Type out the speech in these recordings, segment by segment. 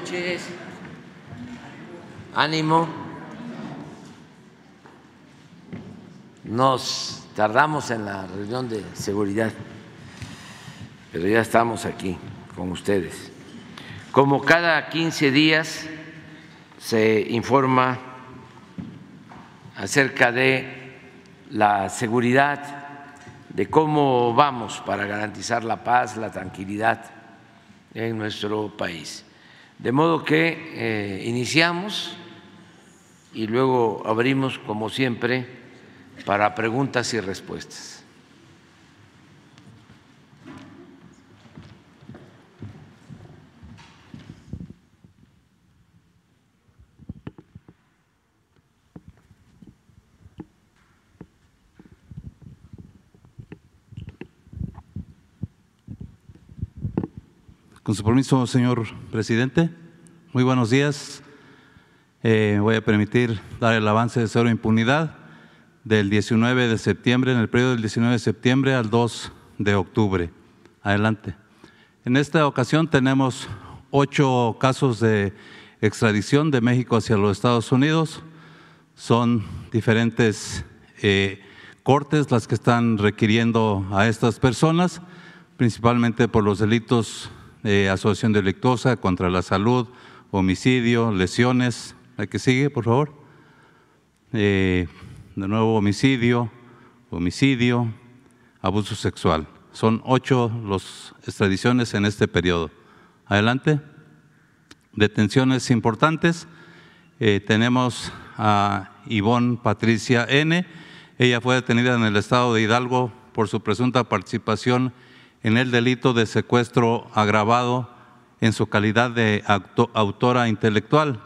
noches. Ánimo. Nos tardamos en la reunión de seguridad, pero ya estamos aquí con ustedes. Como cada 15 días se informa acerca de la seguridad, de cómo vamos para garantizar la paz, la tranquilidad en nuestro país. De modo que eh, iniciamos y luego abrimos, como siempre, para preguntas y respuestas. Con su permiso, señor presidente, muy buenos días. Eh, voy a permitir dar el avance de cero impunidad del 19 de septiembre, en el periodo del 19 de septiembre al 2 de octubre. Adelante. En esta ocasión tenemos ocho casos de extradición de México hacia los Estados Unidos. Son diferentes eh, cortes las que están requiriendo a estas personas, principalmente por los delitos asociación delictuosa contra la salud, homicidio, lesiones. ¿La que sigue, por favor? Eh, de nuevo, homicidio, homicidio, abuso sexual. Son ocho las extradiciones en este periodo. Adelante. Detenciones importantes. Eh, tenemos a Ivonne Patricia N. Ella fue detenida en el estado de Hidalgo por su presunta participación el delito de secuestro agravado en su calidad de autora intelectual.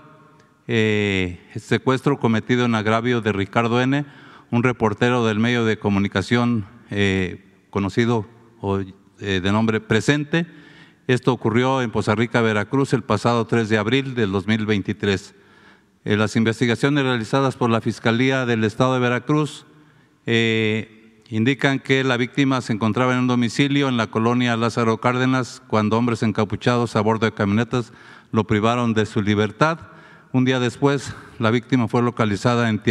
Eh, secuestro cometido en agravio de Ricardo N., un reportero del medio de comunicación eh, conocido eh, de nombre Presente. Esto ocurrió en Poza Rica, Veracruz, el pasado 3 de abril del 2023. las investigaciones realizadas por la Fiscalía del Estado de Veracruz indican que la víctima se encontraba en un domicilio en la colonia Lázaro Cárdenas cuando hombres encapuchados a bordo de camionetas lo privaron de su libertad. Un día después, la víctima fue localizada en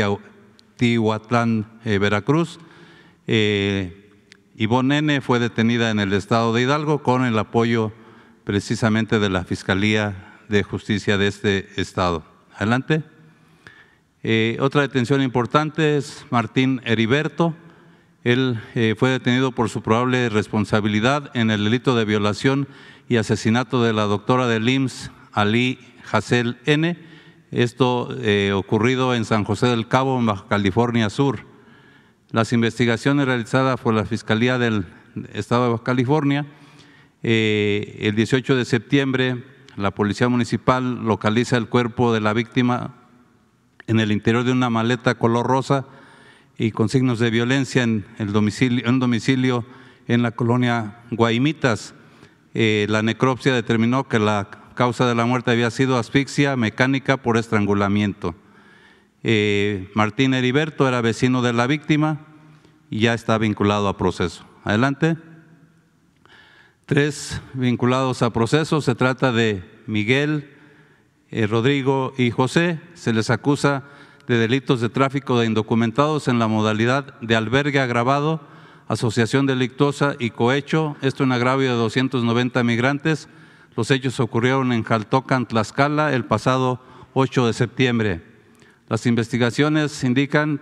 Tihuatlán, eh, Veracruz. Eh, Ivonne N. fue detenida en el estado de Hidalgo con el apoyo precisamente de la Fiscalía de Justicia de este estado. Adelante. Eh, otra detención importante es Martín Heriberto. Él eh, fue detenido por su probable responsabilidad en el delito de violación y asesinato de la doctora del IMSS, Ali Hassel N. Esto eh, ocurrido en San José del Cabo, en Baja California Sur. Las investigaciones realizadas por la Fiscalía del Estado de Baja California, eh, el 18 de septiembre, la Policía Municipal localiza el cuerpo de la víctima en el interior de una maleta color rosa y con signos de violencia en, el domicilio, un domicilio en la colonia Guaimitas. Eh, la necropsia determinó que la causa de la muerte había sido asfixia mecánica por estrangulamiento. Eh, Martín Heriberto era vecino de la víctima y ya está vinculado a proceso. Adelante. Tres vinculados a proceso. Se trata de Miguel, eh, Rodrigo y José. Se les acusa de delitos de tráfico de indocumentados en la modalidad de albergue agravado, asociación delictuosa y cohecho, esto en agravio de 290 migrantes. Los hechos ocurrieron en Jaltocan, Tlaxcala, el pasado 8 de septiembre. Las investigaciones indican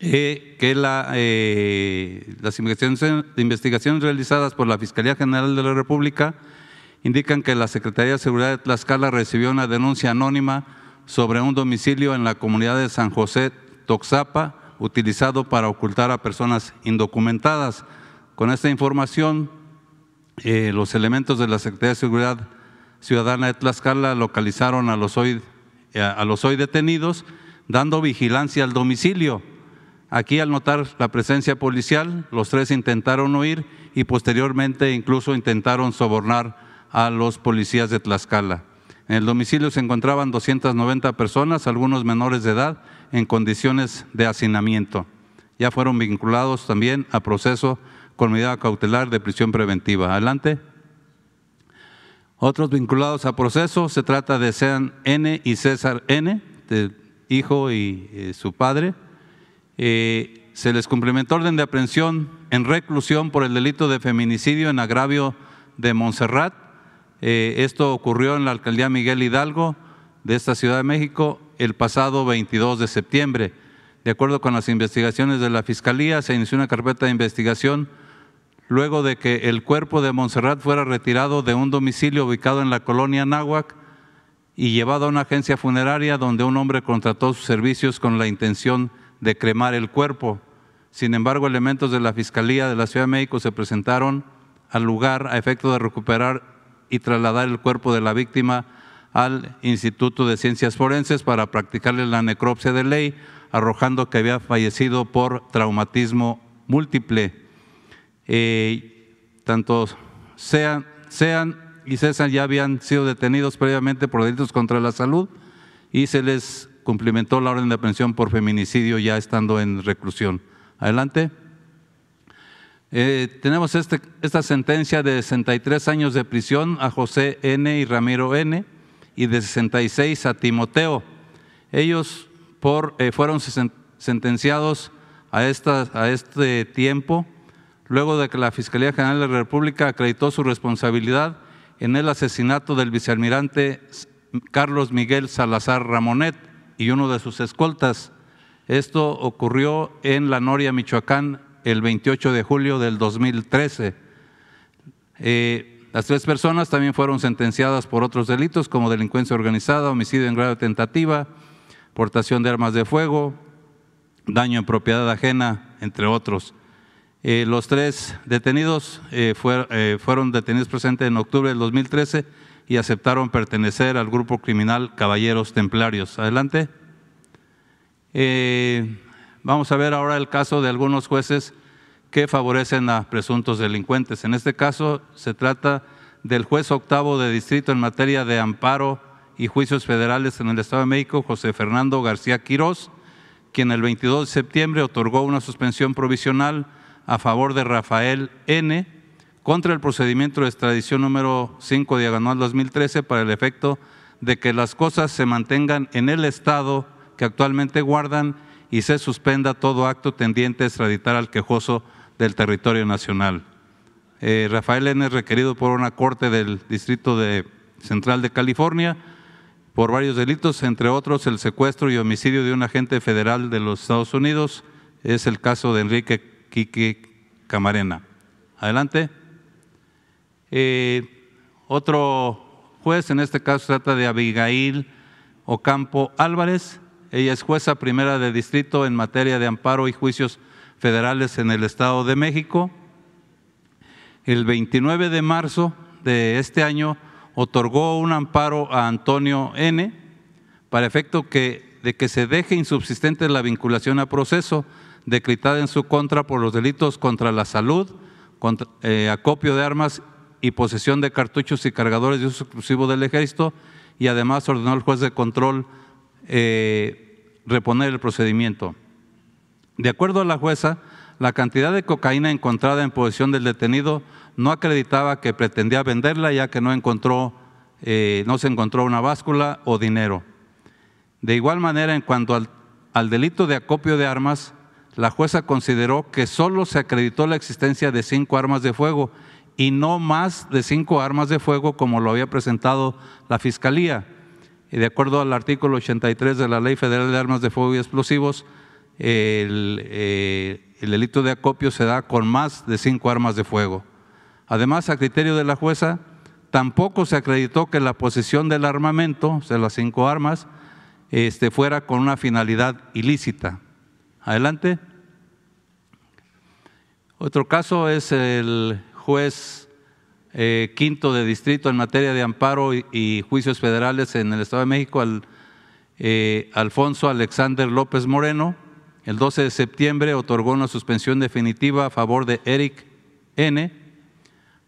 eh, que eh, las investigaciones realizadas por la Fiscalía General de la República indican que la Secretaría de Seguridad de Tlaxcala recibió una denuncia anónima sobre un domicilio en la comunidad de San José Toxapa utilizado para ocultar a personas indocumentadas. Con esta información, eh, los elementos de la Secretaría de Seguridad Ciudadana de Tlaxcala localizaron a los hoy, eh, a los hoy detenidos, dando vigilancia al domicilio. Aquí, al notar la presencia policial, los tres intentaron huir y posteriormente incluso intentaron sobornar a los policías de Tlaxcala. En el domicilio se encontraban 290 personas, algunos menores de edad, en condiciones de hacinamiento. Ya fueron vinculados también a proceso con medida cautelar de prisión preventiva. Adelante. Otros vinculados a proceso, se trata de Sean N y César N, del hijo y eh, su padre. Eh, se les cumplimentó orden de aprehensión en reclusión por el delito de feminicidio en agravio de Montserrat. Eh, esto ocurrió en la alcaldía Miguel Hidalgo de esta Ciudad de México el pasado 22 de septiembre. De acuerdo con las investigaciones de la Fiscalía, se inició una carpeta de investigación luego de que el cuerpo de Montserrat fuera retirado de un domicilio ubicado en la colonia Náhuac y llevado a una agencia funeraria donde un hombre contrató sus servicios con la intención de cremar el cuerpo. Sin embargo, elementos de la Fiscalía de la Ciudad de México se presentaron al lugar a efecto de recuperar y trasladar el cuerpo de la víctima al Instituto de Ciencias Forenses para practicarle la necropsia de ley, arrojando que había fallecido por traumatismo múltiple. Eh, tanto Sean, Sean y César ya habían sido detenidos previamente por delitos contra la salud y se les cumplimentó la orden de aprehensión por feminicidio ya estando en reclusión. Adelante. Eh, tenemos este, esta sentencia de 63 años de prisión a José N. y Ramiro N. y de 66 a Timoteo. Ellos por, eh, fueron sentenciados a, esta, a este tiempo luego de que la Fiscalía General de la República acreditó su responsabilidad en el asesinato del vicealmirante Carlos Miguel Salazar Ramonet y uno de sus escoltas. Esto ocurrió en La Noria, Michoacán, el 28 de julio del 2013. Eh, las tres personas también fueron sentenciadas por otros delitos como delincuencia organizada, homicidio en grado de tentativa, portación de armas de fuego, daño en propiedad ajena, entre otros. Eh, los tres detenidos eh, fueron detenidos presentes en octubre del 2013 y aceptaron pertenecer al grupo criminal Caballeros Templarios. Adelante. Vamos a ver ahora el caso de algunos jueces que favorecen a presuntos delincuentes. En este caso se trata del juez octavo de distrito en materia de amparo y juicios federales en el Estado de México, José Fernando García Quirós, quien el 22 de septiembre otorgó una suspensión provisional a favor de Rafael N. contra el procedimiento de extradición número 5 diagonal 2013 para el efecto de que las cosas se mantengan en el estado que actualmente guardan y se suspenda todo acto tendiente a extraditar al quejoso del territorio nacional. Eh, Rafael N. es requerido por una corte del Distrito de Central de California por varios delitos, entre otros el secuestro y homicidio de un agente federal de los Estados Unidos. Es el caso de Enrique Quique Camarena. Adelante. Eh, otro juez, en este caso trata de Abigail Ocampo Álvarez. Ella es jueza primera de distrito en materia de amparo y juicios federales en el Estado de México. El 29 de marzo de este año otorgó un amparo a Antonio N. para efecto que, de que se deje insubsistente la vinculación a proceso decretada en su contra por los delitos contra la salud, eh, acopio de armas y posesión de cartuchos y cargadores de uso exclusivo del ejército y además ordenó al juez de control eh, reponer el procedimiento. De acuerdo a la jueza, la cantidad de cocaína encontrada en posesión del detenido no acreditaba que pretendía venderla ya que no, encontró, eh, no se encontró una báscula o dinero. De igual manera, en cuanto al delito de acopio de armas, la jueza consideró que solo se acreditó la existencia de cinco armas de fuego y no más de cinco armas de fuego como lo había presentado la Fiscalía. De acuerdo al artículo 83 de la Ley Federal de Armas de Fuego y Explosivos, el, eh, el delito de acopio se da con más de cinco armas de fuego. Además, a criterio de la jueza, tampoco se acreditó que la posesión del armamento, o sea, las cinco armas, este, fuera con una finalidad ilícita. Adelante. Otro caso es el juez eh, quinto de distrito en materia de amparo y, juicios federales en el Estado de México, al, eh, Alfonso Alexander López Moreno. El 12 de septiembre otorgó una suspensión definitiva a favor de Eric N.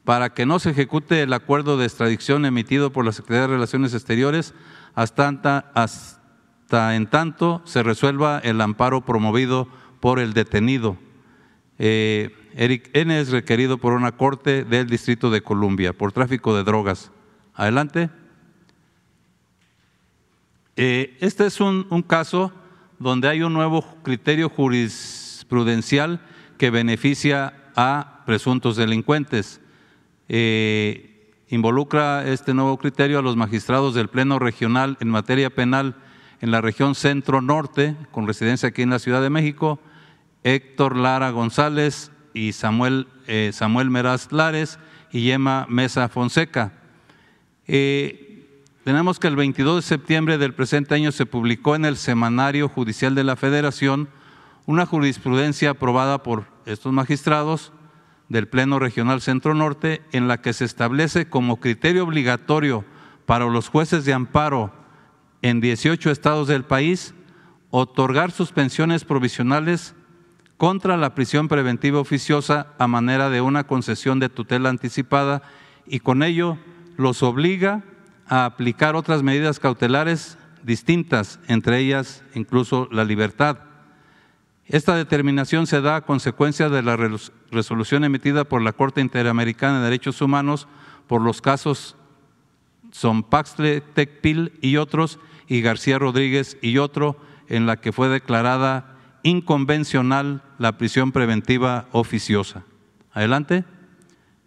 para que no se ejecute el acuerdo de extradición emitido por la Secretaría de Relaciones Exteriores hasta, en tanto se resuelva el amparo promovido por el detenido. Eh, Eric N. es requerido por una corte del Distrito de Columbia por tráfico de drogas. Adelante. Eh, este es un, caso donde hay un nuevo criterio jurisprudencial que beneficia a presuntos delincuentes. Eh, involucra este nuevo criterio a los magistrados del Pleno Regional en materia penal en la región centro-norte, con residencia aquí en la Ciudad de México, Héctor Lara González y Samuel, eh, Samuel Meraz Lares y Yema Mesa Fonseca. Tenemos que el 22 de septiembre del presente año se publicó en el Semanario Judicial de la Federación una jurisprudencia aprobada por estos magistrados del Pleno Regional Centro Norte en la que se establece como criterio obligatorio para los jueces de amparo en 18 estados del país otorgar suspensiones provisionales contra la prisión preventiva oficiosa a manera de una concesión de tutela anticipada y con ello los obliga a aplicar otras medidas cautelares distintas, entre ellas incluso la libertad. Esta determinación se da a consecuencia de la resolución emitida por la Corte Interamericana de Derechos Humanos por los casos Zompaxle, Tecpil y otros, y García Rodríguez y otro, en la que fue declarada inconvencional la prisión preventiva oficiosa. Adelante.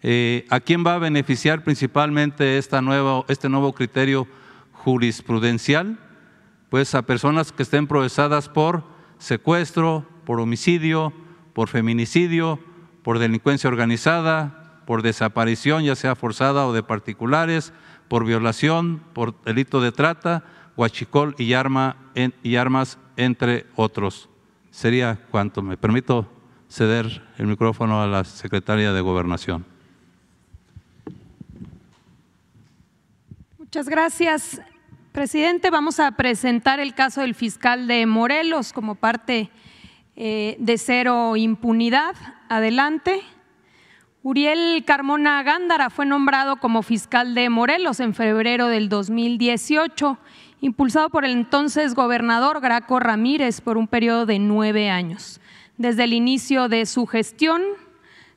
Eh, ¿A quién va a beneficiar principalmente esta nueva, este nuevo criterio jurisprudencial? Pues a personas que estén procesadas por secuestro, por homicidio, por feminicidio, por delincuencia organizada, por desaparición, ya sea forzada o de particulares, por violación, por delito de trata, huachicol y, arma, y armas, entre otros. Sería cuanto. Me permito ceder el micrófono a la secretaria de Gobernación. Muchas gracias, presidente. Vamos a presentar el caso del fiscal de Morelos como parte eh, de cero impunidad. Adelante. Uriel Carmona Gándara fue nombrado como fiscal de Morelos en febrero del 2018, impulsado por el entonces gobernador Graco Ramírez por un periodo de nueve años. Desde el inicio de su gestión,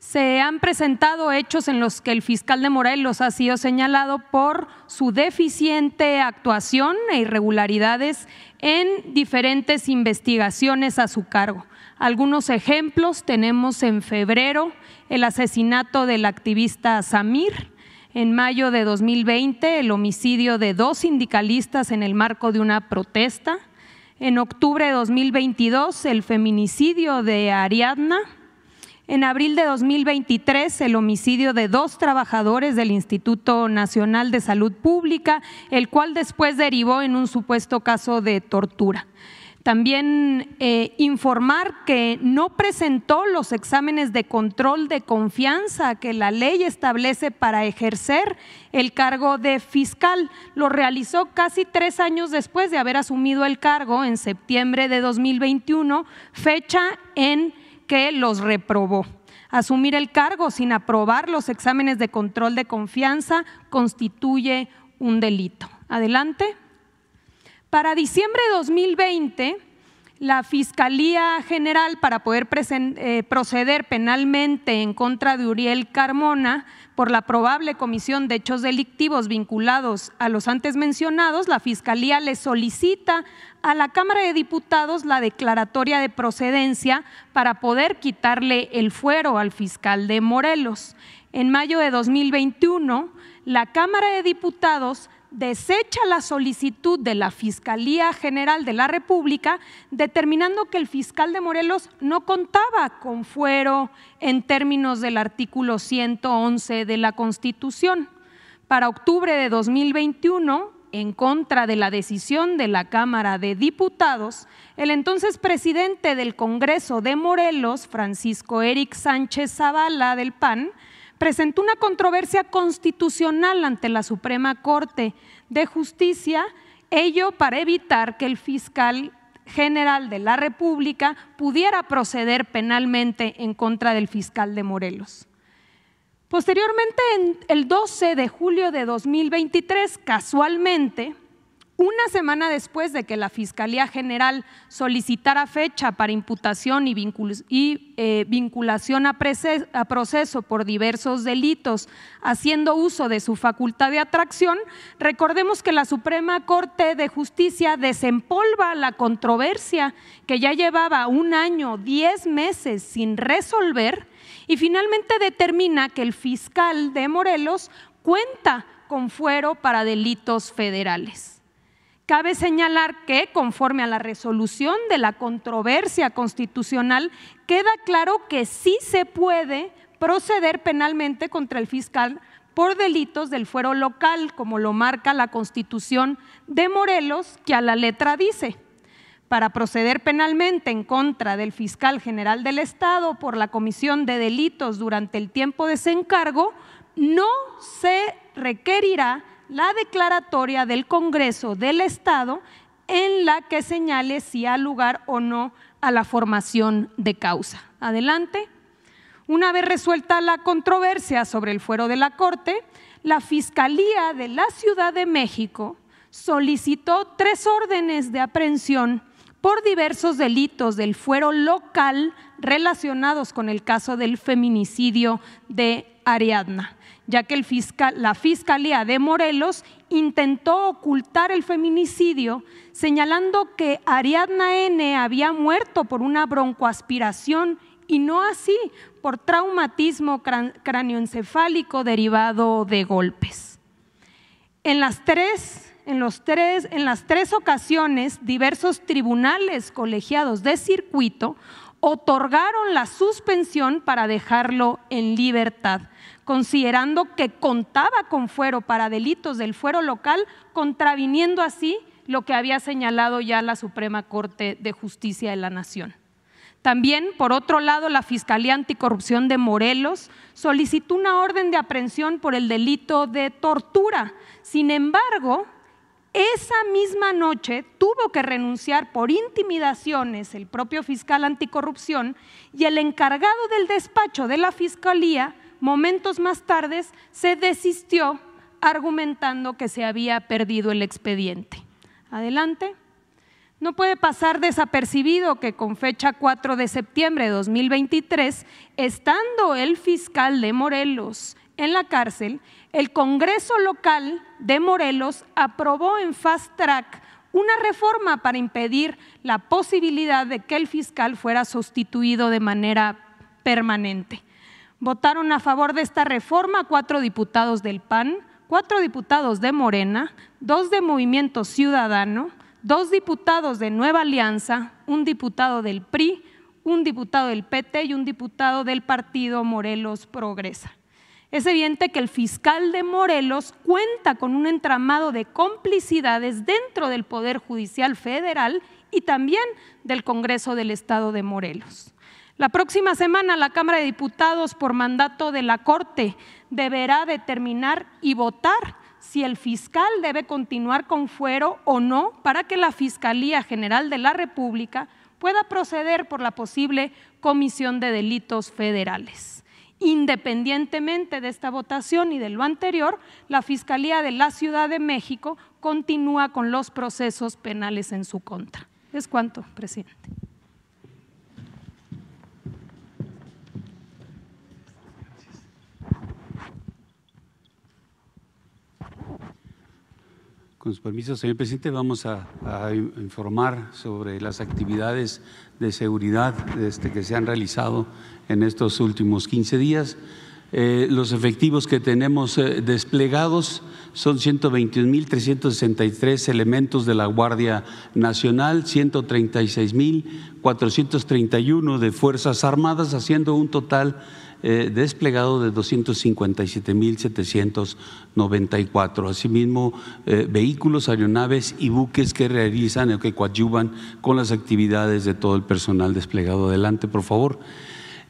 se han presentado hechos en los que el fiscal de Morelos ha sido señalado por su deficiente actuación e irregularidades en diferentes investigaciones a su cargo. Algunos ejemplos tenemos en febrero el asesinato del activista Samir, en mayo de 2020 el homicidio de dos sindicalistas en el marco de una protesta, en octubre de 2022 el feminicidio de Ariadna, en abril de 2023, el homicidio de dos trabajadores del Instituto Nacional de Salud Pública, el cual después derivó en un supuesto caso de tortura. También eh, informar que no presentó los exámenes de control de confianza que la ley establece para ejercer el cargo de fiscal. Lo realizó casi tres años después de haber asumido el cargo en septiembre de 2021, fecha en que los reprobó. Asumir el cargo sin aprobar los exámenes de control de confianza constituye un delito. Adelante. Para diciembre de 2020, la Fiscalía General, para poder eh, proceder penalmente en contra de Uriel Carmona por la probable comisión de hechos delictivos vinculados a los antes mencionados, la Fiscalía le solicita a la Cámara de Diputados la declaratoria de procedencia para poder quitarle el fuero al fiscal de Morelos. En mayo de 2021, la Cámara de Diputados desecha la solicitud de la Fiscalía General de la República, determinando que el fiscal de Morelos no contaba con fuero en términos del artículo 111 de la Constitución. Para octubre de 2021, en contra de la decisión de la Cámara de Diputados, el entonces presidente del Congreso de Morelos, Francisco Eric Sánchez Zavala del PAN, presentó una controversia constitucional ante la Suprema Corte de Justicia, ello para evitar que el fiscal general de la República pudiera proceder penalmente en contra del fiscal de Morelos. Posteriormente, el 12 de julio de 2023, casualmente, Una semana después de que la Fiscalía General solicitara fecha para imputación y, eh, vinculación a, proceso por diversos delitos, haciendo uso de su facultad de atracción, recordemos que la Suprema Corte de Justicia desempolva la controversia que ya llevaba un año, diez meses sin resolver y finalmente determina que el fiscal de Morelos cuenta con fuero para delitos federales. Cabe señalar que, conforme a la resolución de la controversia constitucional, queda claro que sí se puede proceder penalmente contra el fiscal por delitos del fuero local, como lo marca la Constitución de Morelos, que a la letra dice, para proceder penalmente en contra del fiscal general del Estado por la comisión de delitos durante el tiempo de ese encargo, no se requerirá la declaratoria del Congreso del Estado en la que señale si ha lugar o no a la formación de causa. Adelante. Una vez resuelta la controversia sobre el fuero de la Corte, la Fiscalía de la Ciudad de México solicitó tres órdenes de aprehensión por diversos delitos del fuero local relacionados con el caso del feminicidio de Ariadna ya que la Fiscalía de Morelos intentó ocultar el feminicidio, señalando que Ariadna N. había muerto por una broncoaspiración y no así por traumatismo cráneoencefálico derivado de golpes. En las tres, en tres, en las tres ocasiones, diversos tribunales colegiados de circuito otorgaron la suspensión para dejarlo en libertad considerando que contaba con fuero para delitos del fuero local, contraviniendo así lo que había señalado ya la Suprema Corte de Justicia de la Nación. También, por otro lado, la Fiscalía Anticorrupción de Morelos solicitó una orden de aprehensión por el delito de tortura. Sin embargo, esa misma noche tuvo que renunciar por intimidaciones el propio fiscal anticorrupción y el encargado del despacho de la Fiscalía momentos más tarde se desistió argumentando que se había perdido el expediente. Adelante. No puede pasar desapercibido que con fecha 4 de septiembre de 2023, estando el fiscal de Morelos en la cárcel, el Congreso local de Morelos aprobó en fast track una reforma para impedir la posibilidad de que el fiscal fuera sustituido de manera permanente. Votaron a favor de esta reforma cuatro diputados del PAN, cuatro diputados de Morena, dos de Movimiento Ciudadano, dos diputados de Nueva Alianza, un diputado del PRI, un diputado del PT y un diputado del partido Morelos Progresa. Es evidente que el fiscal de Morelos cuenta con un entramado de complicidades dentro del Poder Judicial Federal y también del Congreso del Estado de Morelos. La próxima semana la Cámara de Diputados, por mandato de la Corte, deberá determinar y votar si el fiscal debe continuar con fuero o no para que la Fiscalía General de la República pueda proceder por la posible comisión de delitos federales. Independientemente de esta votación y de lo anterior, la Fiscalía de la Ciudad de México continúa con los procesos penales en su contra. Es cuanto, presidente. Con su permiso, señor presidente, vamos a, informar sobre las actividades de seguridad este, que se han realizado en estos últimos 15 días. Eh, los efectivos que tenemos eh, desplegados son 121.363 elementos de la Guardia Nacional, 136.431 de Fuerzas Armadas, haciendo un total eh, desplegado de 257.794. Asimismo, eh, vehículos, aeronaves y buques que realizan o que coadyuvan con las actividades de todo el personal desplegado. Adelante, por favor.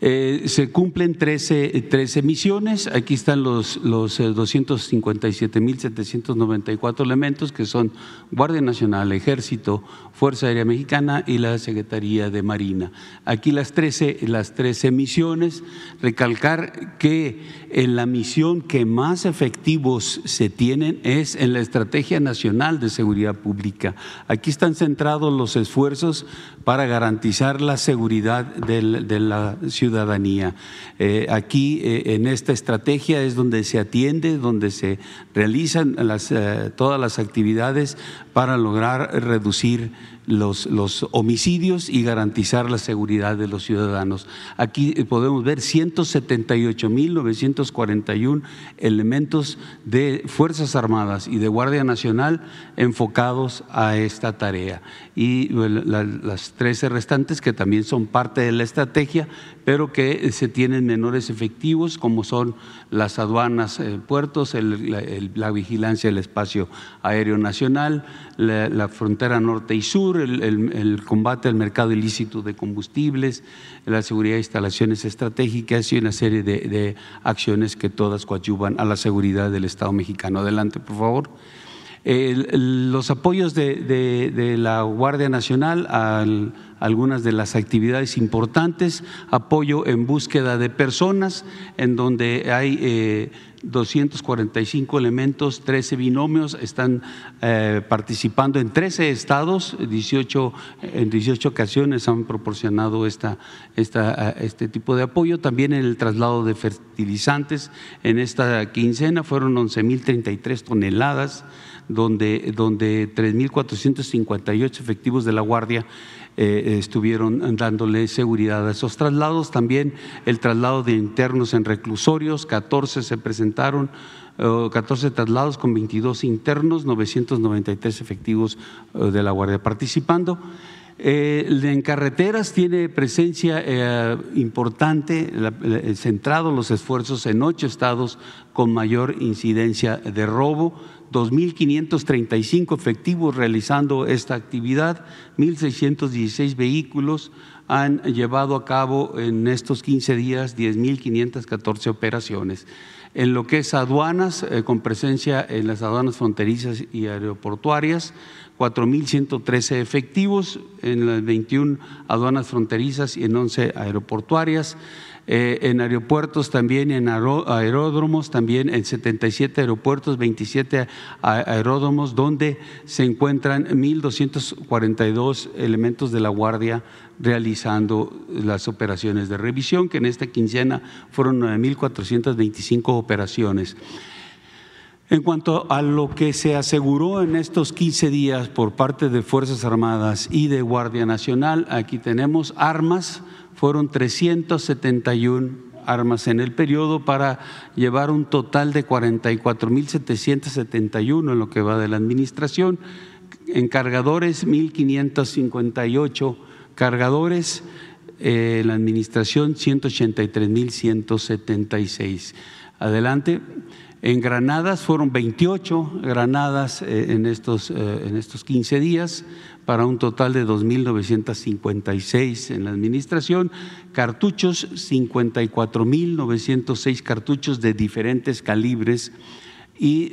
Eh, se cumplen 13, 13, misiones, aquí están los, los 257.794 eh, elementos que son Guardia Nacional, Ejército, Fuerza Aérea Mexicana y la Secretaría de Marina. Aquí las 13, las 13 misiones, recalcar que en la misión que más efectivos se tienen es en la Estrategia Nacional de Seguridad Pública. Aquí están centrados los esfuerzos para garantizar la seguridad de la ciudadanía. Eh, aquí, eh, en esta estrategia, es donde se atiende, donde se realizan eh, todas las actividades para lograr reducir los, homicidios y garantizar la seguridad de los ciudadanos. Aquí podemos ver 178.941 elementos de Fuerzas Armadas y de Guardia Nacional enfocados a esta tarea. Y las 13 restantes que también son parte de la estrategia, pero que se tienen menores efectivos, como son las aduanas, eh, puertos, la vigilancia del espacio aéreo nacional, la, frontera norte y sur, el, combate al mercado ilícito de combustibles, la seguridad de instalaciones estratégicas y una serie de, acciones que todas coadyuvan a la seguridad del Estado mexicano. Adelante, por favor. Los apoyos de, la Guardia Nacional a algunas de las actividades importantes, apoyo en búsqueda de personas, en donde hay eh, 245 elementos, 13 binomios, están eh, participando en 13 estados, 18, en 18 ocasiones han proporcionado esta, este tipo de apoyo. También en el traslado de fertilizantes, en esta quincena fueron 11.033 toneladas, donde, donde 3.458 efectivos de la Guardia eh, estuvieron dándole seguridad a esos traslados. También el traslado de internos en reclusorios, 14 se presentaron. 14 traslados con 22 internos, 993 efectivos eh, de la Guardia participando. Eh, en carreteras tiene presencia importante, centrado los esfuerzos en ocho estados con mayor incidencia de robo. 2.535 efectivos realizando esta actividad, 1.616 vehículos han llevado a cabo en estos 15 días 10.514 operaciones. En lo que es aduanas, eh, con presencia en las aduanas fronterizas y aeroportuarias, 4.113 efectivos en las 21 aduanas fronterizas y en 11 aeroportuarias. Eh, en aeropuertos también, en aeródromos también, en 77 aeropuertos, 27 aeródromos, donde se encuentran 1.242 elementos de la Guardia realizando las operaciones de revisión, que en esta quincena fueron 9.425 operaciones. En cuanto a lo que se aseguró en estos 15 días por parte de Fuerzas Armadas y de Guardia Nacional, aquí tenemos armas, fueron 371 armas en el periodo para llevar un total de 44.771 en lo que va de la administración, en cargadores 1.558 cargadores, eh, la administración 183.176. Adelante. En granadas fueron 28 granadas eh, en, estos, eh, en estos 15 días, para un total de 2.956 en la administración, cartuchos, 54.906 cartuchos de diferentes calibres y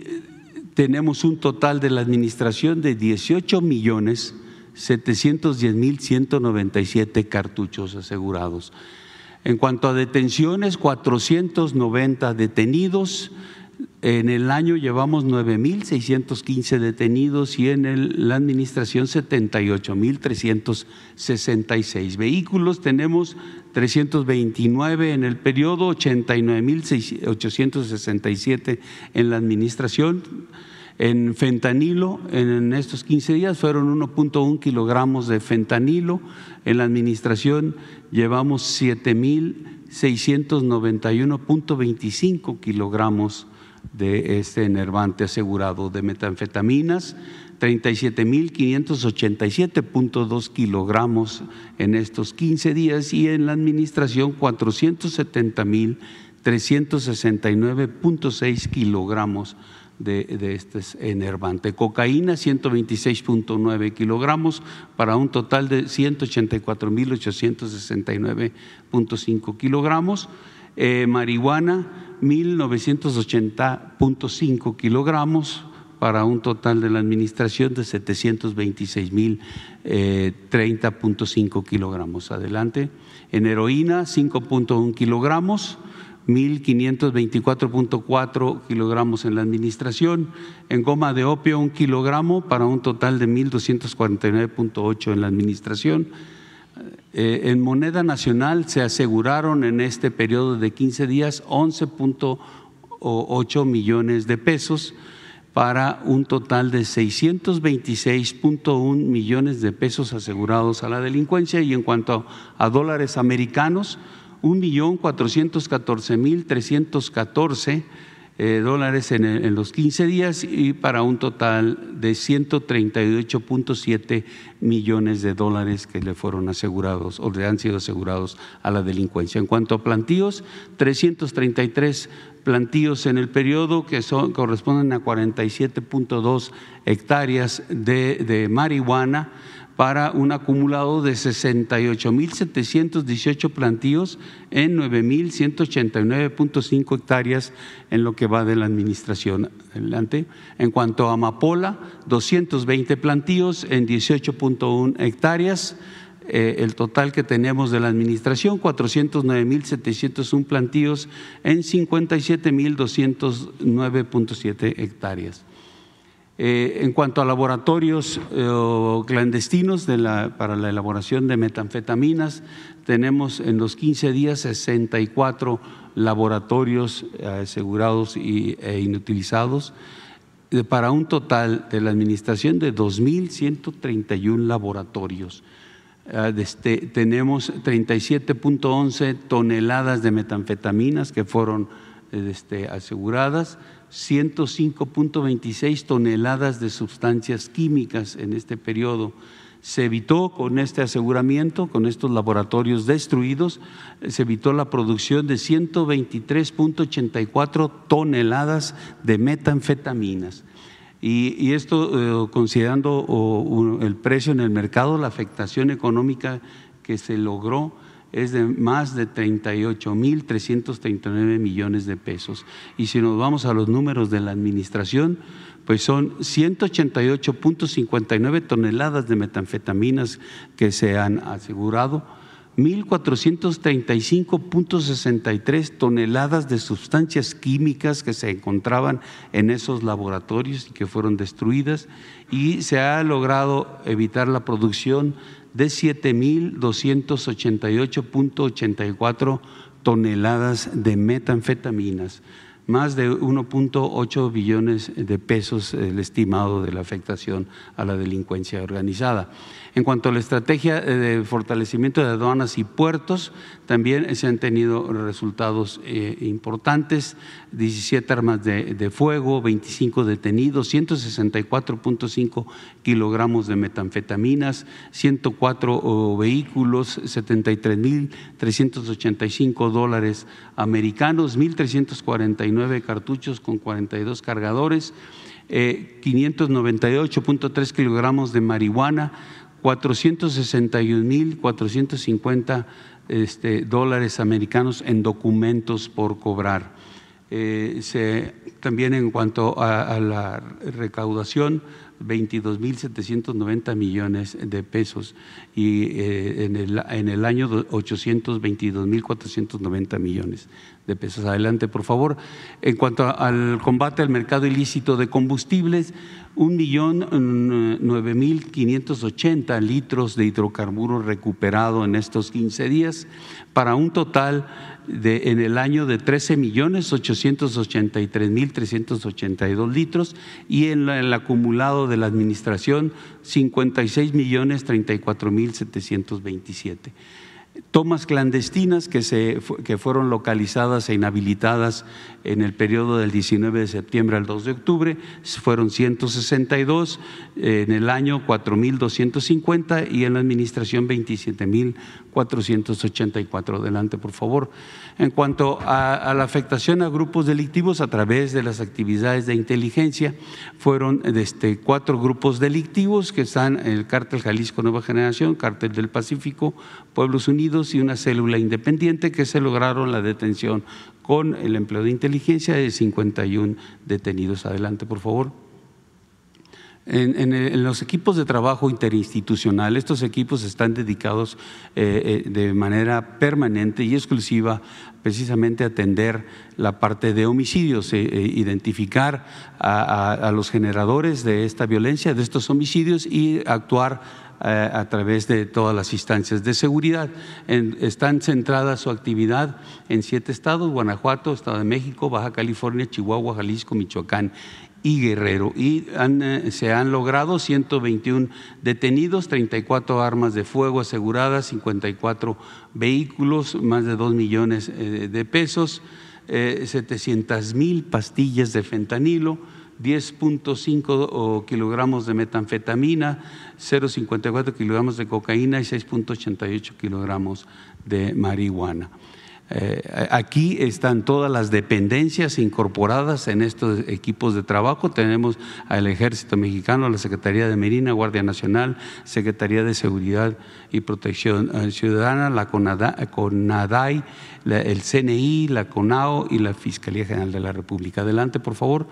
tenemos un total de la administración de 18 millones 710 mil 197 cartuchos asegurados. En cuanto a detenciones, 490 detenidos, en el año llevamos 9.615 detenidos y en la administración 78.366 vehículos. Tenemos 329 en el periodo, 89.867 en la administración. En fentanilo, en estos 15 días fueron 1.1 kilogramos de fentanilo. En la administración llevamos 7.691.25 kilogramos de este enervante asegurado de metanfetaminas, 37.587.2 kilogramos en estos 15 días y en la administración 470.369.6 kilogramos de, este enervante. Cocaína, 126.9 kilogramos para un total de 184.869.5 kilogramos. Eh, marihuana, 1.980.5 kilogramos para un total de la administración de 726.030.5 eh, kilogramos. Adelante. En heroína, 5.1 kilogramos. 1.524.4 kilogramos en la administración, en goma de opio un kilogramo para un total de 1.249.8 en la administración. Eh, en moneda nacional se aseguraron en este periodo de 15 días 11.8 millones de pesos para un total de 626.1 millones de pesos asegurados a la delincuencia y en cuanto a dólares americanos, 1.414.314 eh, dólares en, en, los 15 días y para un total de 138.7 millones de dólares que le fueron asegurados o le han sido asegurados a la delincuencia. En cuanto a plantíos, 333 plantíos en el periodo que son, corresponden a 47.2 hectáreas de, de marihuana para un acumulado de 68.718 plantíos en 9.189.5 hectáreas en lo que va de la administración. Adelante. En cuanto a amapola, 220 plantíos en 18.1 hectáreas. Eh, el total que tenemos de la administración, 409.701 plantíos en 57.209.7 hectáreas. Eh, en cuanto a laboratorios eh, clandestinos para la elaboración de metanfetaminas, tenemos en los 15 días 64 laboratorios eh, asegurados e inutilizados para un total de la administración de 2.131 laboratorios. Este, tenemos 37.11 toneladas de metanfetaminas que fueron este, aseguradas, 105.26 toneladas de sustancias químicas en este periodo. Se evitó con este aseguramiento, con estos laboratorios destruidos, se evitó la producción de 123.84 toneladas de metanfetaminas. Y, esto eh, considerando el precio en el mercado, la afectación económica que se logró es de más de 38 mil 339 millones de pesos. Y si nos vamos a los números de la administración, pues son 188.59 toneladas de metanfetaminas que se han asegurado, 1.435.63 toneladas de sustancias químicas que se encontraban en esos laboratorios y que fueron destruidas, y se ha logrado evitar la producción de 7.288.84 toneladas de metanfetaminas, más de 1.8 billones de pesos el estimado de la afectación a la delincuencia organizada. En cuanto a la estrategia de fortalecimiento de aduanas y puertos, también se han tenido resultados eh, importantes, 17 armas de, fuego, 25 detenidos, 164.5 kilogramos de metanfetaminas, 104 vehículos, 73.385 dólares americanos, 1.349 cartuchos con 42 cargadores, 598.3 eh, kilogramos de marihuana, 461.450 este, dólares americanos en documentos por cobrar. Eh, también en cuanto a, la recaudación, 22.790 millones de pesos y eh, en, el, en el año 822.490 millones de pesos. Adelante, por favor. En cuanto al combate al mercado ilícito de combustibles, un millón nueve mil quinientos ochenta litros de hidrocarburos recuperado en estos 15 días para un total en el año de 13 millones 883 mil 382 litros y en, el acumulado de la administración 56 millones 34 mil 727 tomas clandestinas que, se, que fueron localizadas e inhabilitadas en el periodo del 19 de septiembre al 2 de octubre, fueron 162, en el año 4.250 y en la administración 27.000 484. Adelante, por favor. En cuanto a, la afectación a grupos delictivos a través de las actividades de inteligencia, fueron este, cuatro grupos delictivos que están el Cártel Jalisco Nueva Generación, Cártel del Pacífico, Pueblos Unidos y una célula independiente que se lograron la detención con el empleo de inteligencia de 51 detenidos. Adelante, por favor. En, los equipos de trabajo interinstitucional, estos equipos están dedicados eh, eh, de manera permanente y exclusiva precisamente a atender la parte de homicidios, eh, identificar a, los generadores de esta violencia, de estos homicidios y actuar a través de todas las instancias de seguridad. están centradas su actividad en siete estados, Guanajuato, Estado de México, Baja California, Chihuahua, Jalisco, Michoacán y Guerrero. Y eh, se han logrado 121 detenidos, 34 armas de fuego aseguradas, 54 vehículos, más de 2 millones eh, de pesos, 700 eh, mil pastillas de fentanilo. 10.5 kilogramos de metanfetamina, 0.54 kilogramos de cocaína y 6.88 kilogramos de marihuana. Eh, aquí están todas las dependencias incorporadas en estos equipos de trabajo. Tenemos al Ejército Mexicano, la Secretaría de Marina, Guardia Nacional, Secretaría de Seguridad y Protección eh, Ciudadana, la CONADAI, el CNI, la CONAO y la Fiscalía General de la República. Adelante, por favor.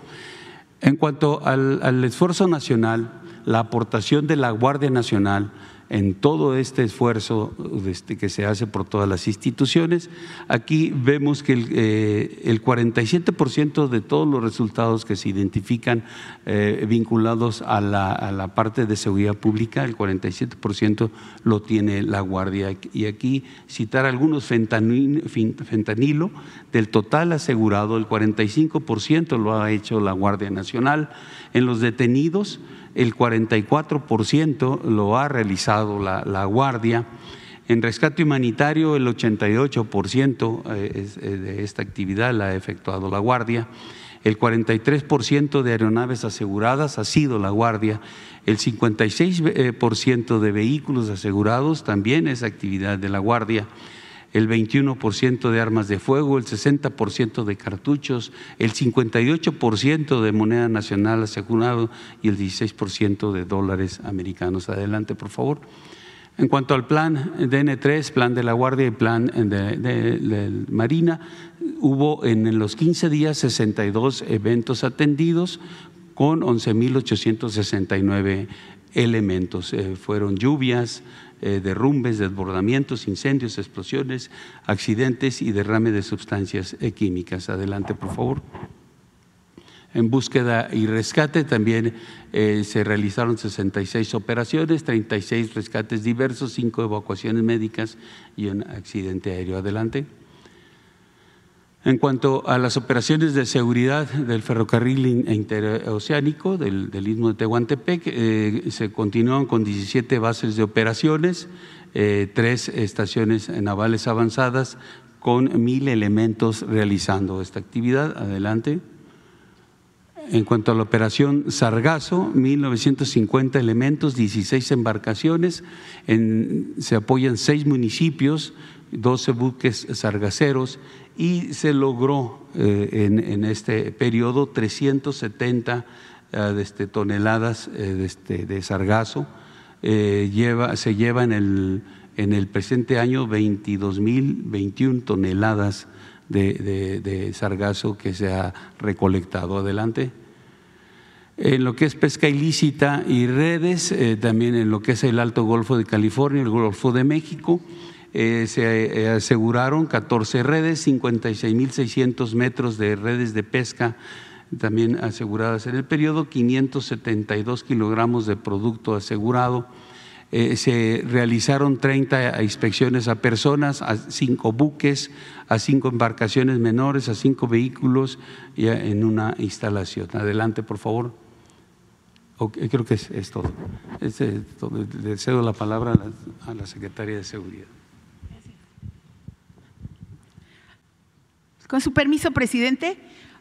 En cuanto al esfuerzo nacional, la aportación de la Guardia Nacional, en todo este esfuerzo este, que se hace por todas las instituciones. Aquí vemos que el, 47% eh, de todos los resultados que se identifican eh, vinculados a la, parte de seguridad pública, el 47% lo tiene la Guardia. Y aquí citar algunos fentanilo, del total asegurado, el 45% lo ha hecho la Guardia Nacional. En los detenidos, el 44% lo ha realizado la, Guardia. En rescate humanitario, el 88% eh, eh, de esta actividad la ha efectuado la Guardia. El 43% de aeronaves aseguradas ha sido la Guardia. El 56% de vehículos asegurados también es actividad de la Guardia el 21% de armas de fuego, el 60% de cartuchos, el 58% de moneda nacional asegurado y el 16% de dólares americanos. Adelante, por favor. En cuanto al plan DN3, plan de la Guardia y plan de, Marina, hubo en los 15 días 62 eventos atendidos con 11.869 elementos. Eh, fueron lluvias, eh, derrumbes, desbordamientos, incendios, explosiones, accidentes y derrame de sustancias eh, químicas. Adelante, por favor. En búsqueda y rescate también eh, se realizaron 66 operaciones, 36 rescates diversos, 5 evacuaciones médicas y un accidente aéreo. Adelante. En cuanto a las operaciones de seguridad del ferrocarril interoceánico del, istmo de Tehuantepec, eh, se continúan con 17 bases de operaciones, eh, tres estaciones navales avanzadas con mil elementos realizando esta actividad. Adelante. En cuanto a la operación Sargazo, 1.950 elementos, 16 embarcaciones, se apoyan seis municipios, 12 buques sargaceros y se logró eh, en, este periodo 370 eh, este, toneladas eh, de, este, de, sargazo. lleva, se lleva en el, en el presente año 22.021 toneladas de, de, sargazo que se ha recolectado. Adelante. En lo que es pesca ilícita y redes, también en lo que es el Alto Golfo de California, el Golfo de México, eh, se eh, aseguraron 14 redes, 56.600 metros de redes de pesca también aseguradas en el periodo, 572 kilogramos de producto asegurado. Eh, se realizaron 30 inspecciones a personas, a cinco buques, a cinco embarcaciones menores, a cinco vehículos y en una instalación. Adelante, por favor. creo que es, todo. le cedo la palabra a la Secretaria de Seguridad. Con su permiso, presidente,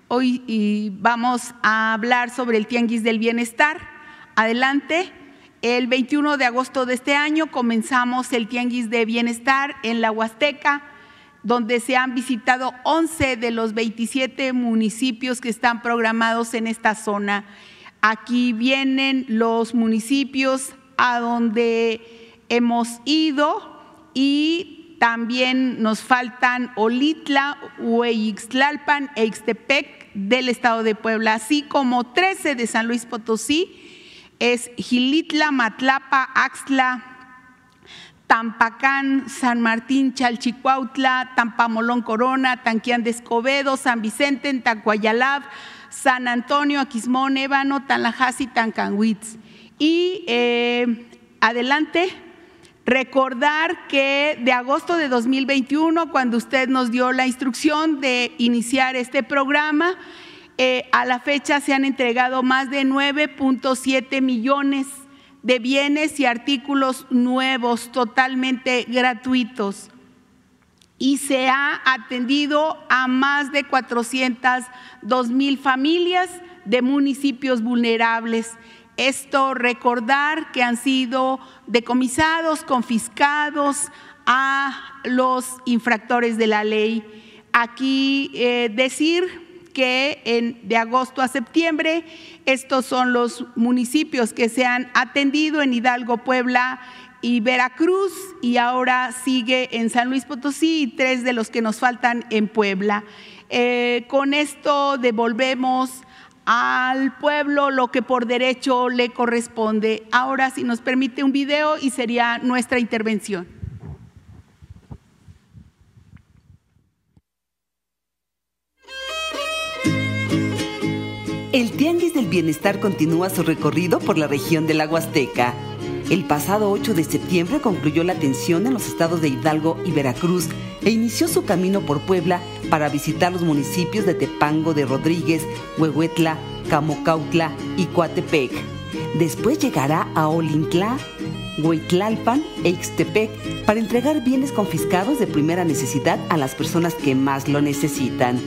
hoy vamos a hablar sobre el Tianguis del Bienestar. Adelante. El 21 de agosto de este año comenzamos el Tianguis de Bienestar en la Huasteca, donde se han visitado 11 de los 27 municipios que están programados en esta zona. Aquí vienen los municipios a donde hemos ido y también nos faltan Olitla, Hueyixtlalpan e Ixtepec del estado de Puebla, así como 13 de San Luis Potosí es Gilitla, Matlapa, Axtla, Tampacán, San Martín, Chalchicuautla, Tampamolón Corona, Tanquián de Escobedo, San Vicente, Tacuayalab, San Antonio, Aquismón, Ébano, Tanlajasi, Tancanhuitz. Y eh, adelante, recordar que de agosto de 2021, cuando usted nos dio la instrucción de iniciar este programa, eh, a la fecha se han entregado más de 9.7 millones de bienes y artículos nuevos totalmente gratuitos y se ha atendido a más de 402 mil familias de municipios vulnerables. Esto recordar que han sido decomisados, confiscados a los infractores de la ley. Aquí eh, decir que de agosto a septiembre estos son los municipios que se han atendido en Hidalgo, Puebla y Veracruz y ahora sigue en San Luis Potosí y tres de los que nos faltan en Puebla. Eh, con esto devolvemos al pueblo lo que por derecho le corresponde. Ahora, si nos permite un video y sería nuestra intervención. El Tianguis del Bienestar continúa su recorrido por la región del la Azteca. El pasado 8 de septiembre concluyó la atención en los estados de Hidalgo y Veracruz e inició su camino por Puebla para visitar los municipios de Tepango de Rodríguez, Huehuetla, Camocautla y Coatepec. Después llegará a Olintla, Huitlalpan e Ixtepec para entregar bienes confiscados de primera necesidad a las personas que más lo necesitan.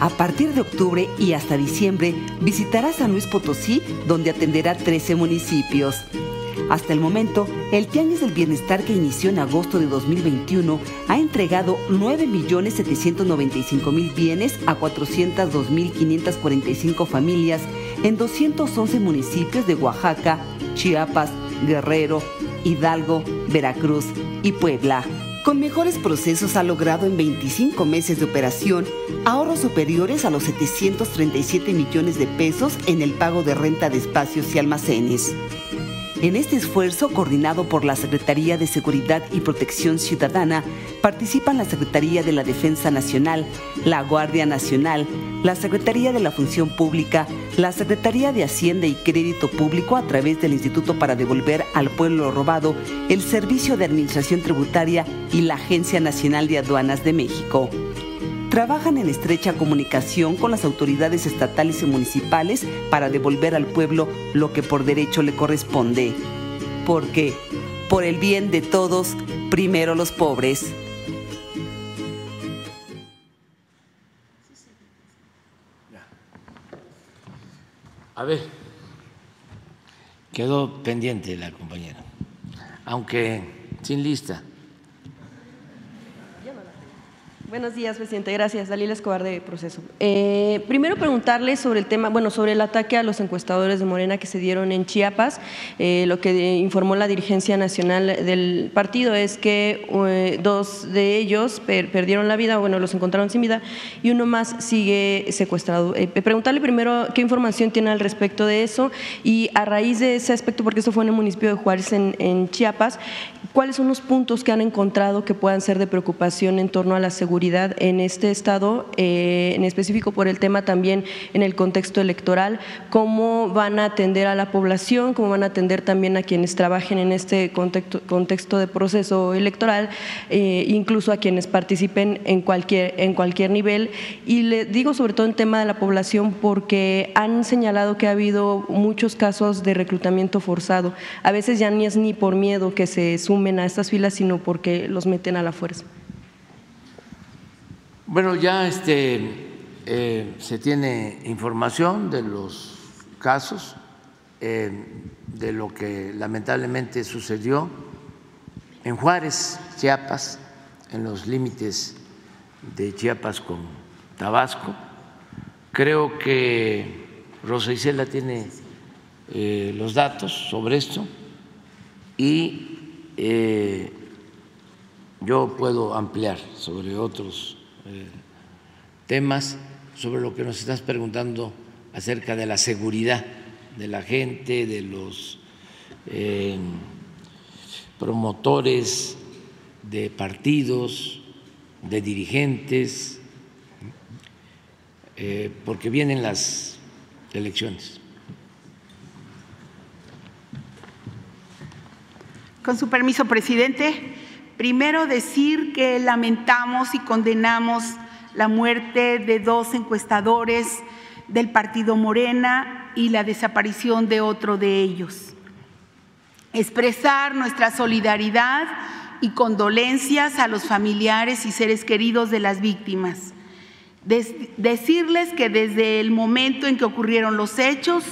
A partir de octubre y hasta diciembre visitará San Luis Potosí, donde atenderá 13 municipios. Hasta el momento, el Tianguis del Bienestar que inició en agosto de 2021 ha entregado 9.795.000 bienes a 402.545 familias en 211 municipios de Oaxaca, Chiapas, Guerrero, Hidalgo, Veracruz y Puebla. Con mejores procesos ha logrado en 25 meses de operación ahorros superiores a los 737 millones de pesos en el pago de renta de espacios y almacenes. En este esfuerzo, coordinado por la Secretaría de Seguridad y Protección Ciudadana, participan la Secretaría de la Defensa Nacional, la Guardia Nacional, la Secretaría de la Función Pública, la Secretaría de Hacienda y Crédito Público a través del Instituto para Devolver al Pueblo Robado, el Servicio de Administración Tributaria y la Agencia Nacional de Aduanas de México trabajan en estrecha comunicación con las autoridades estatales y municipales para devolver al pueblo lo que por derecho le corresponde. Porque, por el bien de todos, primero los pobres. A ver, quedó pendiente la compañera, aunque sin lista. Buenos días, presidente. Gracias. Dalila Escobar de Proceso. Eh, primero preguntarle sobre el tema, bueno, sobre el ataque a los encuestadores de Morena que se dieron en Chiapas. Eh, lo que informó la dirigencia nacional del partido es que eh, dos de ellos perdieron la vida, bueno, los encontraron sin vida, y uno más sigue secuestrado. preguntarle primero qué información tiene al respecto de eso y a raíz de ese aspecto, porque esto fue en el municipio de Juárez, en Chiapas, ¿cuáles son los puntos que han encontrado que puedan ser de preocupación en torno a la seguridad? En este estado, eh, en específico por el tema también en el contexto electoral, cómo van a atender a la población, cómo van a atender también a quienes trabajen en este contexto, de proceso electoral, eh, incluso a quienes participen en cualquier, en cualquier nivel. Y le digo sobre todo en tema de la población porque han señalado que ha habido muchos casos de reclutamiento forzado. A veces ya ni es ni por miedo que se sumen a estas filas, sino porque los meten a la fuerza. Bueno, ya este, eh, se tiene información de los casos. eh, de lo que lamentablemente sucedió en Juárez, Chiapas, en los límites de Chiapas con Tabasco. Creo que Rosa Isela tiene eh, los datos sobre esto y yo puedo ampliar sobre otros temas, sobre lo que nos estás preguntando acerca de la seguridad de la gente, de los promotores de partidos, de dirigentes, porque vienen las elecciones. Con su permiso, presidente, primero decir que lamentamos y condenamos la muerte de dos encuestadores del partido Morena y la desaparición de otro de ellos. Expresar nuestra solidaridad y condolencias a los familiares y seres queridos de las víctimas. decirles que desde el momento en que ocurrieron los hechos,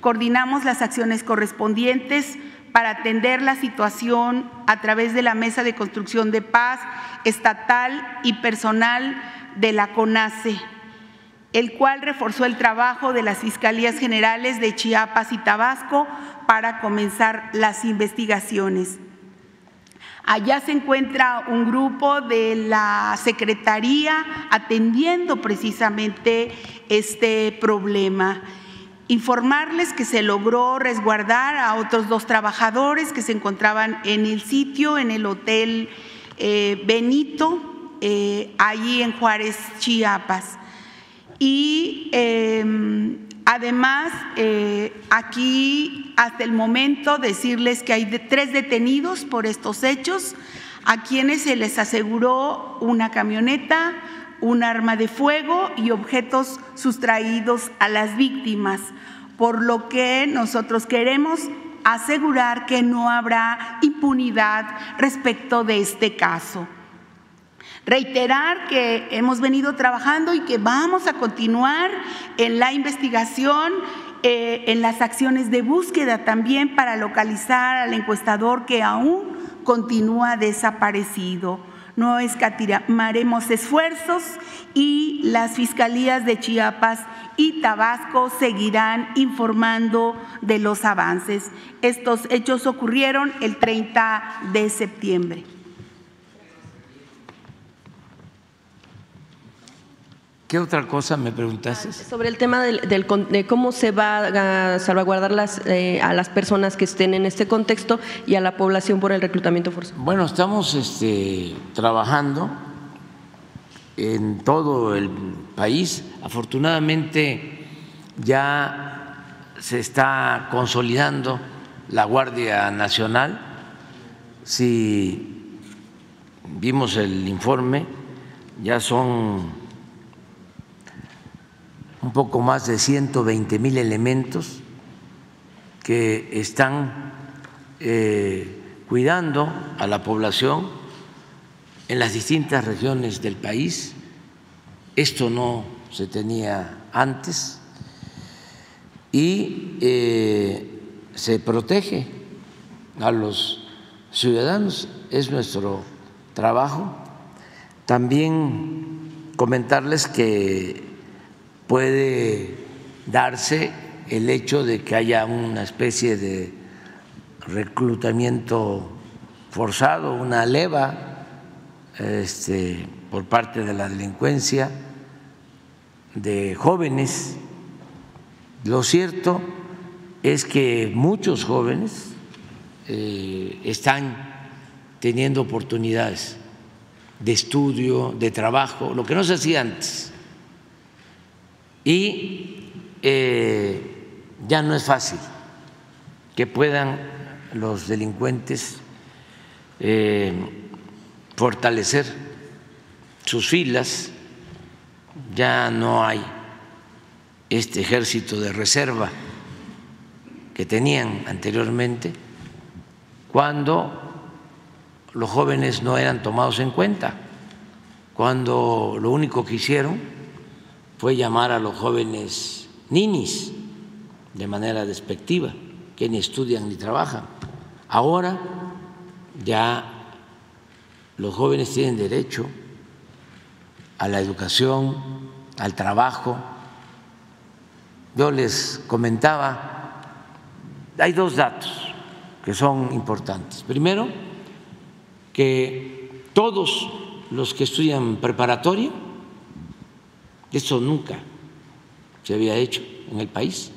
coordinamos las acciones correspondientes para atender la situación a través de la Mesa de Construcción de Paz estatal y personal de la CONACE, el cual reforzó el trabajo de las Fiscalías Generales de Chiapas y Tabasco para comenzar las investigaciones. Allá se encuentra un grupo de la Secretaría atendiendo precisamente este problema. Informarles que se logró resguardar a otros dos trabajadores que se encontraban en el sitio, en el Hotel eh, Benito, eh, allí en Juárez, Chiapas. Y em, además, eh, aquí hasta el momento decirles que hay tres detenidos por estos hechos, a quienes se les aseguró una camioneta, un arma de fuego y objetos sustraídos a las víctimas, por lo que nosotros queremos asegurar que no habrá impunidad respecto de este caso. Reiterar que hemos venido trabajando y que vamos a continuar en la investigación, eh, en las acciones de búsqueda también para localizar al encuestador que aún continúa desaparecido no escatimaremos esfuerzos y las fiscalías de Chiapas y Tabasco seguirán informando de los avances. Estos hechos ocurrieron el 30 de septiembre. ¿Qué otra cosa me preguntaste? Sobre el tema del, de cómo se va a salvaguardar las, eh, a las personas que estén en este contexto y a la población por el reclutamiento forzado. Bueno, estamos este, trabajando en todo el país. Afortunadamente ya se está consolidando la Guardia Nacional. Si vimos el informe, ya son un poco más de 120 mil elementos que están eh, cuidando a la población en las distintas regiones del país. Esto no se tenía antes y eh, se protege a los ciudadanos, es nuestro trabajo. También comentarles que puede darse el hecho de que haya una especie de reclutamiento forzado, una leva este, por parte de la delincuencia de jóvenes. Lo cierto es que muchos jóvenes eh, están teniendo oportunidades de estudio, de trabajo, lo que no se hacía antes y eh, ya no es fácil que puedan los delincuentes eh, fortalecer sus filas, ya no hay este ejército de reserva que tenían anteriormente, cuando los jóvenes no eran tomados en cuenta, cuando lo único que hicieron fue llamar a los jóvenes ninis de manera despectiva. que ni estudian ni trabajan. Ahora ya los jóvenes tienen derecho a la educación, al trabajo. Yo les comentaba, hay dos datos que son importantes. Primero, que todos los que estudian preparatoria, eso nunca se había hecho en el país,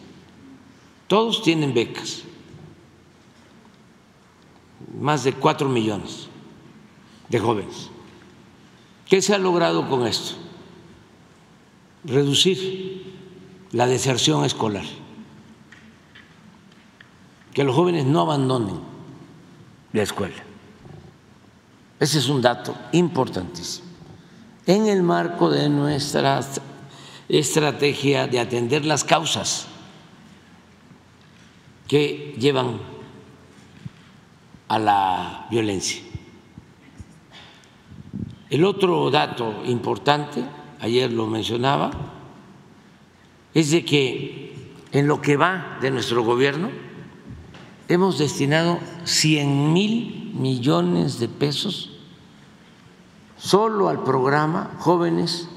todos tienen becas, más de cuatro millones de jóvenes. ¿Qué se ha logrado con esto? Reducir la deserción escolar, que los jóvenes no abandonen la escuela. Ese es un dato importantísimo. En el marco de nuestra estrategia de atender las causas que llevan a la violencia. El otro dato importante, ayer lo mencionaba, es de que en lo que va de nuestro gobierno hemos destinado 100 mil millones de pesos solo al programa Jóvenes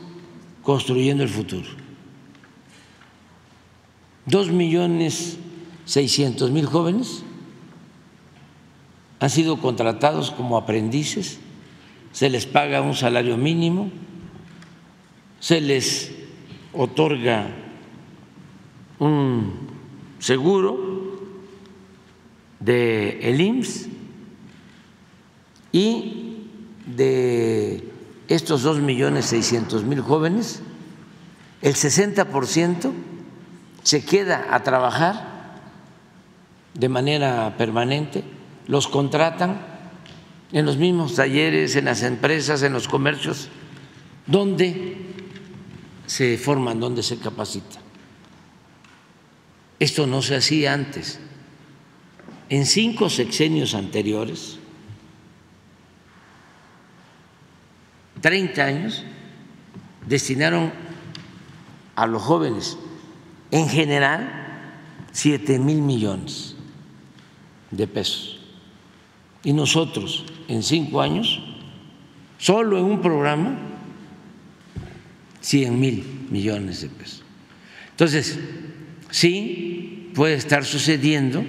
Construyendo el Futuro. Dos millones seiscientos mil jóvenes han sido contratados como aprendices se les paga un salario mínimo, se les otorga un seguro de el IMSS y de estos dos millones seiscientos mil jóvenes, el 60 por ciento se queda a trabajar de manera permanente, los contratan en los mismos talleres, en las empresas, en los comercios, donde se forman, donde se capacitan. Esto no se hacía antes. En cinco sexenios anteriores, 30 años, destinaron a los jóvenes en general 7 mil millones de pesos. Y nosotros en cinco años, solo en un programa, 100 mil millones de pesos. Entonces, sí puede estar sucediendo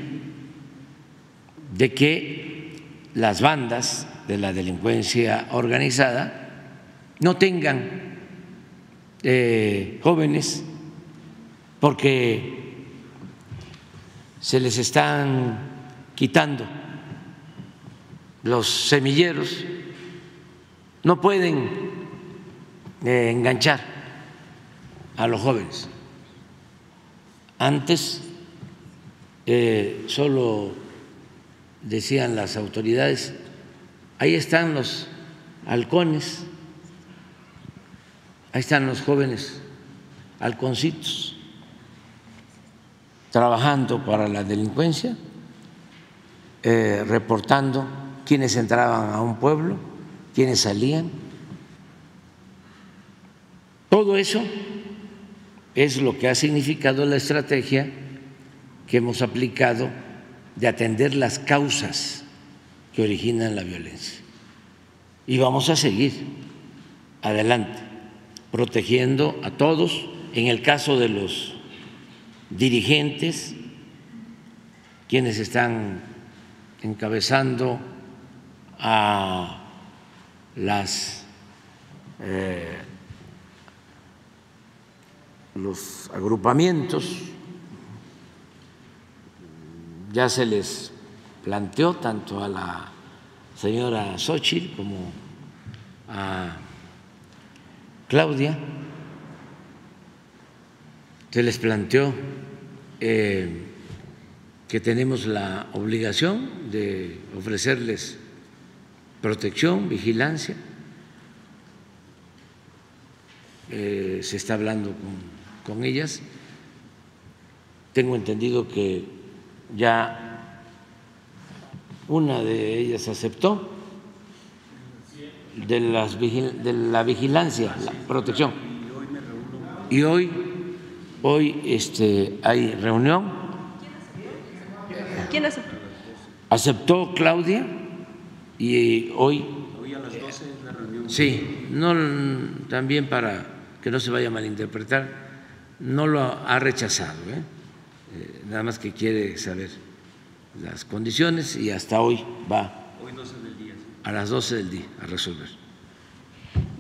de que las bandas de la delincuencia organizada no tengan eh, jóvenes porque se les están quitando los semilleros no pueden eh, enganchar a los jóvenes. Antes eh, solo decían las autoridades, ahí están los halcones, ahí están los jóvenes halconcitos trabajando para la delincuencia, eh, reportando quiénes entraban a un pueblo, quiénes salían. Todo eso es lo que ha significado la estrategia que hemos aplicado de atender las causas que originan la violencia. Y vamos a seguir adelante, protegiendo a todos. En el caso de los dirigentes, quienes están encabezando a las eh, los agrupamientos ya se les planteó tanto a la señora Xochitl como a Claudia, se les planteó eh, que tenemos la obligación de ofrecerles protección, vigilancia. Eh, se está hablando con, con ellas. Tengo entendido que ya una de ellas aceptó de, las, de la vigilancia, la protección. Y hoy, hoy este, hay reunión. ¿Quién aceptó? Aceptó Claudia y hoy... Hoy a las 12 es la reunión. Sí, no, también para que no se vaya a malinterpretar, no lo ha rechazado, ¿eh? Eh, nada más que quiere saber las condiciones y hasta hoy va a las 12 del día a resolver.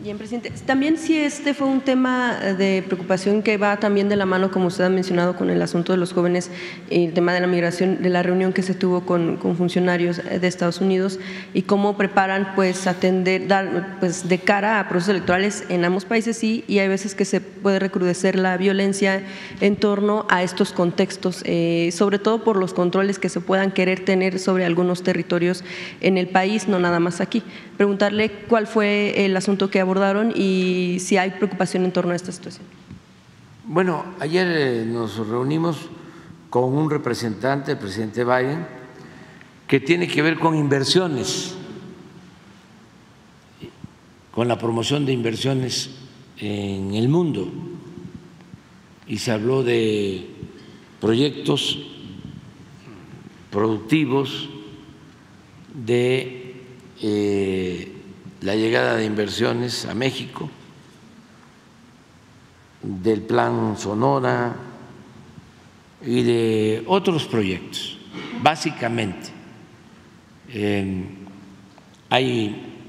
Bien, presidente. También si este fue un tema de preocupación que va también de la mano, como usted ha mencionado, con el asunto de los jóvenes, el tema de la migración, de la reunión que se tuvo con, funcionarios de Estados Unidos y cómo preparan, pues, atender, dar, pues, de cara a procesos electorales en ambos países sí, y hay veces que se puede recrudecer la violencia en torno a estos contextos, eh, sobre todo por los controles que se puedan querer tener sobre algunos territorios en el país, no nada más aquí. Preguntarle cuál fue el asunto que abordó y si hay preocupación en torno a esta situación. Bueno, ayer eh, nos reunimos con un representante, el presidente Biden, que tiene que ver con inversiones, con la promoción de inversiones en el mundo. Y se habló de proyectos productivos, de eh, la llegada de inversiones a México, del plan Sonora y de otros proyectos. Básicamente, hay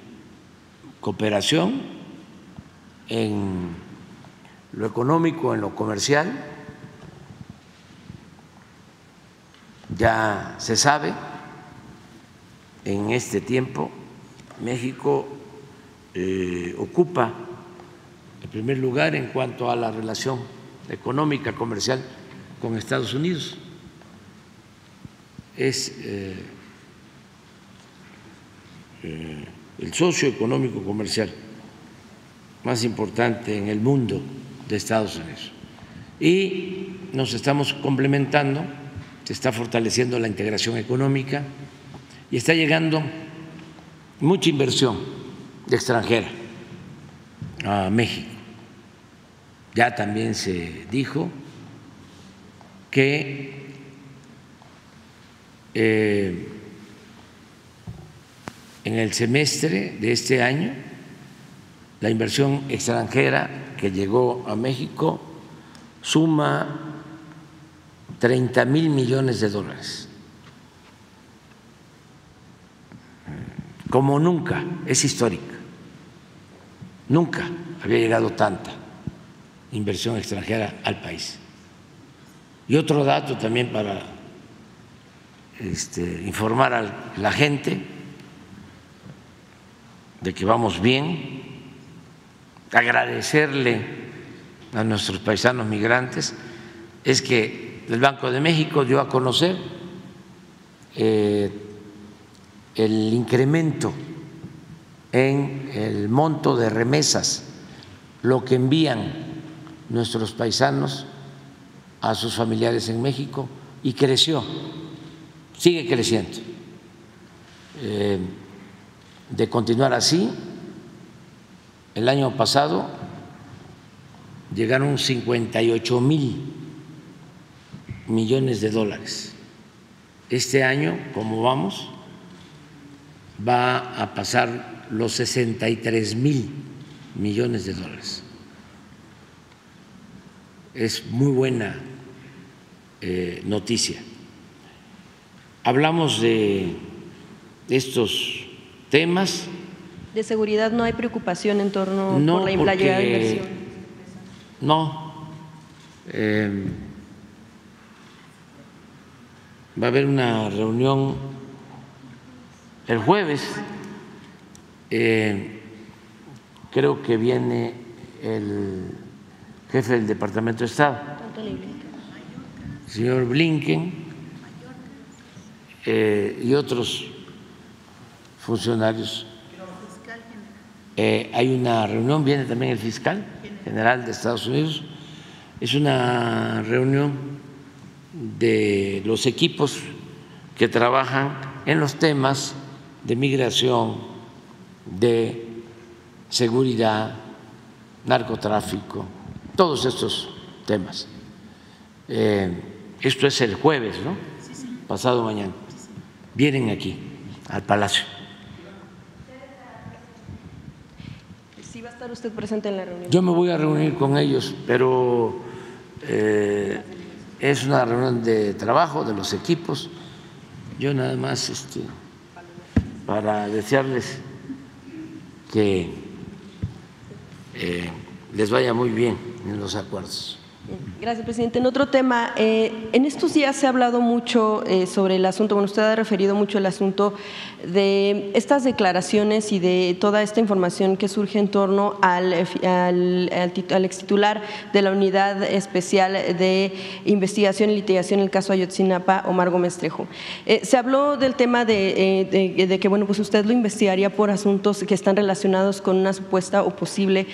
cooperación en lo económico, en lo comercial. Ya se sabe, en este tiempo México eh, ocupa el primer lugar en cuanto a la relación económica, comercial con Estados Unidos. Es eh, eh, el socio económico comercial más importante en el mundo de Estados Unidos. Y nos estamos complementando, se está fortaleciendo la integración económica y está llegando mucha inversión extranjera a México. Ya también se dijo que eh, en el semestre de este año la inversión extranjera que llegó a México suma 30 mil millones de dólares. Como nunca, es histórica. Nunca había llegado tanta inversión extranjera al país. Y otro dato también para este, informar a la gente de que vamos bien, agradecerle a nuestros paisanos migrantes, es que el Banco de México dio a conocer eh, el incremento en el monto de remesas, lo que envían nuestros paisanos a sus familiares en México y creció, sigue creciendo. Eh, de continuar así, el año pasado llegaron 58 mil millones de dólares. Este año, como vamos, va a pasar los 63 mil millones de dólares. Es muy buena eh, noticia. Hablamos de estos temas. De seguridad no hay preocupación en torno no, por la, llegada de inversión. No. Eh, va a haber una reunión el jueves eh, creo que viene el jefe del Departamento de Estado, señor Blinken, eh, y otros funcionarios. Eh, hay una reunión, viene también el fiscal general de Estados Unidos. Es una reunión de los equipos que trabajan en los temas de migración, de seguridad, narcotráfico, todos estos temas. Eh, esto es el jueves, ¿no? pasado mañana. Vienen aquí, al Palacio. ¿Sí va a estar usted presente en la reunión? Yo me voy a reunir con ellos, pero eh, es una reunión de trabajo de los equipos. Yo nada más este, para desearles que eh, les vaya muy bien en los acuerdos. Gracias, presidente. En otro tema, eh, en estos días se ha hablado mucho eh, sobre el asunto, bueno, usted ha referido mucho el asunto de estas declaraciones y de toda esta información que surge en torno al, al, al, ex titular de la Unidad Especial de Investigación y Litigación en el caso Ayotzinapa, Omar Gómez Trejo. Eh, se habló del tema de, de, que, bueno, pues usted lo investigaría por asuntos que están relacionados con una supuesta o posible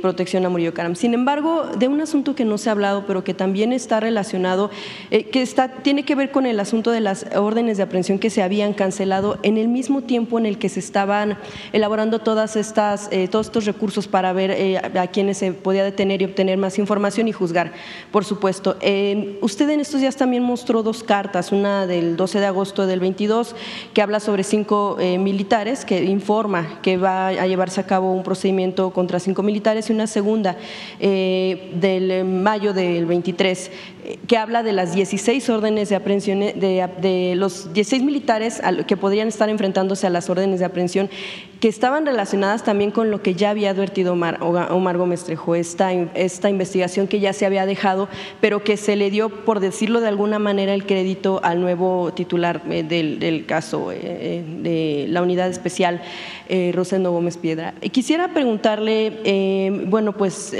protección a Murillo Caram. Sin embargo, de un asunto que no se ha hablado, pero que también está relacionado, eh, que está, tiene que ver con el asunto de las órdenes de aprehensión que se habían cancelado en el mismo tiempo en el que se estaban elaborando todas estas, eh, todos estos recursos para ver eh, a quienes se podía detener y obtener más información y juzgar, por supuesto. Eh, usted en estos días también mostró dos cartas, una del 12 de agosto del 22, que habla sobre cinco militares, que informa que va a llevarse a cabo un procedimiento contra cinco militares, y una segunda del mayo del 23, que habla de las 16 órdenes de aprehensión, de, los 16 militares que podrían estar enfrentándose a las órdenes de aprehensión, que estaban relacionadas también con lo que ya había advertido Omar, Omar Gómez Trejo, esta, esta investigación que ya se había dejado, pero que se le dio, por decirlo de alguna manera, el crédito al nuevo titular eh, del, caso eh, de la unidad especial, eh, Rosendo Gómez Piedra. Quisiera preguntarle, eh, bueno, pues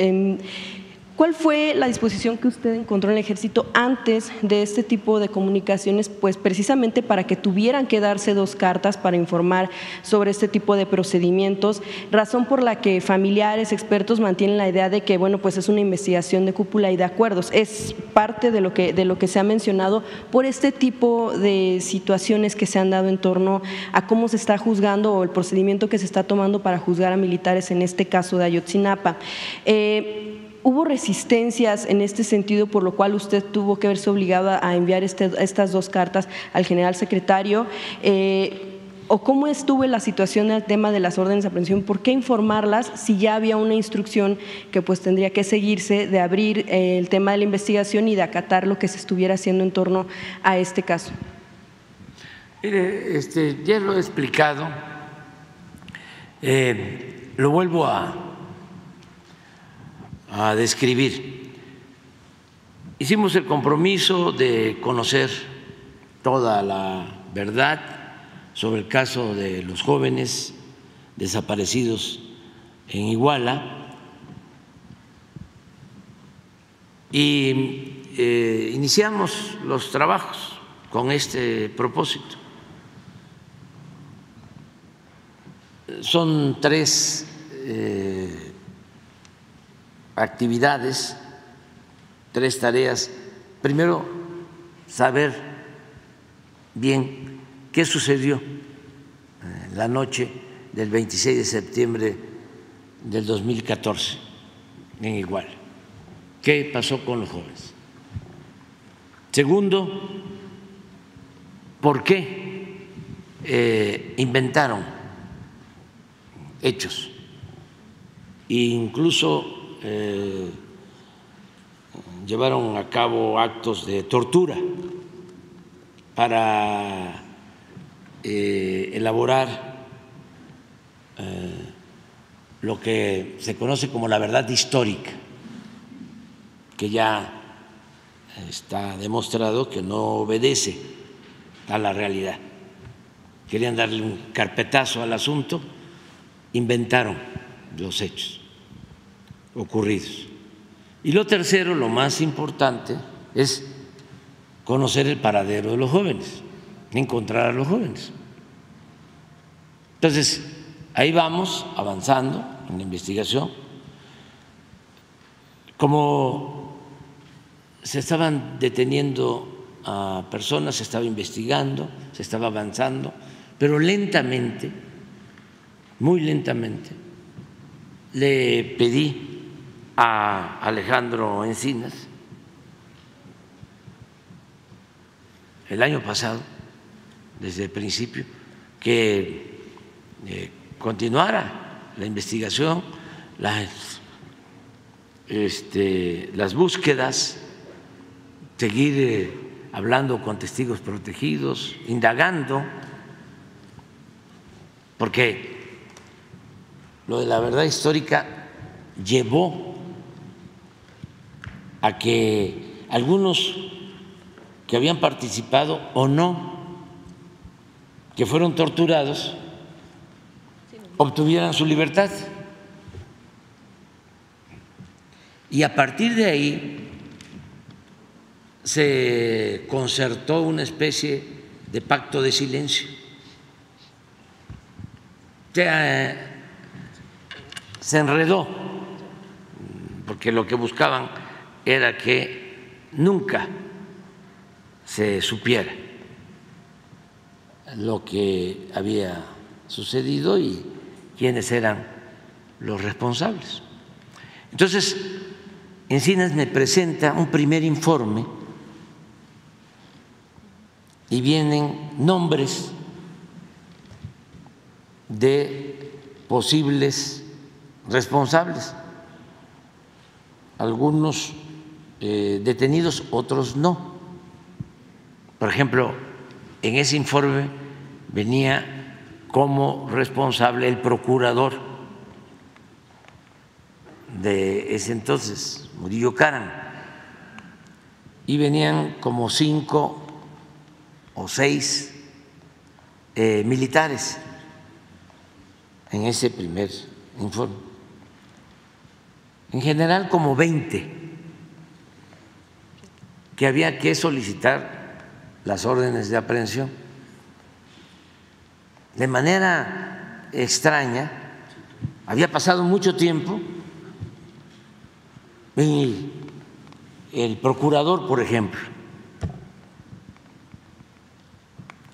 ¿Cuál fue la disposición que usted encontró en el ejército antes de este tipo de comunicaciones? Pues precisamente para que tuvieran que darse dos cartas para informar sobre este tipo de procedimientos, razón por la que familiares, expertos mantienen la idea de que, bueno, pues es una investigación de cúpula y de acuerdos. Es parte de lo que, se ha mencionado por este tipo de situaciones que se han dado en torno a cómo se está juzgando o el procedimiento que se está tomando para juzgar a militares en este caso de Ayotzinapa. Eh, ¿Hubo resistencias en este sentido, por lo cual usted tuvo que verse obligada a enviar este, estas dos cartas al general secretario? Eh, ¿O cómo estuvo la situación del tema de las órdenes de aprehensión? ¿Por qué informarlas si ya había una instrucción que pues tendría que seguirse de abrir eh, el tema de la investigación y de acatar lo que se estuviera haciendo en torno a este caso? Mire, este, ya lo he explicado, eh, lo vuelvo a a describir. Hicimos el compromiso de conocer toda la verdad sobre el caso de los jóvenes desaparecidos en Iguala y eh, iniciamos los trabajos con este propósito. Son tres eh, actividades, tres tareas. Primero, saber bien qué sucedió eh, la noche del 26 de septiembre del 2014 en Igual. ¿Qué pasó con los jóvenes? Segundo, ¿por qué eh, inventaron hechos? E incluso eh, llevaron a cabo actos de tortura para eh, elaborar eh, lo que se conoce como la verdad histórica, que ya está demostrado que no obedece a la realidad. Querían darle un carpetazo al asunto, inventaron los hechos ocurridos. Y lo tercero, lo más importante, es conocer el paradero de los jóvenes, encontrar a los jóvenes. Entonces, ahí vamos avanzando en la investigación. Como se estaban deteniendo a personas, se estaba investigando, se estaba avanzando, pero lentamente, muy lentamente, le pedí a Alejandro Encinas, el año pasado, desde el principio, que eh, continuara la investigación, las, este, las búsquedas, seguir eh, hablando con testigos protegidos, indagando, porque lo de la verdad histórica llevó a que algunos que habían participado o no, que fueron torturados, obtuvieran su libertad. Y a partir de ahí se concertó una especie de pacto de silencio. Se, se enredó, porque lo que buscaban era que nunca se supiera lo que había sucedido y quiénes eran los responsables. Entonces, Encinas me presenta un primer informe y vienen nombres de posibles responsables, algunos eh, detenidos, otros no. Por ejemplo, en ese informe venía como responsable el procurador de ese entonces, Murillo Caran, y venían como cinco o seis eh, militares en ese primer informe. En general como 20 que había que solicitar las órdenes de aprehensión. De manera extraña, había pasado mucho tiempo y el procurador, por ejemplo,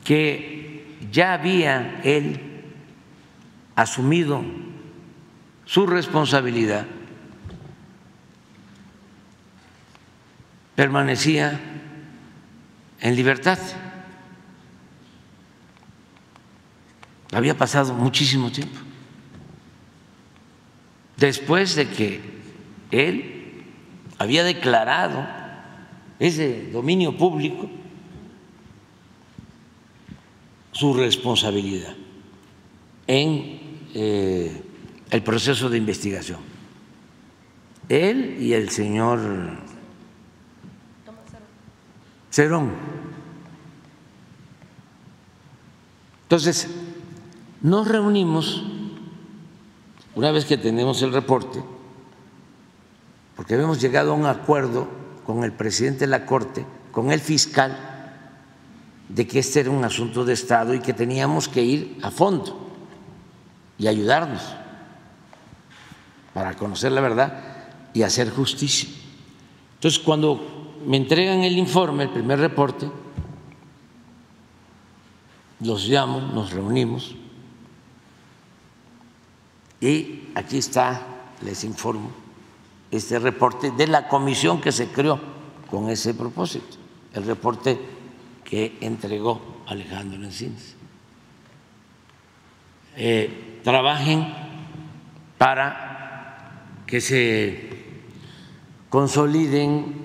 que ya había él asumido su responsabilidad, permanecía en libertad. Había pasado muchísimo tiempo. Después de que él había declarado ese dominio público su responsabilidad en eh, el proceso de investigación. Él y el señor Cerón. Entonces, nos reunimos una vez que tenemos el reporte, porque habíamos llegado a un acuerdo con el presidente de la Corte, con el fiscal, de que este era un asunto de Estado y que teníamos que ir a fondo y ayudarnos para conocer la verdad y hacer justicia. Entonces, cuando me entregan el informe, el primer reporte, los llamo, nos reunimos y aquí está, les informo, este reporte de la comisión que se creó con ese propósito, el reporte que entregó Alejandro Encinas. Eh, trabajen para que se consoliden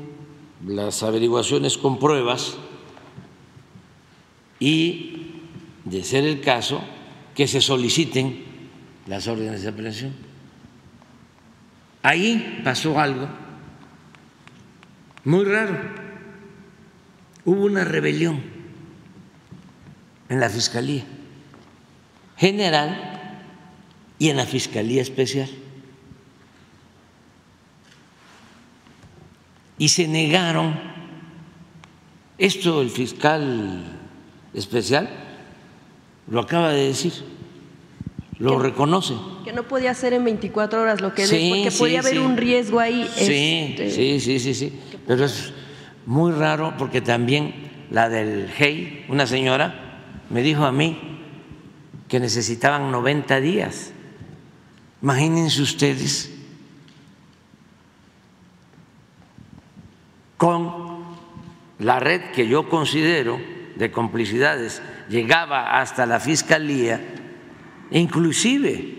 las averiguaciones con pruebas y, de ser el caso, que se soliciten las órdenes de aprehensión. Ahí pasó algo muy raro. Hubo una rebelión en la Fiscalía General y en la Fiscalía Especial. Y se negaron. Esto el fiscal especial lo acaba de decir, lo reconoce. Que no podía ser en 24 horas lo que sí, porque podía haber un riesgo ahí. Sí, este, sí, sí, sí, sí. Pero es muy raro porque también la del GEI, una señora, me dijo a mí que necesitaban 90 días. Imagínense ustedes con la red que yo considero de complicidades llegaba hasta la fiscalía, inclusive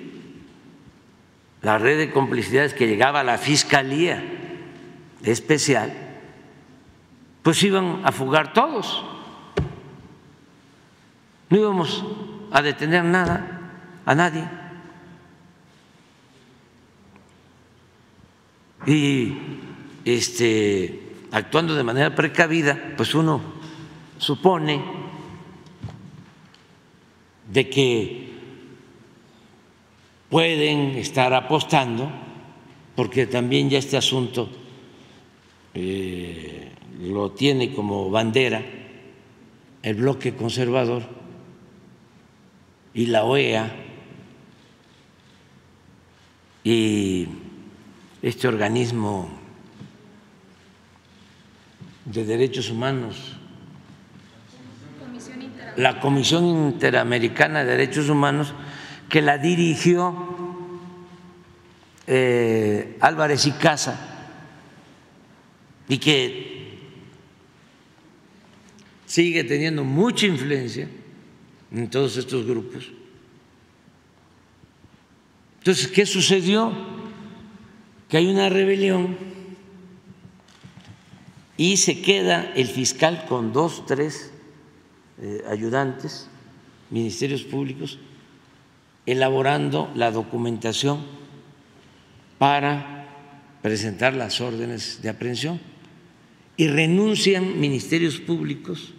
la red de complicidades que llegaba a la fiscalía especial, pues iban a fugar todos. No íbamos a detener nada, a nadie. Y este, actuando de manera precavida, pues uno supone de que pueden estar apostando, porque también ya este asunto eh, lo tiene como bandera el bloque conservador y la OEA y este organismo de Derechos Humanos, la Comisión Interamericana de Derechos Humanos, que la dirigió eh, Álvarez y Casa y que sigue teniendo mucha influencia en todos estos grupos. Entonces, ¿qué sucedió? Que hay una rebelión y se queda el fiscal con dos, tres eh, ayudantes, ministerios públicos, elaborando la documentación para presentar las órdenes de aprehensión y renuncian ministerios públicos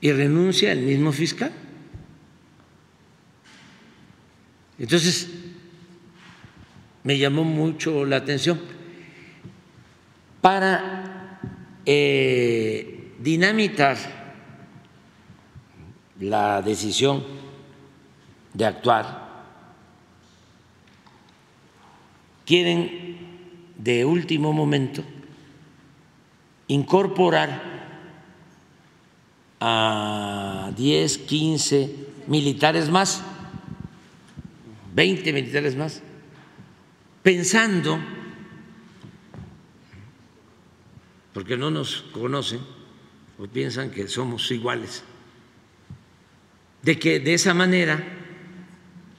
y renuncia el mismo fiscal. Entonces, me llamó mucho la atención. Para eh, dinamitar la decisión de actuar, quieren de último momento incorporar a 10, 15 militares más, 20 militares más pensando, porque no nos conocen o piensan que somos iguales, de que de esa manera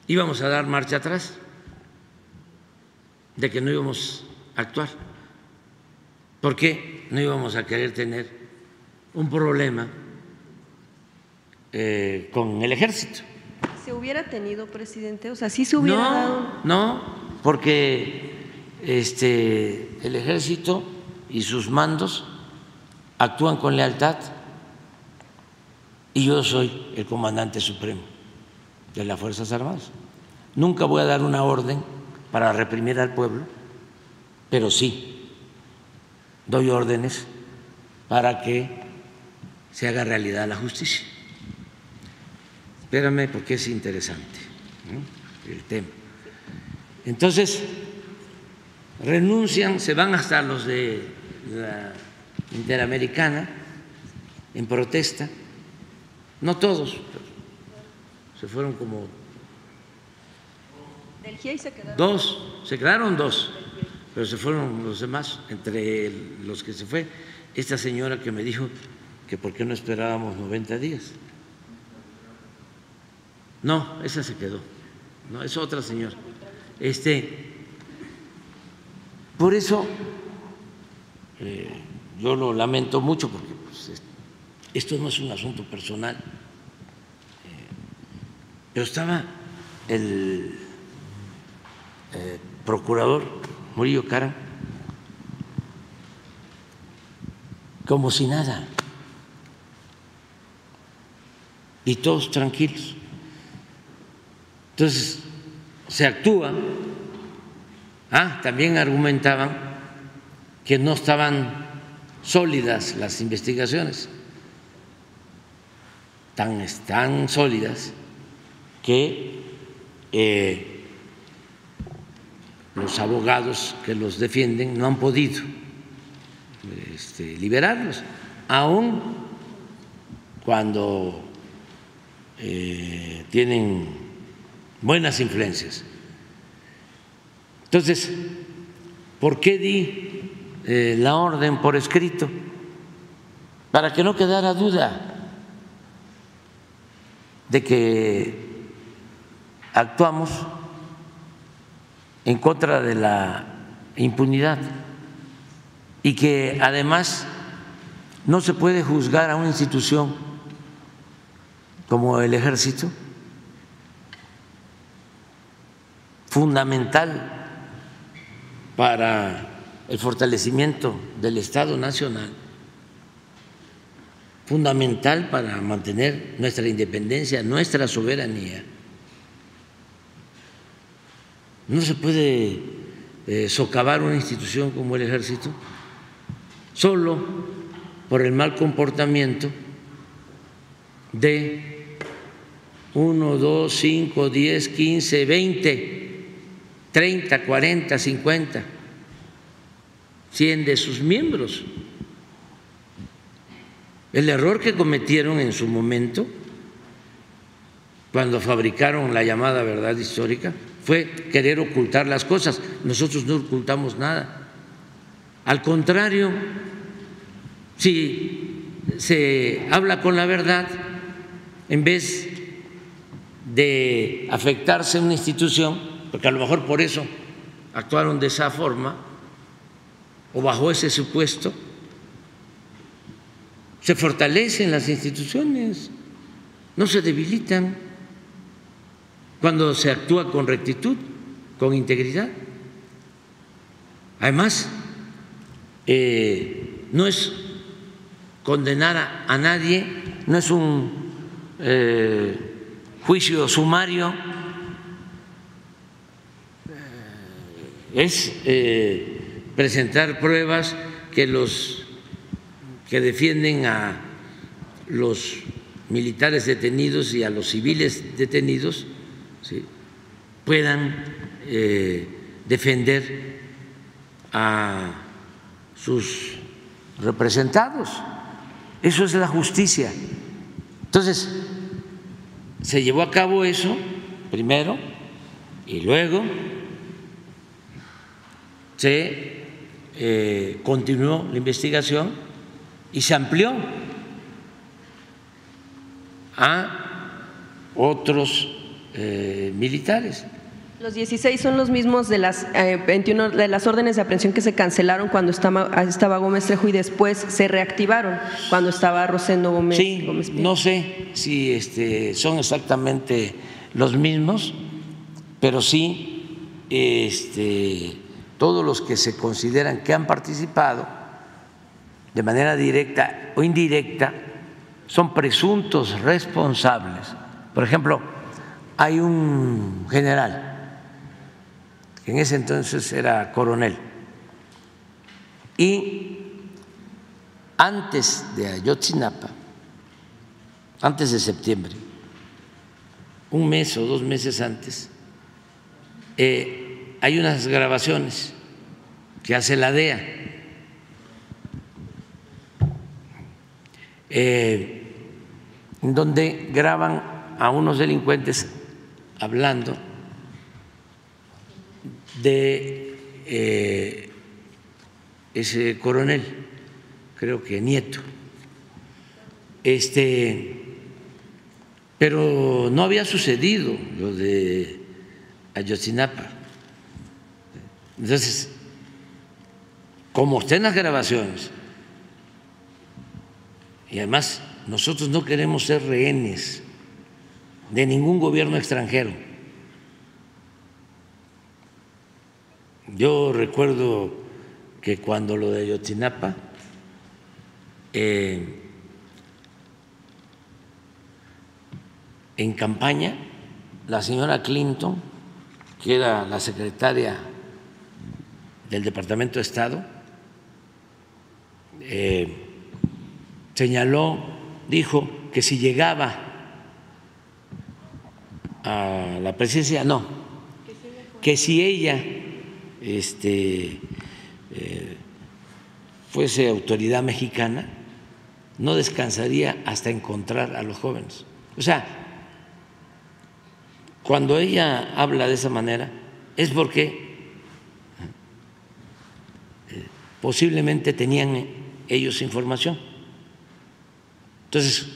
íbamos a dar marcha atrás, de que no íbamos a actuar, porque no íbamos a querer tener un problema eh, con el ejército. ¿Se hubiera tenido, presidente? O sea, sí se hubiera dado. No, porque este, el ejército y sus mandos actúan con lealtad y yo soy el comandante supremo de las Fuerzas Armadas. Nunca voy a dar una orden para reprimir al pueblo, pero sí doy órdenes para que se haga realidad la justicia. Espérame porque es interesante el tema. Entonces, renuncian, se van hasta los de la Interamericana en protesta, no todos, se fueron como dos, se quedaron dos, pero se fueron los demás, entre los que se fue esta señora que me dijo que por qué no esperábamos 90 días. No, esa se quedó, no, es otra señora. Este, por eso eh, yo lo lamento mucho porque pues, esto no es un asunto personal, eh, pero estaba el eh, procurador Murillo Cara como si nada y todos tranquilos. Entonces, se actúa. Ah, también argumentaban que no estaban sólidas las investigaciones, tan, tan sólidas que eh, los abogados que los defienden no han podido este, liberarlos, aun cuando eh, tienen buenas influencias. Entonces, ¿por qué di eh, la orden por escrito? para que no quedara duda de que actuamos en contra de la impunidad y que además no se puede juzgar a una institución como el ejército, fundamental para el fortalecimiento del Estado Nacional, fundamental para mantener nuestra independencia, nuestra soberanía. No se puede eh, socavar una institución como el ejército solo por el mal comportamiento de uno, dos, cinco, diez, quince, veinte, treinta, cuarenta, cincuenta, cien de sus miembros. El error que cometieron en su momento, cuando fabricaron la llamada verdad histórica, fue querer ocultar las cosas. Nosotros no ocultamos nada. Al contrario, si se habla con la verdad, en vez de afectarse una institución, porque a lo mejor por eso actuaron de esa forma o bajo ese supuesto, se fortalecen las instituciones, no se debilitan cuando se actúa con rectitud, con integridad. Además, eh, no es condenar a, nadie, no es un eh, juicio sumario, eh, es presentar pruebas que los que defienden a los militares detenidos y a los civiles detenidos puedan defender a sus representados. Eso es la justicia. Entonces, se llevó a cabo eso primero y luego se eh, continuó la investigación y se amplió a otros eh, militares. Los 16 son los mismos de las 21 eh, de las órdenes de aprehensión que se cancelaron cuando estaba, estaba Gómez Trejo y después se reactivaron cuando estaba Rosendo Gómez. Sí, no sé si este, son exactamente los mismos, pero sí este, todos los que se consideran que han participado de manera directa o indirecta son presuntos responsables. Por ejemplo, hay un general que en ese entonces era coronel. Y antes de Ayotzinapa, antes de septiembre, un mes o dos meses antes, eh, hay unas grabaciones que hace la DEA. Eh, donde graban a unos delincuentes hablando de eh, ese coronel, creo que nieto. Este, pero no había sucedido lo de Ayotzinapa. Entonces, como estén las grabaciones, y además nosotros no queremos ser rehenes de ningún gobierno extranjero. Yo recuerdo que cuando lo de Ayotzinapa, eh, en campaña, la señora Clinton, que era la secretaria del Departamento de Estado, eh, señaló, dijo que si llegaba a la presidencia, no, que si ella este, eh, fuese autoridad mexicana, no descansaría hasta encontrar a los jóvenes. O sea, cuando ella habla de esa manera es porque eh, posiblemente tenían ellos información Entonces,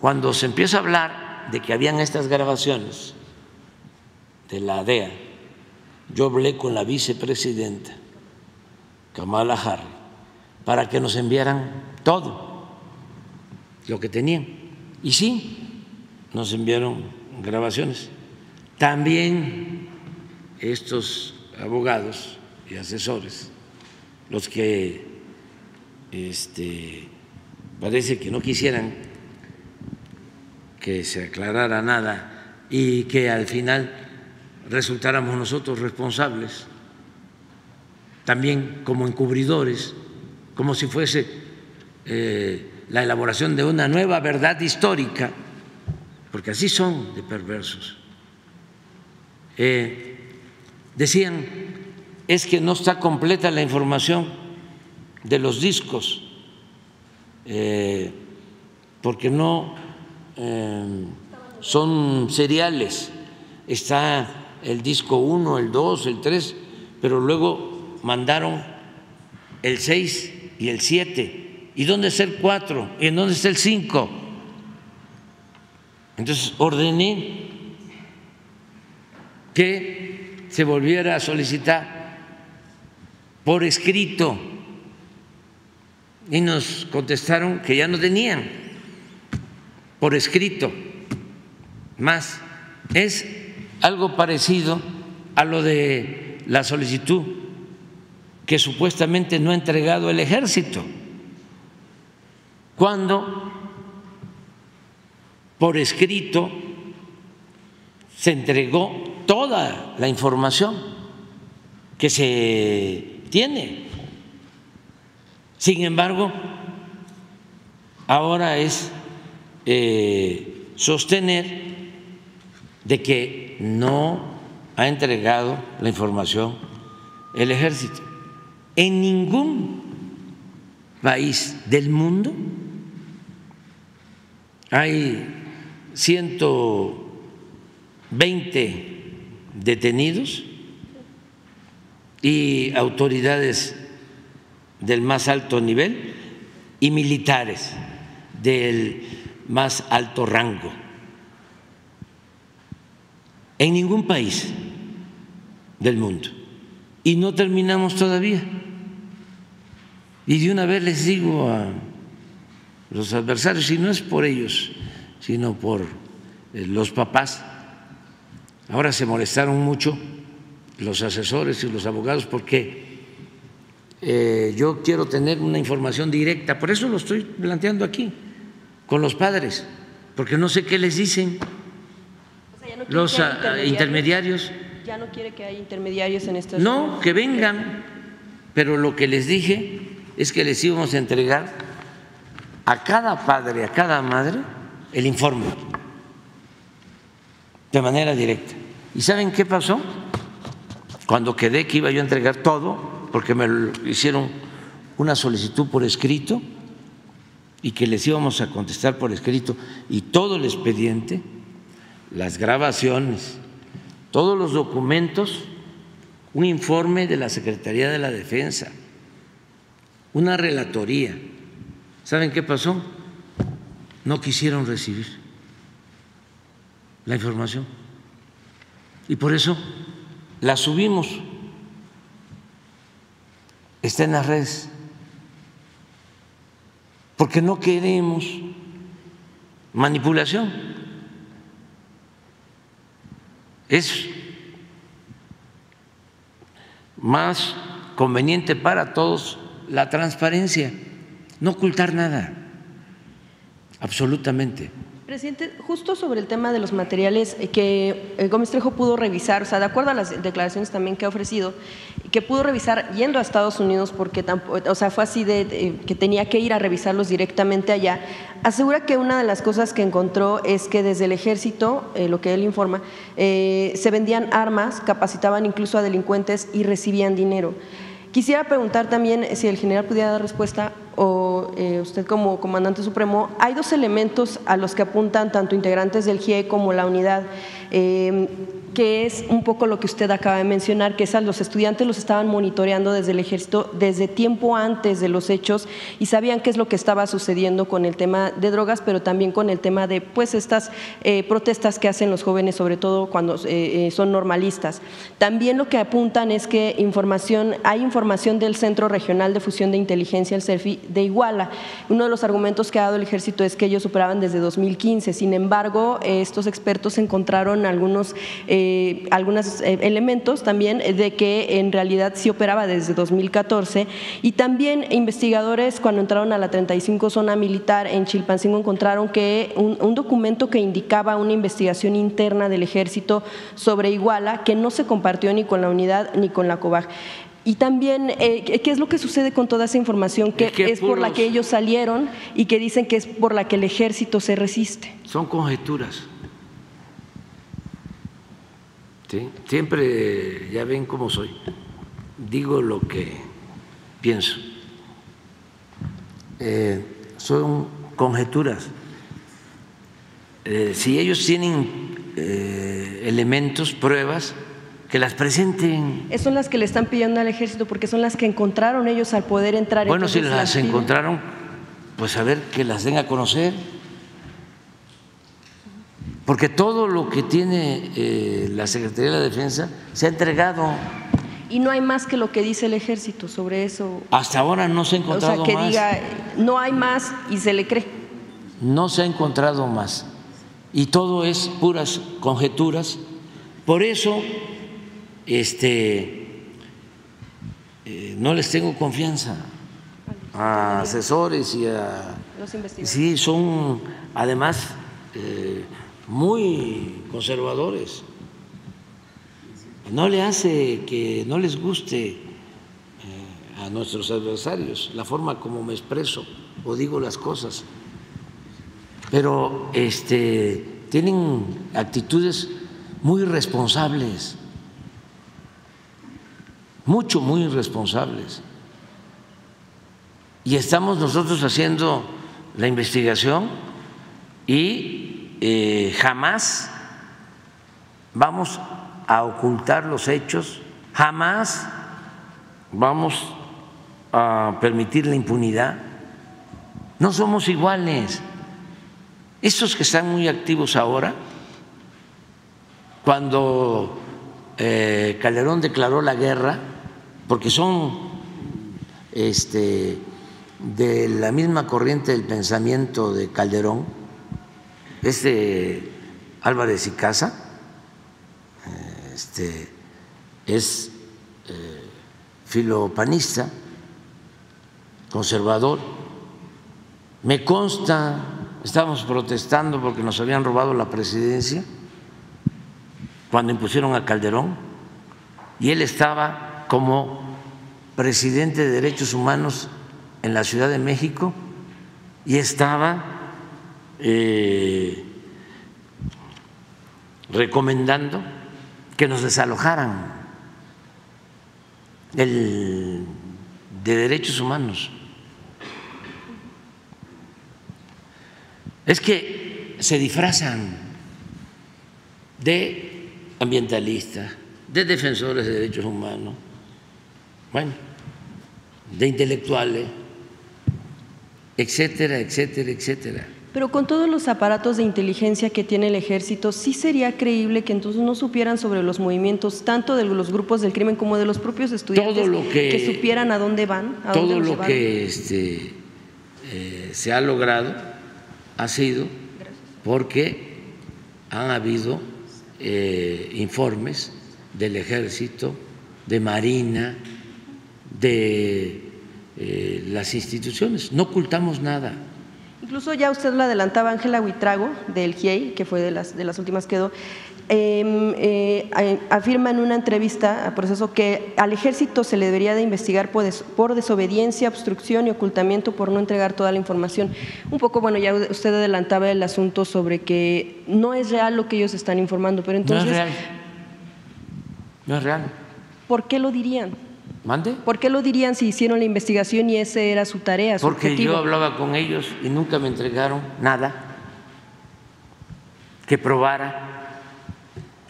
cuando se empieza a hablar de que habían estas grabaciones de la DEA, yo hablé con la vicepresidenta Kamala Harris para que nos enviaran todo lo que tenían. Y sí, nos enviaron grabaciones. También estos abogados y asesores, los que este, parece que no quisieran que se aclarara nada y que al final resultáramos nosotros responsables, también como encubridores, como si fuese eh, la elaboración de una nueva verdad histórica, porque así son de perversos. Eh, decían, es que no está completa la información de los discos, eh, porque no son seriales. Está el disco 1, el 2, el 3, pero luego mandaron el 6 y el 7. ¿Y dónde está el 4? ¿Y en dónde está el 5? Entonces ordené que se volviera a solicitar por escrito y nos contestaron que ya no tenían por escrito más. Es algo parecido a lo de la solicitud que supuestamente no ha entregado el ejército, cuando por escrito se entregó toda la información que se tiene. Sin embargo, ahora es eh, sostener de que no ha entregado la información el ejército. En ningún país del mundo hay 120 detenidos y autoridades del más alto nivel y militares del más alto rango en ningún país del mundo. Y no terminamos todavía. Y de una vez les digo a los adversarios, y no es por ellos, sino por eh, los papás, ahora se molestaron mucho los asesores y los abogados porque eh, yo quiero tener una información directa, por eso lo estoy planteando aquí, con los padres, porque no sé qué les dicen los ah, intermediarios. ¿Ya no quiere que haya intermediarios en estos? No, que vengan, pero lo que les dije es que les íbamos a entregar a cada padre, a cada madre, el informe de manera directa. ¿Y saben qué pasó? Cuando quedé que iba yo a entregar todo, porque me hicieron una solicitud por escrito y que les íbamos a contestar por escrito y todo el expediente, las grabaciones, todos los documentos, un informe de la Secretaría de la Defensa, una relatoría. ¿Saben qué pasó? No quisieron recibir la información. Y por eso la subimos. Está en las redes. Porque no queremos manipulación es más conveniente para todos la transparencia, no ocultar nada, absolutamente. Presidente, justo sobre el tema de los materiales eh, que eh, Gómez Trejo pudo revisar, o sea, de acuerdo a las declaraciones también que ha ofrecido, que pudo revisar yendo a Estados Unidos porque o sea, fue así de, que tenía que ir a revisarlos directamente allá, asegura que una de las cosas que encontró es que desde el ejército, eh, lo que él informa, se vendían armas, capacitaban incluso a delincuentes y recibían dinero. Quisiera preguntar también si el general pudiera dar respuesta o eh, usted como comandante supremo, hay dos elementos a los que apuntan tanto integrantes del GIE como la unidad. Eh, que es un poco lo que usted acaba de mencionar, que es a los estudiantes los estaban monitoreando desde el ejército desde tiempo antes de los hechos y sabían qué es lo que estaba sucediendo con el tema de drogas, pero también con el tema de pues estas eh, protestas que hacen los jóvenes, sobre todo cuando eh, eh, son normalistas. También lo que apuntan es que información, hay información del Centro Regional de Fusión de Inteligencia, el CERFI, de Iguala. Uno de los argumentos que ha dado el ejército es que ellos operaban desde 2015. Sin embargo, estos expertos encontraron algunos eh, algunos eh, elementos también de que en realidad sí operaba desde 2014 y también investigadores cuando entraron a la 35 zona militar en Chilpancingo encontraron que un, documento que indicaba una investigación interna del ejército sobre Iguala que no se compartió ni con la unidad ni con la COBAG. Y también, eh, ¿qué es lo que sucede con toda esa información? Que es, por la que ellos salieron y que dicen que es por la que el ejército se resiste. Son conjeturas. Siempre, ya ven cómo soy, digo lo que pienso. Eh, son conjeturas. Eh, si ellos tienen eh, elementos, pruebas, que las presenten. Son las que le están pidiendo al ejército porque son las que encontraron ellos al poder entrar. Bueno, si las encontraron, pues a ver que las den a conocer porque todo lo que tiene eh, la Secretaría de la Defensa se ha entregado. Y no hay más que lo que dice el ejército sobre eso. Hasta ahora no se ha encontrado más. O sea, que diga, no hay más y se le cree. No se ha encontrado más. Y todo es puras conjeturas. Por eso, este, eh, no les tengo confianza a asesores y a... Los investigadores. Sí, son además... Eh, muy conservadores. No le hace que no les guste eh, a nuestros adversarios la forma como me expreso o digo las cosas, pero este, tienen actitudes muy irresponsables, mucho, muy irresponsables. Y estamos nosotros haciendo la investigación y eh, jamás vamos a ocultar los hechos, jamás vamos a permitir la impunidad. No somos iguales. Estos que están muy activos ahora, cuando eh, Calderón declaró la guerra, porque son este, de la misma corriente del pensamiento de Calderón, este Álvarez y Casa este, es eh, filopanista, conservador. Me consta, estábamos protestando porque nos habían robado la presidencia cuando impusieron a Calderón y él estaba como presidente de Derechos Humanos en la Ciudad de México y estaba eh, recomendando que nos desalojaran el de derechos humanos. Es que se disfrazan de ambientalistas, de defensores de derechos humanos, bueno, de intelectuales, etcétera, etcétera, etcétera. Pero con todos los aparatos de inteligencia que tiene el ejército, sí sería creíble que entonces no supieran sobre los movimientos tanto de los grupos del crimen como de los propios estudiantes que, supieran a dónde van. todo lo que este, eh, se ha logrado ha sido porque han habido eh, informes del ejército, de Marina, de eh, las instituciones. No ocultamos nada. Incluso ya usted lo adelantaba, Ángela Huitrago, del GIEI, que fue de las, de las últimas que quedó, em, eh, afirma en una entrevista a proceso que al ejército se le debería de investigar por, por, desobediencia, obstrucción y ocultamiento por no entregar toda la información. Un poco, bueno, ya usted adelantaba el asunto sobre que no es real lo que ellos están informando, pero entonces... No es real. No es real. ¿Por qué lo dirían? ¿Mande? ¿Por qué lo dirían si hicieron la investigación y ese era su tarea, su Porque objetivo? yo hablaba con ellos y nunca me entregaron nada que probara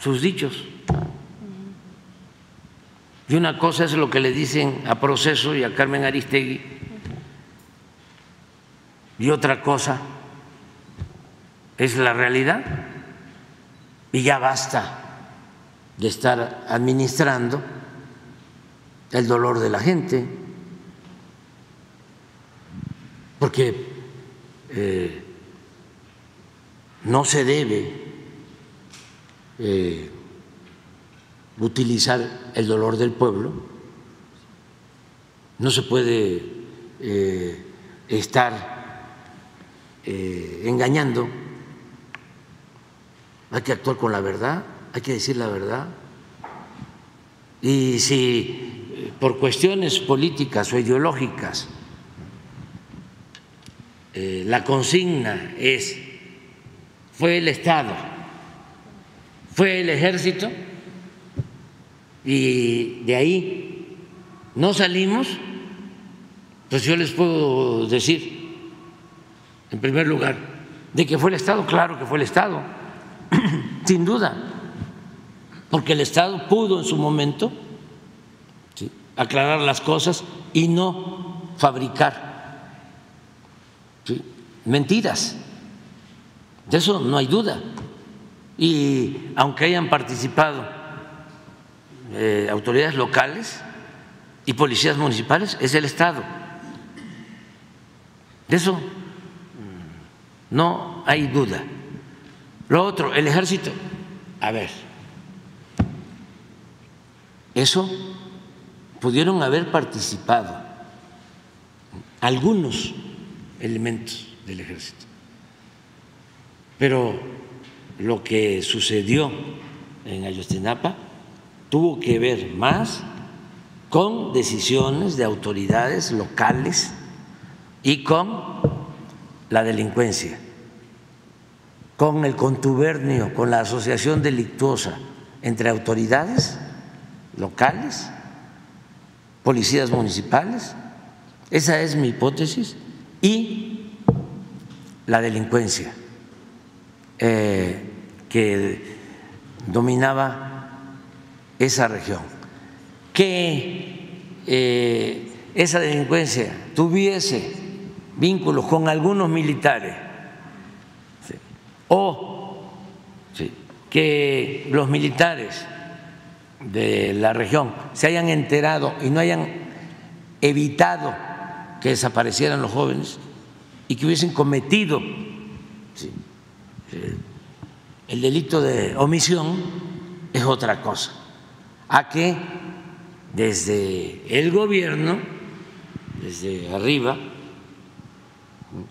sus dichos. Y una cosa es lo que le dicen a Proceso y a Carmen Aristegui, y otra cosa es la realidad. Y ya basta de estar administrando el dolor de la gente, porque eh, no se debe eh, utilizar el dolor del pueblo, no se puede eh, estar engañando, hay que actuar con la verdad, hay que decir la verdad. Y si por cuestiones políticas o ideológicas eh, la consigna es, fue el Estado, fue el ejército, y de ahí no salimos, pues yo les puedo decir, en primer lugar, de que fue el Estado, claro que fue el Estado, sin duda, porque el Estado pudo en su momento. Aclarar las cosas y no fabricar mentiras. De eso no hay duda. Y aunque hayan participado eh, autoridades locales y policías municipales, es el Estado. De eso mm, no hay duda. Lo otro, el ejército, a ver, eso pudieron haber participado algunos elementos del ejército, pero lo que sucedió en Ayotzinapa tuvo que ver más con decisiones de autoridades locales y con la delincuencia, con el contubernio, con la asociación delictuosa entre autoridades locales, policías municipales, esa es mi hipótesis, y la delincuencia eh, que dominaba esa región. Que eh, esa delincuencia tuviese vínculos con algunos militares o ¿sí? que los militares de la región se hayan enterado y no hayan evitado que desaparecieran los jóvenes y que hubiesen cometido ¿sí? el delito de omisión es otra cosa, a que desde el gobierno, desde arriba,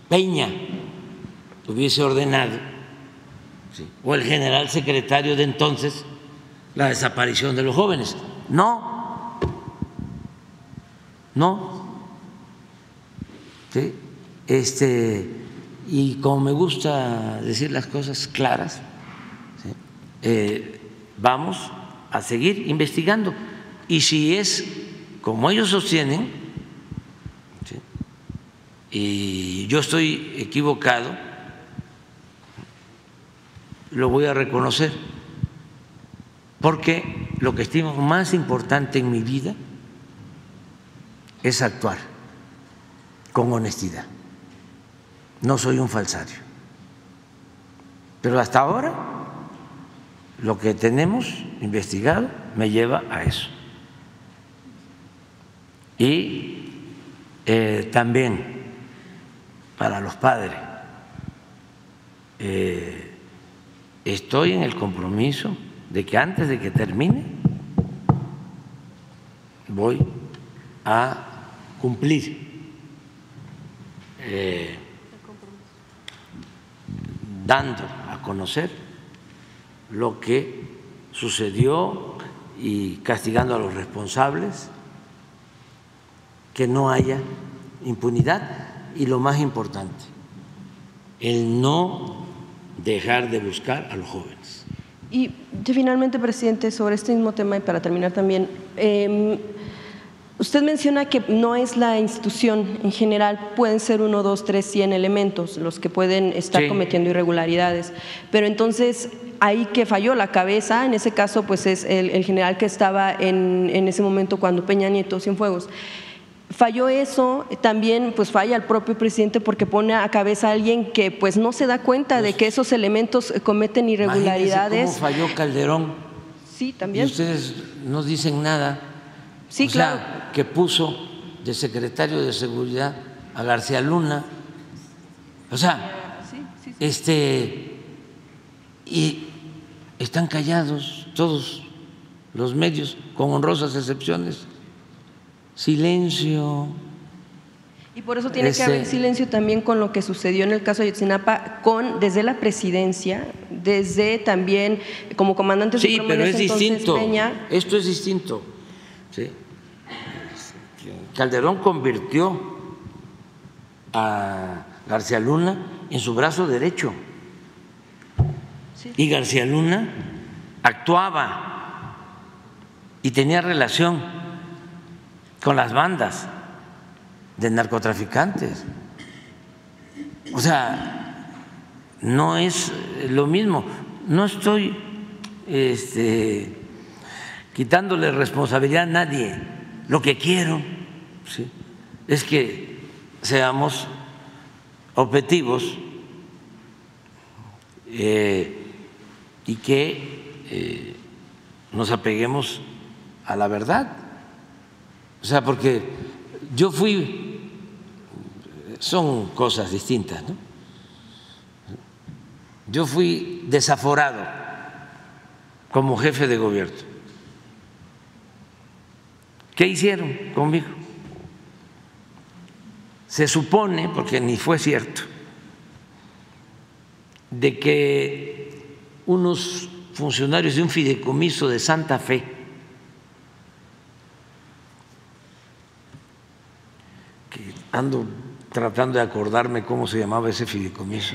Peña hubiese ordenado, o el general secretario de entonces, la desaparición de los jóvenes. No, no. Este, y como me gusta decir las cosas claras, eh, vamos a seguir investigando. Y si es como ellos sostienen, y yo estoy equivocado, lo voy a reconocer, porque lo que estimo más importante en mi vida es actuar con honestidad. No soy un falsario. Pero hasta ahora lo que tenemos investigado me lleva a eso. Y eh, también para los padres, eh, estoy en el compromiso de que antes de que termine voy a cumplir eh, dando a conocer lo que sucedió y castigando a los responsables, que no haya impunidad y lo más importante, el no dejar de buscar a los jóvenes. Y finalmente, presidente, sobre este mismo tema y para terminar también, eh, Usted menciona que no es la institución en general, pueden ser uno, dos, tres, cien elementos los que pueden estar Sí. cometiendo irregularidades. Pero entonces, ahí que falló la cabeza, en ese caso, pues es el, el general que estaba en, en ese momento cuando Peña Nieto, Cienfuegos. Falló eso, también pues falla el propio presidente porque pone a cabeza a alguien que pues no se da cuenta de que esos elementos cometen irregularidades. ¿Cómo falló Calderón? Sí, Y también. ustedes no dicen nada. Sí, O sea, claro. que puso de secretario de Seguridad a García Luna. O sea, Sí, sí, sí. este y están callados todos los medios, con honrosas excepciones. Silencio. Y por eso tiene Ese- que haber silencio también con lo que sucedió en el caso de Ayotzinapa, con desde la presidencia, desde también como comandante Sí, supremo en pero es entonces, distinto. Peña. Esto es distinto. ¿sí? Calderón convirtió a García Luna en su brazo derecho. Sí. Y García Luna actuaba y tenía relación con las bandas de narcotraficantes. O sea, no es lo mismo. No estoy este, quitándole responsabilidad a nadie. Lo que quiero es que seamos objetivos eh, y que eh, nos apeguemos a la verdad. O sea, porque yo fui, son cosas distintas, ¿no? Yo fui desaforado como jefe de gobierno. ¿Qué hicieron conmigo? Se supone, porque ni fue cierto, de que unos funcionarios de un fideicomiso de Santa Fe que ando tratando de acordarme cómo se llamaba ese fideicomiso.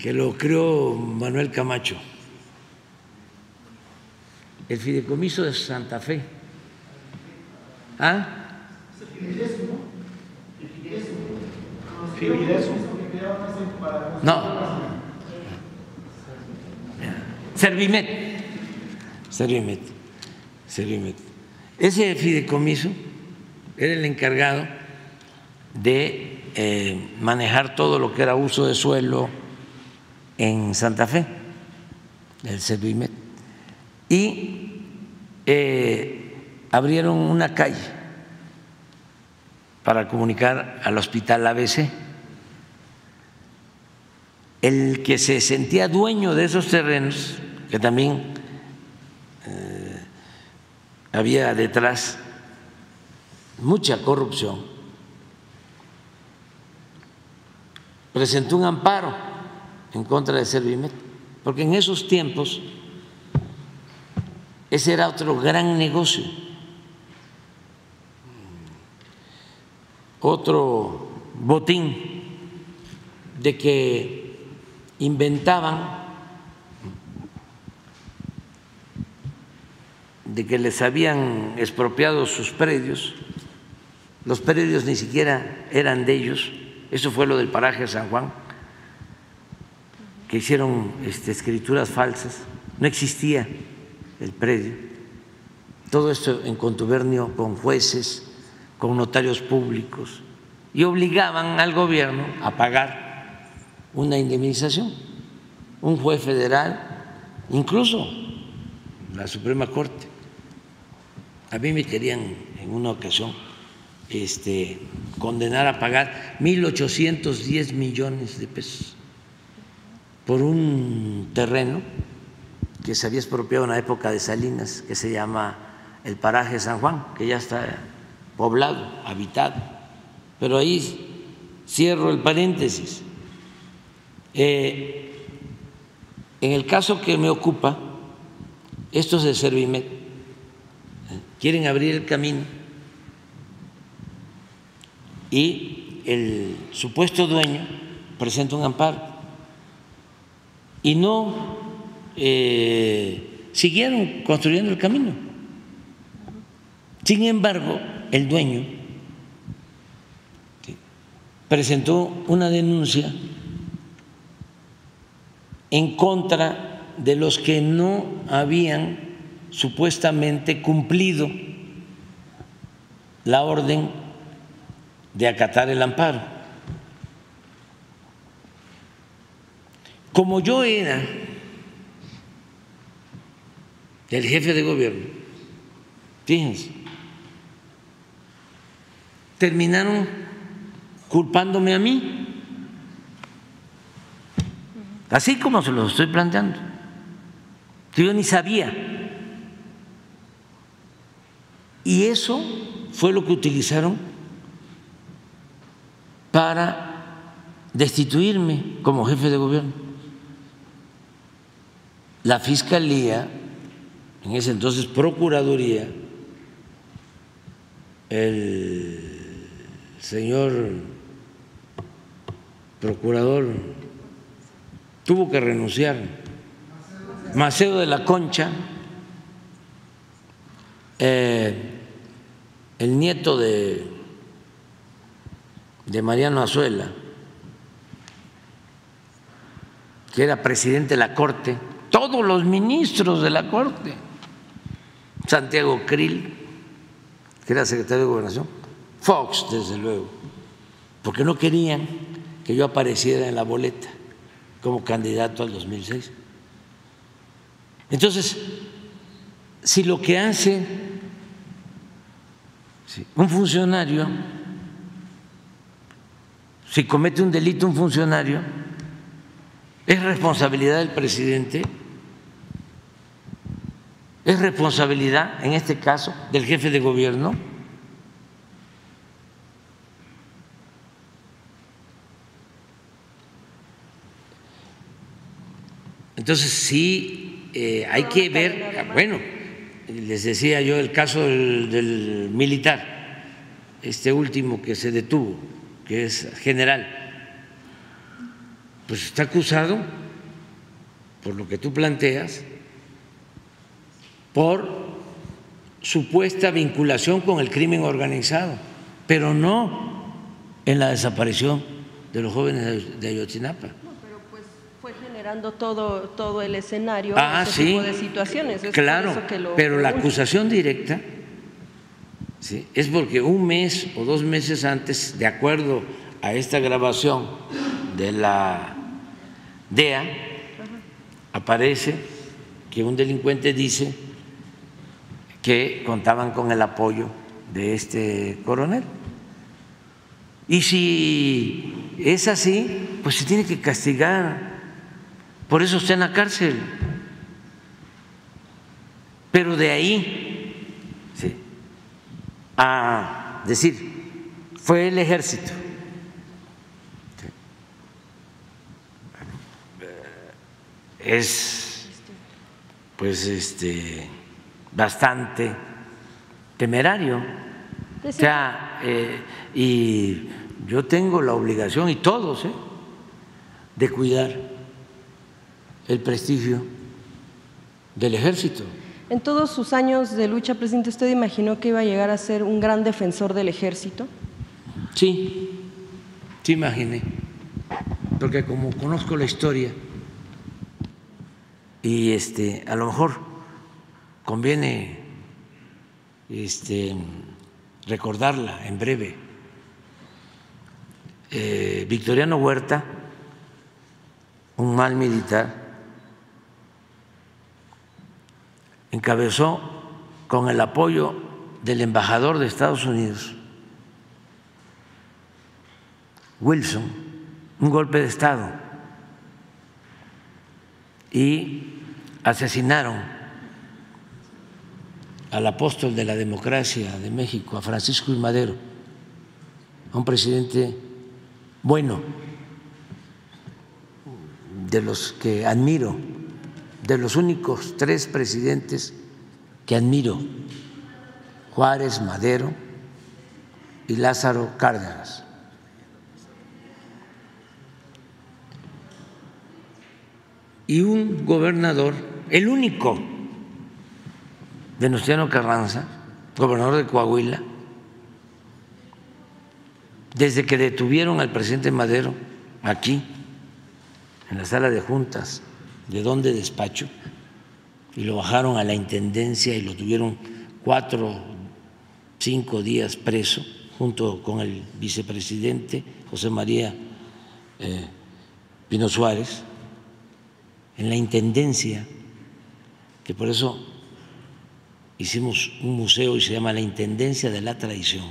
que lo creó Manuel Camacho, el fideicomiso de Santa Fe. ¿Ah? No. Servimet. Servimet. Servimet. Ese fideicomiso era el encargado de eh, manejar todo lo que era uso de suelo en Santa Fe, el Servimet. Y eh, abrieron una calle para comunicar al hospital ABC. El que se sentía dueño de esos terrenos, que también había detrás mucha corrupción, presentó un amparo en contra de Servimet, porque en esos tiempos ese era otro gran negocio, otro botín de que inventaban de que les habían expropiado sus predios, los predios ni siquiera eran de ellos, eso fue lo del paraje San Juan, que hicieron este, escrituras falsas, no existía el predio, todo esto en contubernio con jueces, con notarios públicos, y obligaban al gobierno a pagar una indemnización. Un juez federal, incluso la Suprema Corte, a mí me querían en una ocasión este, condenar a pagar 1.810 millones de pesos por un terreno que se había expropiado en la época de Salinas, que se llama el paraje San Juan, que ya está poblado, habitado. Pero ahí cierro el paréntesis. Eh, en el caso que me ocupa, estos de Servimet quieren abrir el camino y el supuesto dueño presenta un amparo y no eh, siguieron construyendo el camino. Sin embargo, el dueño presentó una denuncia en contra de los que no habían supuestamente cumplido la orden de acatar el amparo. Como yo era el jefe de gobierno, fíjense, terminaron culpándome a mí, así como se lo estoy planteando. Yo ni sabía. Y eso fue lo que utilizaron para destituirme como jefe de gobierno. La Fiscalía, en ese entonces Procuraduría, el señor procurador tuvo que renunciar, Maceo de la Concha, eh, el nieto de, de Mariano Azuela, que era presidente de la Corte, todos los ministros de la Corte, Santiago Krill, que era secretario de Gobernación, Fox, desde luego, porque no querían que yo apareciera en la boleta como candidato al 2006. Entonces, si lo que hace un funcionario, si comete un delito un funcionario, es responsabilidad del presidente, es responsabilidad, en este caso, del jefe de gobierno. Entonces sí eh, hay que ver, bueno, les decía yo el caso del, militar, este último que se detuvo, que es general, pues está acusado, por lo que tú planteas, por supuesta vinculación con el crimen organizado, pero no en la desaparición de los jóvenes de Ayotzinapa generando todo, todo el escenario ah, ese tipo de situaciones. claro, pero la acusación directa ¿sí? es porque un mes o dos meses antes, de acuerdo a esta grabación de la DEA, aparece que un delincuente dice que contaban con el apoyo de este coronel. Y si es así, pues se tiene que castigar por eso está en la cárcel. Pero de ahí a decir, fue el ejército. Es pues este bastante temerario. O sea, eh, y yo tengo la obligación, y todos, ¿eh? de cuidar el prestigio del ejército. En todos sus años de lucha, presidente, ¿usted imaginó que iba a llegar a ser un gran defensor del ejército? Sí, sí imaginé, porque como conozco la historia y este, a lo mejor conviene este, recordarla en breve. Eh, Victoriano Huerta, un mal militar, encabezó con el apoyo del embajador de Estados Unidos, Wilson, un golpe de Estado y asesinaron al apóstol de la democracia de México, a Francisco I. Madero, a un presidente bueno, de los que admiro de los únicos tres presidentes que admiro, Juárez, Madero y Lázaro Cárdenas. y un gobernador, el único, Venustiano Carranza, gobernador de Coahuila, desde que detuvieron al presidente Madero aquí, en la sala de juntas, de donde despacho, y lo bajaron a la intendencia y lo tuvieron cuatro, cinco días preso, junto con el vicepresidente José María eh, Pino Suárez, en la intendencia, que por eso hicimos un museo y se llama la Intendencia de la Tradición.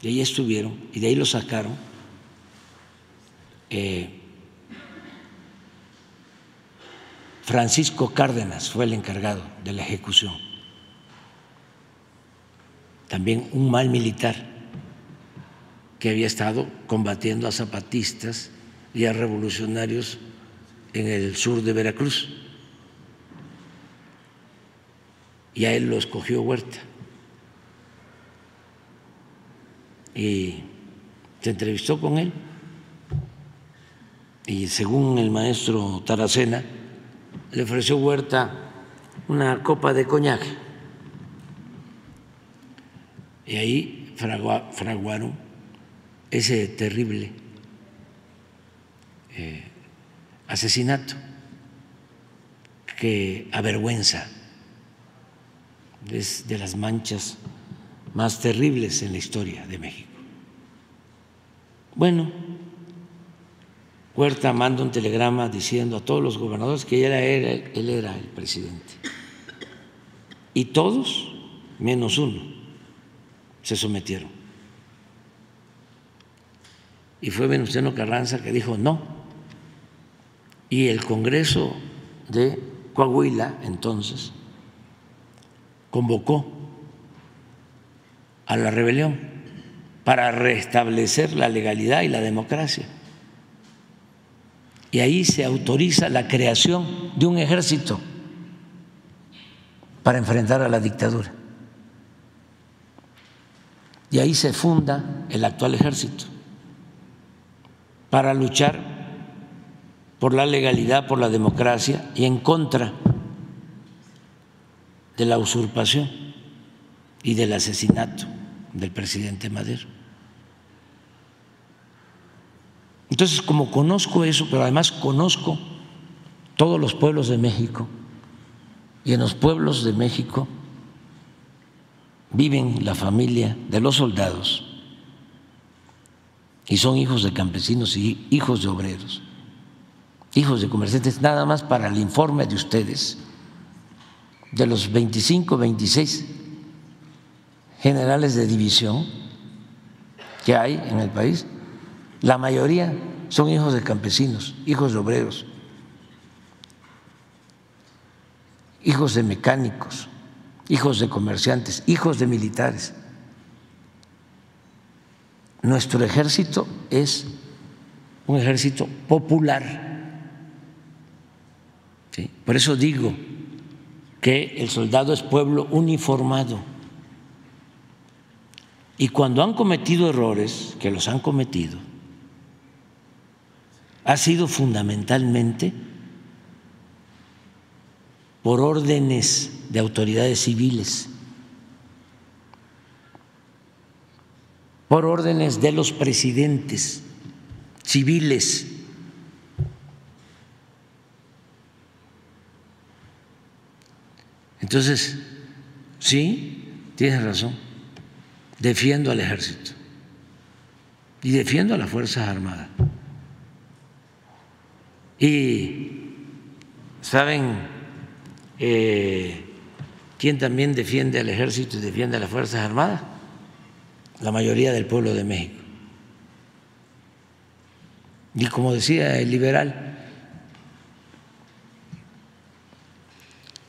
Y ahí estuvieron, y de ahí lo sacaron. Eh, Francisco Cárdenas fue el encargado de la ejecución. También un mal militar que había estado combatiendo a zapatistas y a revolucionarios en el sur de Veracruz. Y a él lo escogió Huerta. Y se entrevistó con él. Y según el maestro Taracena, le ofreció Huerta una copa de coñac. Y ahí fraguaron ese terrible eh, asesinato que avergüenza, es de las manchas más terribles en la historia de México. Bueno, Huerta manda un telegrama diciendo a todos los gobernadores que él era, él era el presidente. Y todos, menos uno, se sometieron. Y fue Venustiano Carranza que dijo no. Y el Congreso de Coahuila, entonces, convocó a la rebelión para restablecer la legalidad y la democracia y ahí se autoriza la creación de un ejército para enfrentar a la dictadura. Y ahí se funda el actual ejército para luchar por la legalidad, por la democracia y en contra de la usurpación y del asesinato del presidente Madero. Entonces, como conozco eso, pero además conozco todos los pueblos de México, y en los pueblos de México viven la familia de los soldados, y son hijos de campesinos y hijos de obreros, hijos de comerciantes, nada más para el informe de ustedes, de los 25, 26 generales de división que hay en el país, la mayoría son hijos de campesinos, hijos de obreros, hijos de mecánicos, hijos de comerciantes, hijos de militares. Nuestro ejército es un ejército popular. Por eso digo que el soldado es pueblo uniformado. Y cuando han cometido errores, que los han cometido, ha sido fundamentalmente por órdenes de autoridades civiles, por órdenes de los presidentes civiles. Entonces, sí, tienes razón, defiendo al ejército y defiendo a las Fuerzas Armadas. Y saben eh, quién también defiende al ejército y defiende a las Fuerzas Armadas? La mayoría del pueblo de México. Y como decía el liberal,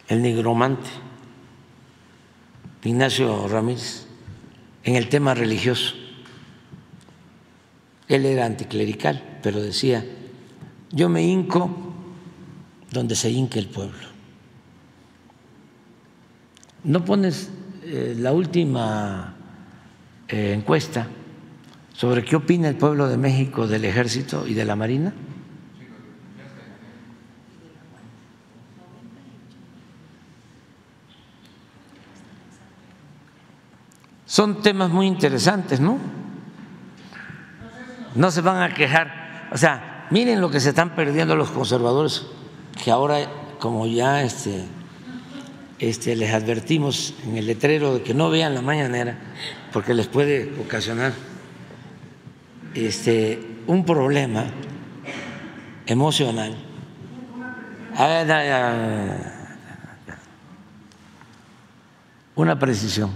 el nigromante, Ignacio Ramírez, en el tema religioso. Él era anticlerical, pero decía, yo me hinco donde se hinque el pueblo. No pones eh, la última eh, encuesta sobre qué opina el pueblo de México del ejército y de la marina. Son temas muy interesantes, ¿no? No se van a quejar. O sea, miren lo que se están perdiendo los conservadores, que ahora, como ya este, este, les advertimos en el letrero de que no vean la mañanera, porque les puede ocasionar este, un problema emocional. Una precisión.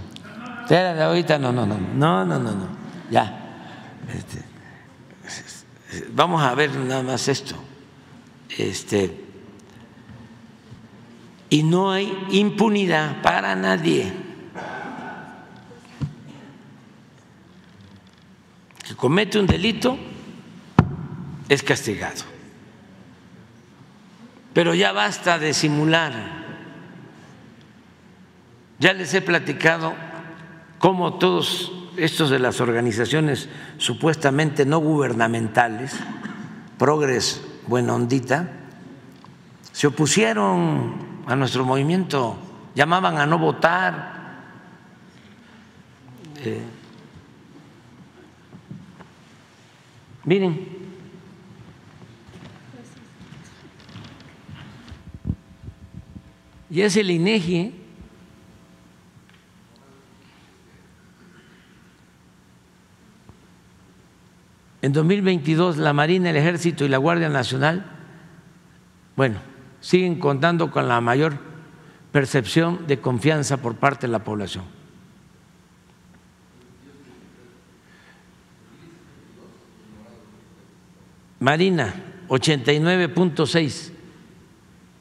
Ahorita no, no, no, no, no, no, no, ya. Este, vamos a ver nada más esto. Este, y no hay impunidad para nadie. Que comete un delito es castigado. Pero ya basta de simular. Ya les he platicado cómo todos estos de las organizaciones supuestamente no gubernamentales, Progres Buena Ondita, se opusieron a nuestro movimiento, llamaban a no votar. Eh, miren, y es el INEGI. En 2022 la Marina, el Ejército y la Guardia Nacional, bueno, siguen contando con la mayor percepción de confianza por parte de la población. Marina, 89.6.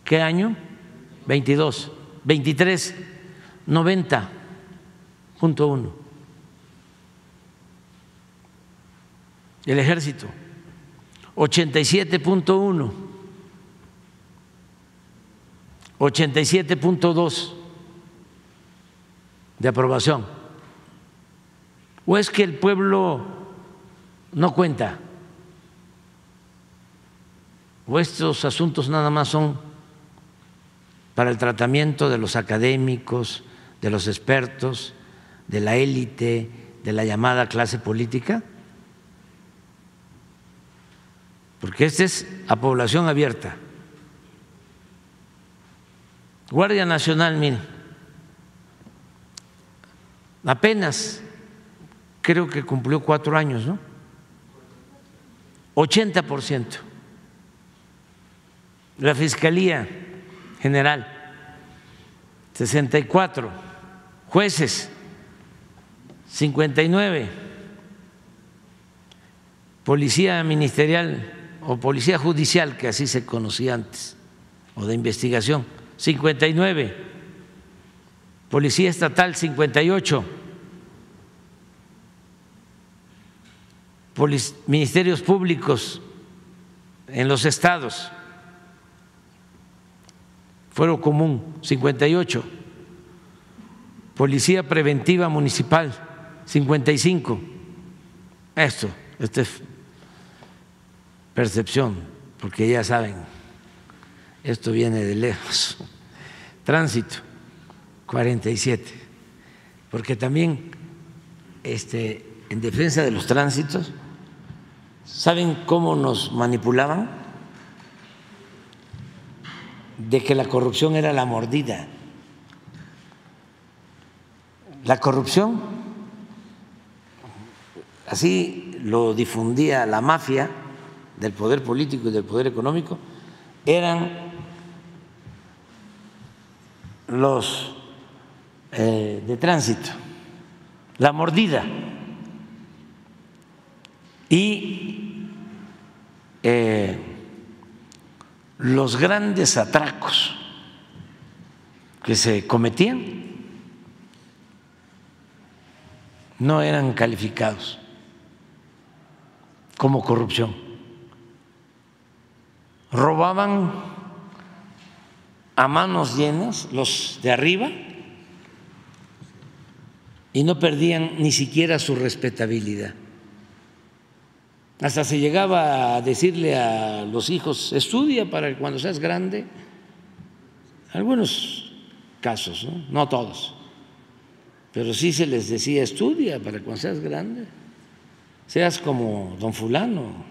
¿Qué año? 22, 23, 90.1. El ejército, 87.1, 87.2 de aprobación. ¿O es que el pueblo no cuenta? ¿O estos asuntos nada más son para el tratamiento de los académicos, de los expertos, de la élite, de la llamada clase política? Porque esta es a población abierta. Guardia Nacional, miren, apenas creo que cumplió cuatro años, ¿no? 80 por ciento. La Fiscalía general, 64, jueces, 59, policía ministerial o policía judicial, que así se conocía antes, o de investigación, 59, policía estatal, 58, ministerios públicos en los estados, Fuero Común, 58. Policía Preventiva Municipal, 55. Esto, esta es percepción, porque ya saben, esto viene de lejos. Tránsito, 47. Porque también este, en defensa de los tránsitos, ¿saben cómo nos manipulaban? de que la corrupción era la mordida. La corrupción, así lo difundía la mafia del poder político y del poder económico, eran los eh, de tránsito, la mordida. Y eh, los grandes atracos que se cometían no eran calificados como corrupción. Robaban a manos llenas los de arriba y no perdían ni siquiera su respetabilidad. Hasta se llegaba a decirle a los hijos, estudia para que cuando seas grande, algunos casos, no, todos, pero sí se les decía, estudia para cuando seas grande, seas como don fulano,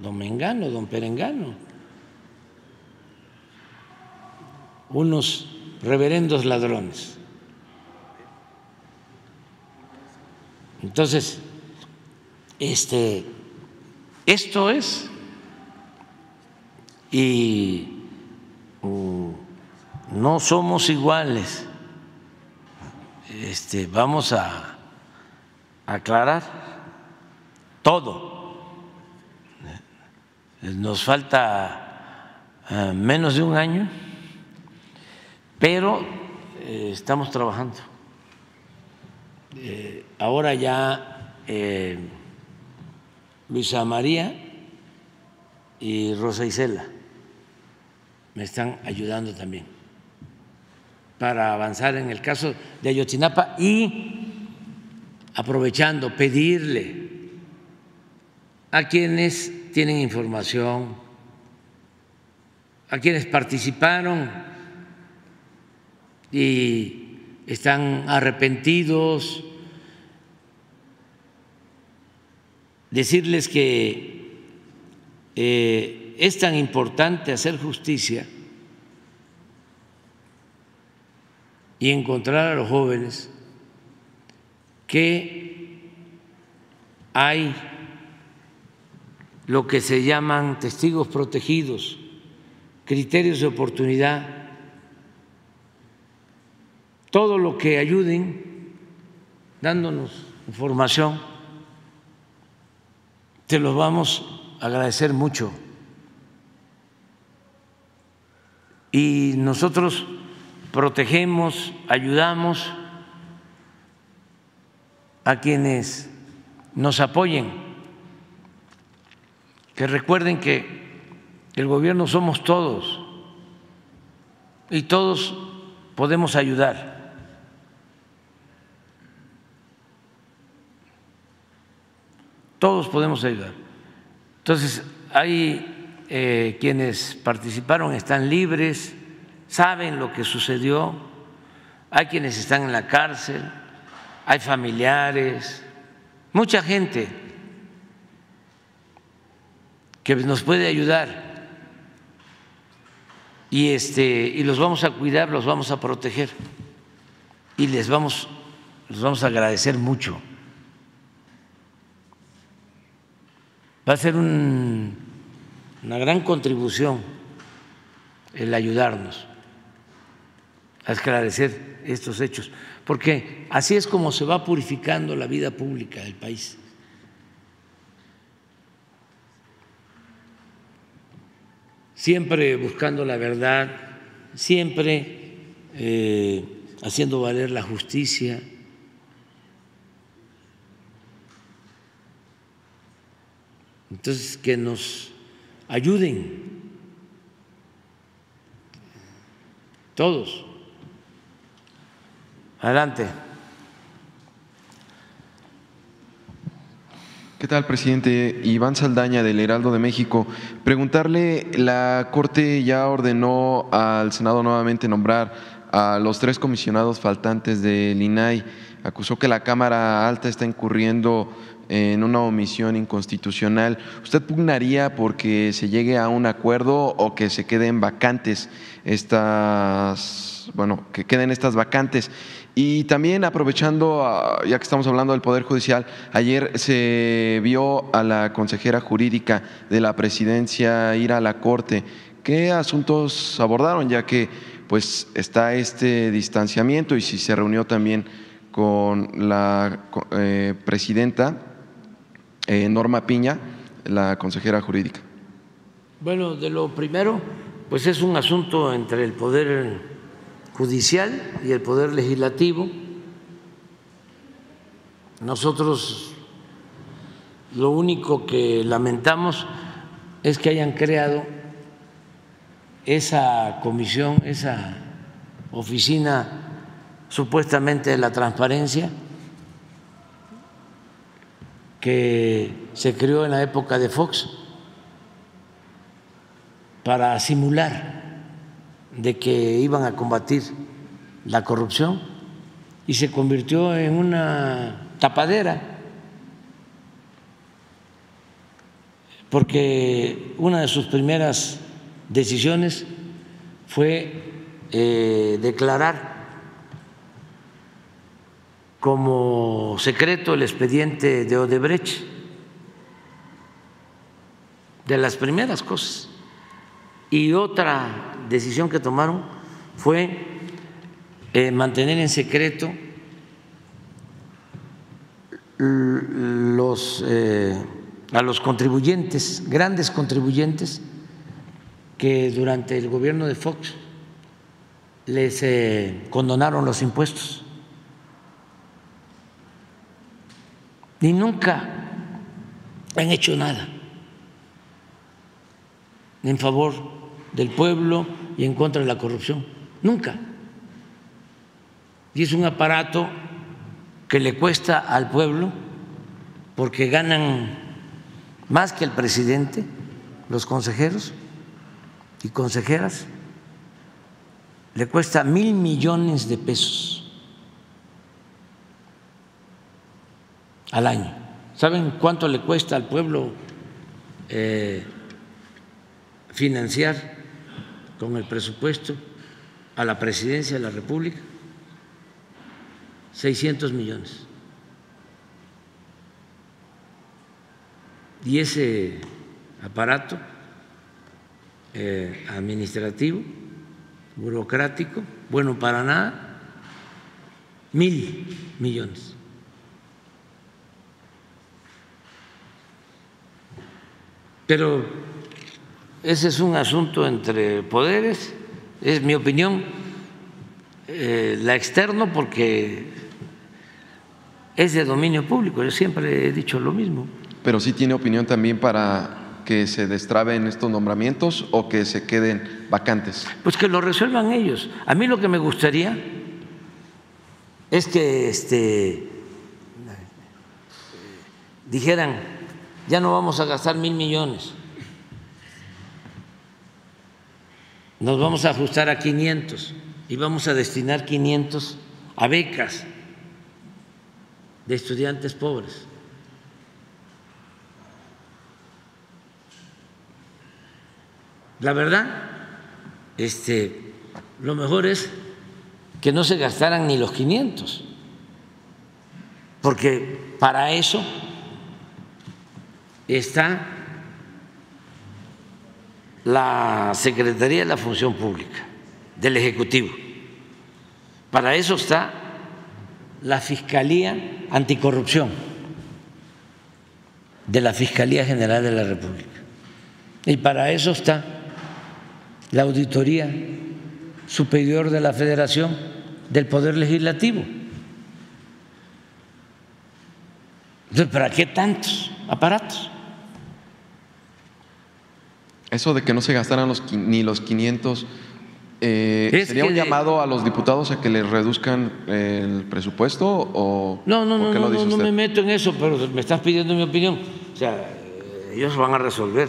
don Mengano, don Perengano, unos reverendos ladrones. Entonces, este, esto es, y mm, no somos iguales. Este, vamos a aclarar todo. Nos falta eh, menos de un año, pero eh, estamos trabajando. Eh, ahora ya Luisa María y Rosa Isela me están ayudando también para avanzar en el caso de Ayotzinapa y aprovechando, pedirle a quienes tienen información, a quienes participaron y están arrepentidos, decirles que eh, es tan importante hacer justicia y encontrar a los jóvenes que hay lo que se llaman testigos protegidos, criterios de oportunidad, todo lo que ayuden dándonos información, te los vamos a agradecer mucho. Y nosotros protegemos, ayudamos a quienes nos apoyen, que recuerden que el gobierno somos todos y todos podemos ayudar. Todos podemos ayudar. Entonces, hay eh, quienes participaron, están libres saben lo que sucedió, hay quienes están en la cárcel, hay familiares, mucha gente que nos puede ayudar y este y los vamos a cuidar, los vamos a proteger y les vamos los vamos a agradecer mucho. Va a ser una gran contribución el ayudarnos a esclarecer estos hechos, porque así es como se va purificando la vida pública del país. Siempre buscando la verdad, siempre eh, haciendo valer la justicia. Entonces, que nos ayuden todos Adelante. ¿Qué tal, presidente? Iván Saldaña del Heraldo de México. Preguntarle, la Corte ya ordenó al Senado nuevamente nombrar a los tres comisionados faltantes del INAI. Acusó que la Cámara Alta está incurriendo en una omisión inconstitucional. ¿Usted pugnaría porque se llegue a un acuerdo o que se queden vacantes estas, bueno, que queden estas vacantes? Y también aprovechando, ah, ya que estamos hablando del Poder Judicial, ayer se vio a la consejera jurídica de la presidencia ir a la Corte. ¿Qué asuntos abordaron? Ya que pues está este distanciamiento y si se reunió también con la eh, presidenta eh, Norma Piña, la consejera jurídica. Bueno, de lo primero, pues es un asunto entre el Poder judicial y el poder legislativo. Nosotros lo único que lamentamos es que hayan creado esa comisión, esa oficina supuestamente de la transparencia que se creó en la época de Fox para simular de que iban a combatir la corrupción y se convirtió en una tapadera, porque una de sus primeras decisiones fue eh, declarar como secreto el expediente de Odebrecht, de las primeras cosas. Y otra decisión que tomaron fue eh, mantener en secreto los, eh, a los contribuyentes, grandes contribuyentes, que durante el gobierno de Fox les eh, condonaron los impuestos. Y nunca han hecho nada en favor del pueblo y en contra de la corrupción. Nunca. Y es un aparato que le cuesta al pueblo porque ganan más que el presidente, los consejeros y consejeras, le cuesta mil millones de pesos al año. ¿Saben cuánto le cuesta al pueblo eh, financiar con el presupuesto a la presidencia de la República? 600 millones. Y ese aparato eh, administrativo, burocrático, bueno para nada, mil millones. Pero ese es un asunto entre poderes, es mi opinión, eh, la externo porque es de dominio público, yo siempre he dicho lo mismo. Pero sí tiene opinión también para que se destraben estos nombramientos o que se queden vacantes? Pues que lo resuelvan ellos. A mí lo que me gustaría es que este, dijeran, ya no vamos a gastar mil millones, nos vamos a ajustar a 500 y vamos a destinar 500 a becas de estudiantes pobres. La verdad, este, lo mejor es que no se gastaran ni los 500, porque para eso está la Secretaría de la Función Pública del Ejecutivo. Para eso está la Fiscalía Anticorrupción de la Fiscalía General de la República. Y para eso está la Auditoría Superior de la Federación del Poder Legislativo. Entonces, ¿para qué tantos aparatos? Eso de que no se gastaran los, ni los 500, eh, ¿sería un llamado a los diputados a que les reduzcan el presupuesto o no, no, no, no, no me meto en eso, pero me estás pidiendo mi opinión. O sea, ellos van a resolver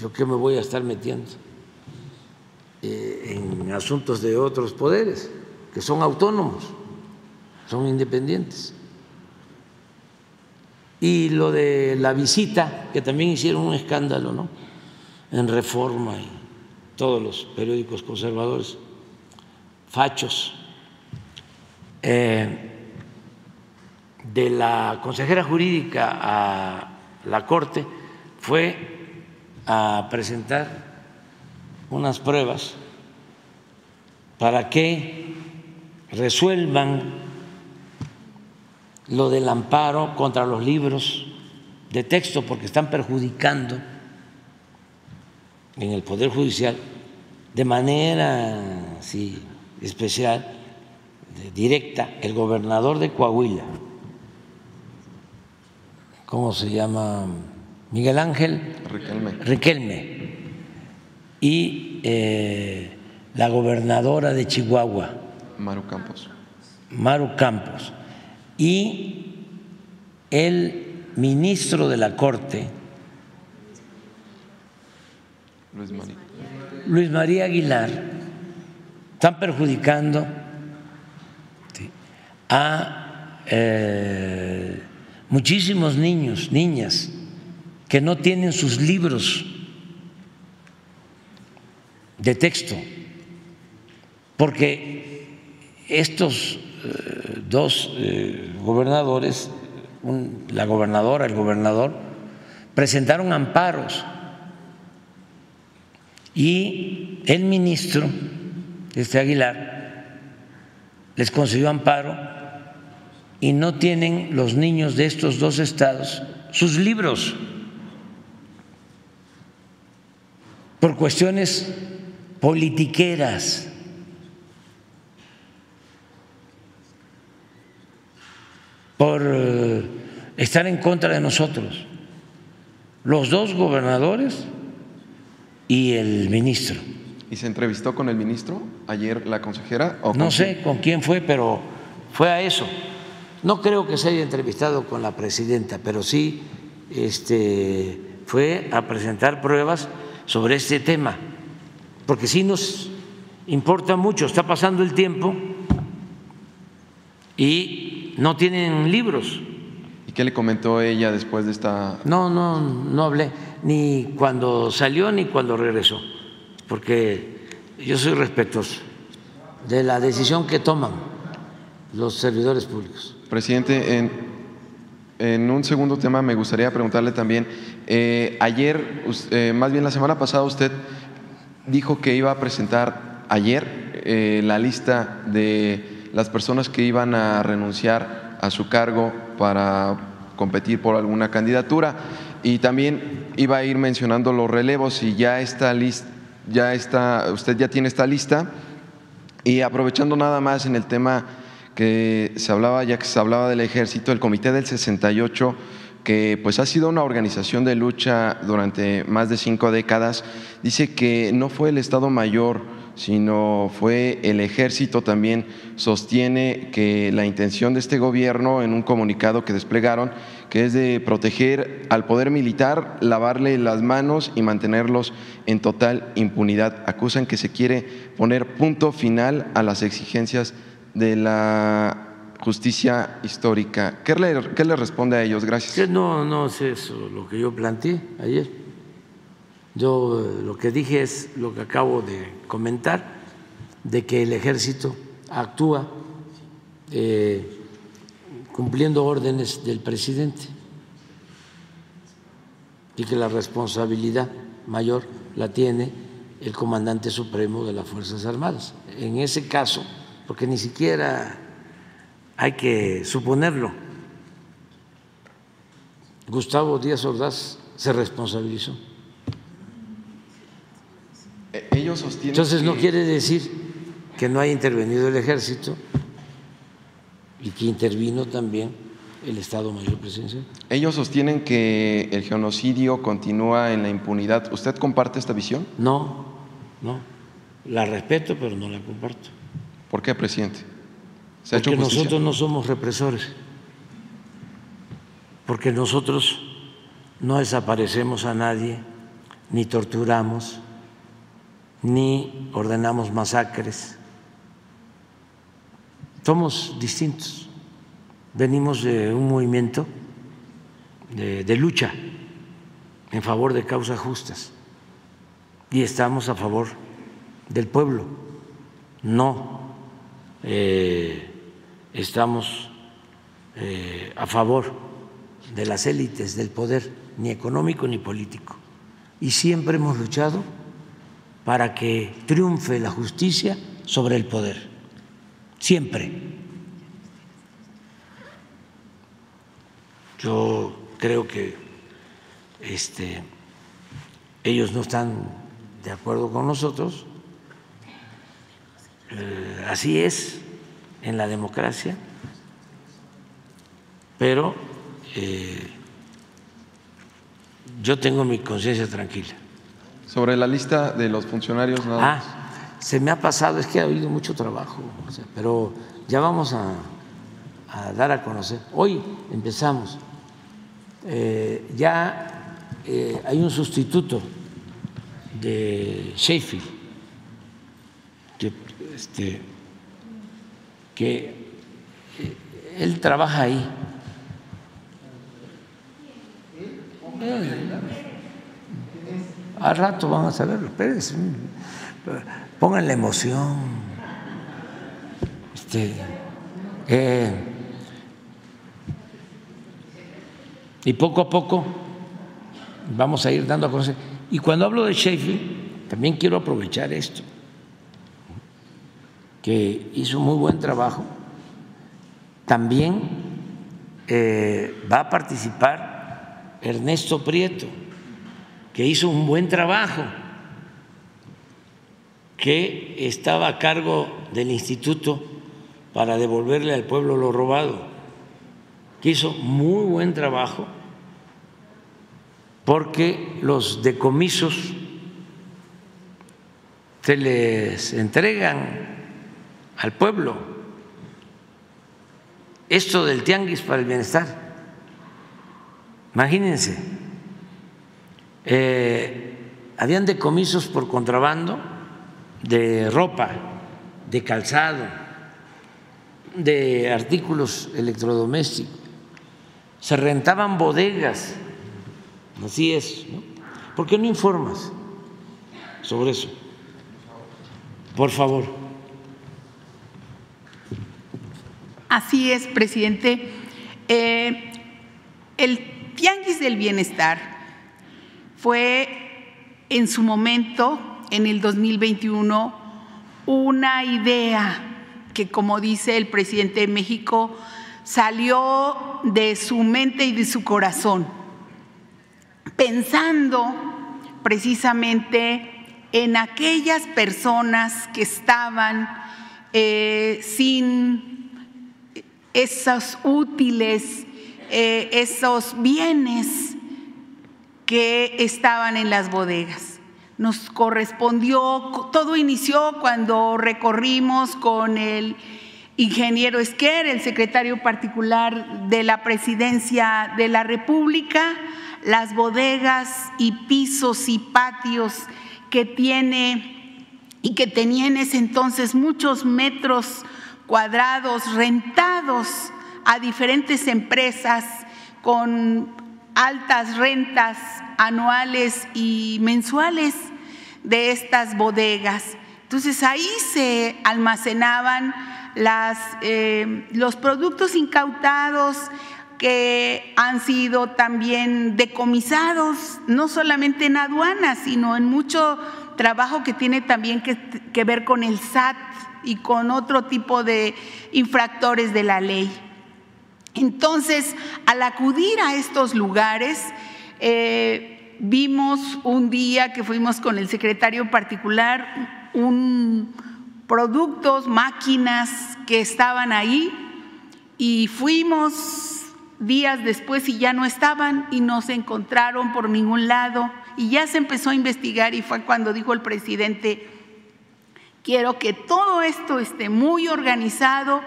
¿Yo qué me voy a estar metiendo eh, en asuntos de otros poderes que son autónomos, son independientes? Y lo de la visita, que también hicieron un escándalo, ¿no? En reforma y todos los periódicos conservadores, fachos, eh, de la consejera jurídica a la Corte fue a presentar unas pruebas para que resuelvan lo del amparo contra los libros de texto, porque están perjudicando en el Poder Judicial de manera especial, directa, el gobernador de Coahuila. ¿Cómo se llama? Miguel Ángel Riquelme, y eh, la gobernadora de Chihuahua, Maru Campos. Maru Campos, y el ministro de la Corte, Luis María, Luis María Aguilar, están perjudicando a eh, muchísimos niños, niñas, que no tienen sus libros de texto, porque estos dos eh, gobernadores, la gobernadora, el gobernador, presentaron amparos y el ministro, este Aguilar, les concedió amparo y no tienen los niños de estos dos estados sus libros por cuestiones politiqueras. Por eh, estar en contra de nosotros. Los dos gobernadores y el ministro. ¿Y se entrevistó con el ministro ayer la consejera? no sé con quién fue, pero fue a eso. No creo que se haya entrevistado con la presidenta, pero sí este, fue a presentar pruebas sobre este tema, porque sí nos importa mucho, está pasando el tiempo y no tienen libros. ¿Y qué le comentó ella después de esta? No, no, no hablé ni cuando salió ni cuando regresó, porque yo soy respetuoso de la decisión que toman los servidores públicos. Presidente, en, en un segundo tema me gustaría preguntarle también, eh, ayer, eh, más bien la semana pasada usted dijo que iba a presentar ayer eh, la lista de las personas que iban a renunciar a su cargo para competir por alguna candidatura. Y también iba a ir mencionando los relevos y ya está lista, ya está, usted ya tiene esta lista. Y aprovechando nada más en el tema que se hablaba, ya que se hablaba del ejército, el Comité del 68 que pues ha sido una organización de lucha durante más de cinco décadas, dice que no fue el Estado Mayor sino fue el ejército también sostiene que la intención de este gobierno en un comunicado que desplegaron, que es de proteger al poder militar, lavarle las manos y mantenerlos en total impunidad. Acusan que se quiere poner punto final a las exigencias de la justicia histórica. ¿Qué le, qué le responde a ellos? Gracias. No, no es eso lo que yo planteé ayer. Yo eh, lo que dije es lo que acabo de comentar, de que el ejército actúa eh, cumpliendo órdenes del presidente y que la responsabilidad mayor la tiene el comandante supremo de las Fuerzas Armadas. En ese caso, porque ni siquiera hay que suponerlo, Gustavo Díaz Ordaz se responsabilizó ellos sostienen Entonces no quiere decir que no haya intervenido el ejército y que intervino también el Estado Mayor Presidencial. Ellos sostienen que el genocidio continúa en la impunidad. ¿Usted comparte esta visión? No, no. La respeto, pero no la comparto. ¿Por qué, presidente? ¿Se Porque nosotros no somos represores. Porque nosotros no desaparecemos a nadie, ni torturamos, ni ordenamos masacres. Somos distintos. Venimos de un movimiento de, lucha en favor de causas justas y estamos a favor del pueblo. No eh, estamos eh, a favor de las élites del poder, ni económico ni político. Y siempre hemos luchado para que triunfe la justicia sobre el poder, siempre. Yo creo que este, ellos no están de acuerdo con nosotros, eh, así es en la democracia, pero eh, yo tengo mi conciencia tranquila. Sobre la lista de los funcionarios, nada ah, se me ha pasado, es que ha habido mucho trabajo, pero ya vamos a, dar a conocer. Hoy empezamos. Eh, ya eh, hay un sustituto de Sheffield que, este, que él trabaja ahí. Al rato van a saberlo, espérense, pongan la emoción. Este, eh, y poco a poco vamos a ir dando a conocer. Y cuando hablo de Sheffield, también quiero aprovechar esto, que hizo muy buen trabajo. También eh, va a participar Ernesto Prieto, que hizo un buen trabajo, que estaba a cargo del instituto para devolverle al pueblo lo robado, que hizo muy buen trabajo porque los decomisos se les entregan al pueblo. Esto del tianguis para el bienestar, imagínense, eh, habían decomisos por contrabando de ropa, de calzado, de artículos electrodomésticos, se rentaban bodegas Así es. ¿no? ¿Por qué no informas sobre eso? Por favor. Así es, presidente. Eh, el Tianguis del Bienestar fue en su momento, en el 2021, una idea que, como dice el presidente de México, salió de su mente y de su corazón pensando precisamente en aquellas personas que estaban eh, sin esos útiles, eh, esos bienes que estaban en las bodegas. Nos correspondió, todo inició cuando recorrimos con el ingeniero Esquer, el secretario particular de la presidencia de la República, las bodegas y pisos y patios que tiene y que tenía en ese entonces muchos metros cuadrados rentados a diferentes empresas con altas rentas anuales y mensuales de estas bodegas. Entonces ahí se almacenaban eh, los productos incautados que han sido también decomisados, no solamente en aduanas, sino en mucho trabajo que tiene también que, ver con el SAT y con otro tipo de infractores de la ley. Entonces, al acudir a estos lugares, eh, vimos un día que fuimos con el secretario particular un productos, máquinas que estaban ahí y fuimos días después y ya no estaban y no se encontraron por ningún lado. Y ya se empezó a investigar y fue cuando dijo el presidente, quiero que todo esto esté muy organizado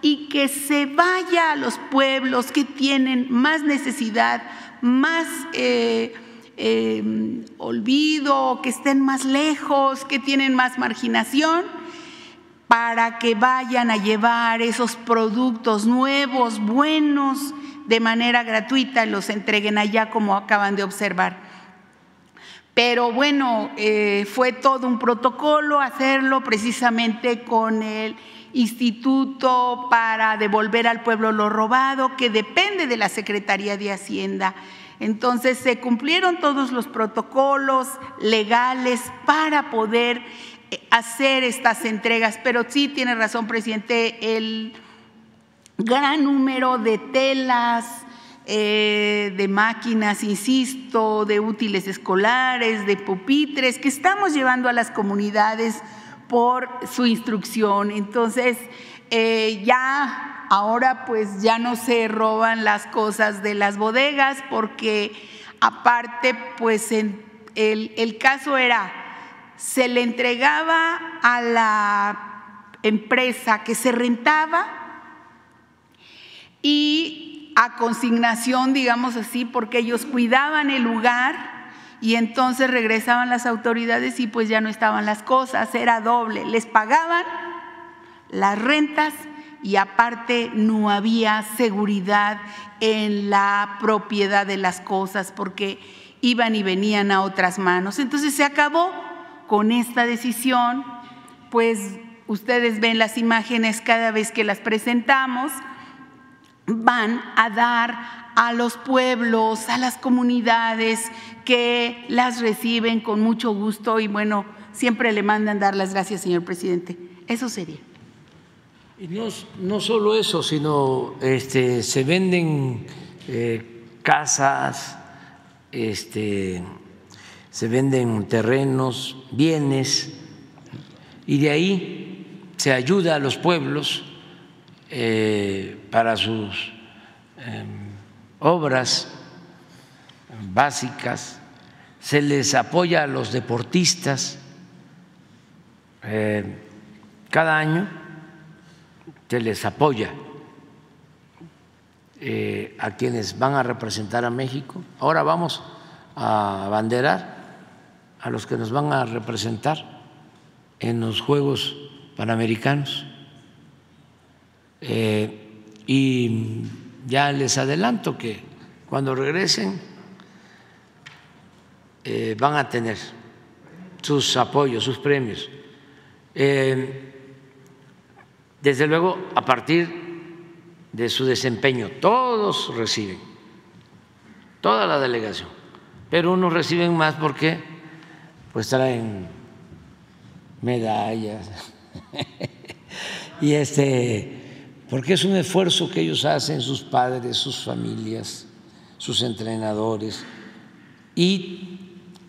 y que se vaya a los pueblos que tienen más necesidad, más eh, eh, olvido, que estén más lejos, que tienen más marginación para que vayan a llevar esos productos nuevos, buenos, de manera gratuita, los entreguen allá como acaban de observar. Pero bueno, eh, fue todo un protocolo hacerlo precisamente con el Instituto para devolver al pueblo lo robado, que depende de la Secretaría de Hacienda. Entonces se cumplieron todos los protocolos legales para poder eh, hacer estas entregas. Pero sí tiene razón, presidente, el gran número de telas, eh, de máquinas, insisto, de útiles escolares, de pupitres, que estamos llevando a las comunidades por su instrucción. Entonces, eh, ya ahora pues ya no se roban las cosas de las bodegas porque aparte pues el, el caso era, se le entregaba a la empresa que se rentaba y a consignación, digamos así, porque ellos cuidaban el lugar y entonces regresaban las autoridades y pues ya no estaban las cosas, era doble, les pagaban las rentas y aparte no había seguridad en la propiedad de las cosas porque iban y venían a otras manos. Entonces se acabó con esta decisión, pues ustedes ven las imágenes cada vez que las presentamos, van a dar a los pueblos, a las comunidades que las reciben con mucho gusto y bueno, siempre le mandan dar las gracias, señor presidente. Eso sería. Y no, no solo eso, sino este, se venden eh, casas, este, se venden terrenos, bienes, y de ahí se ayuda a los pueblos eh, para sus em, obras básicas, se les apoya a los deportistas eh, cada año, se les apoya eh, a quienes van a representar a México. Ahora vamos a abanderar a los que nos van a representar en los Juegos Panamericanos. Eh, y ya les adelanto que cuando regresen eh, van a tener sus apoyos, sus premios. desde luego, a partir de su desempeño. Todos reciben, toda la delegación, pero unos reciben más porque pues traen medallas y este porque es un esfuerzo que ellos hacen sus padres, sus familias, sus entrenadores y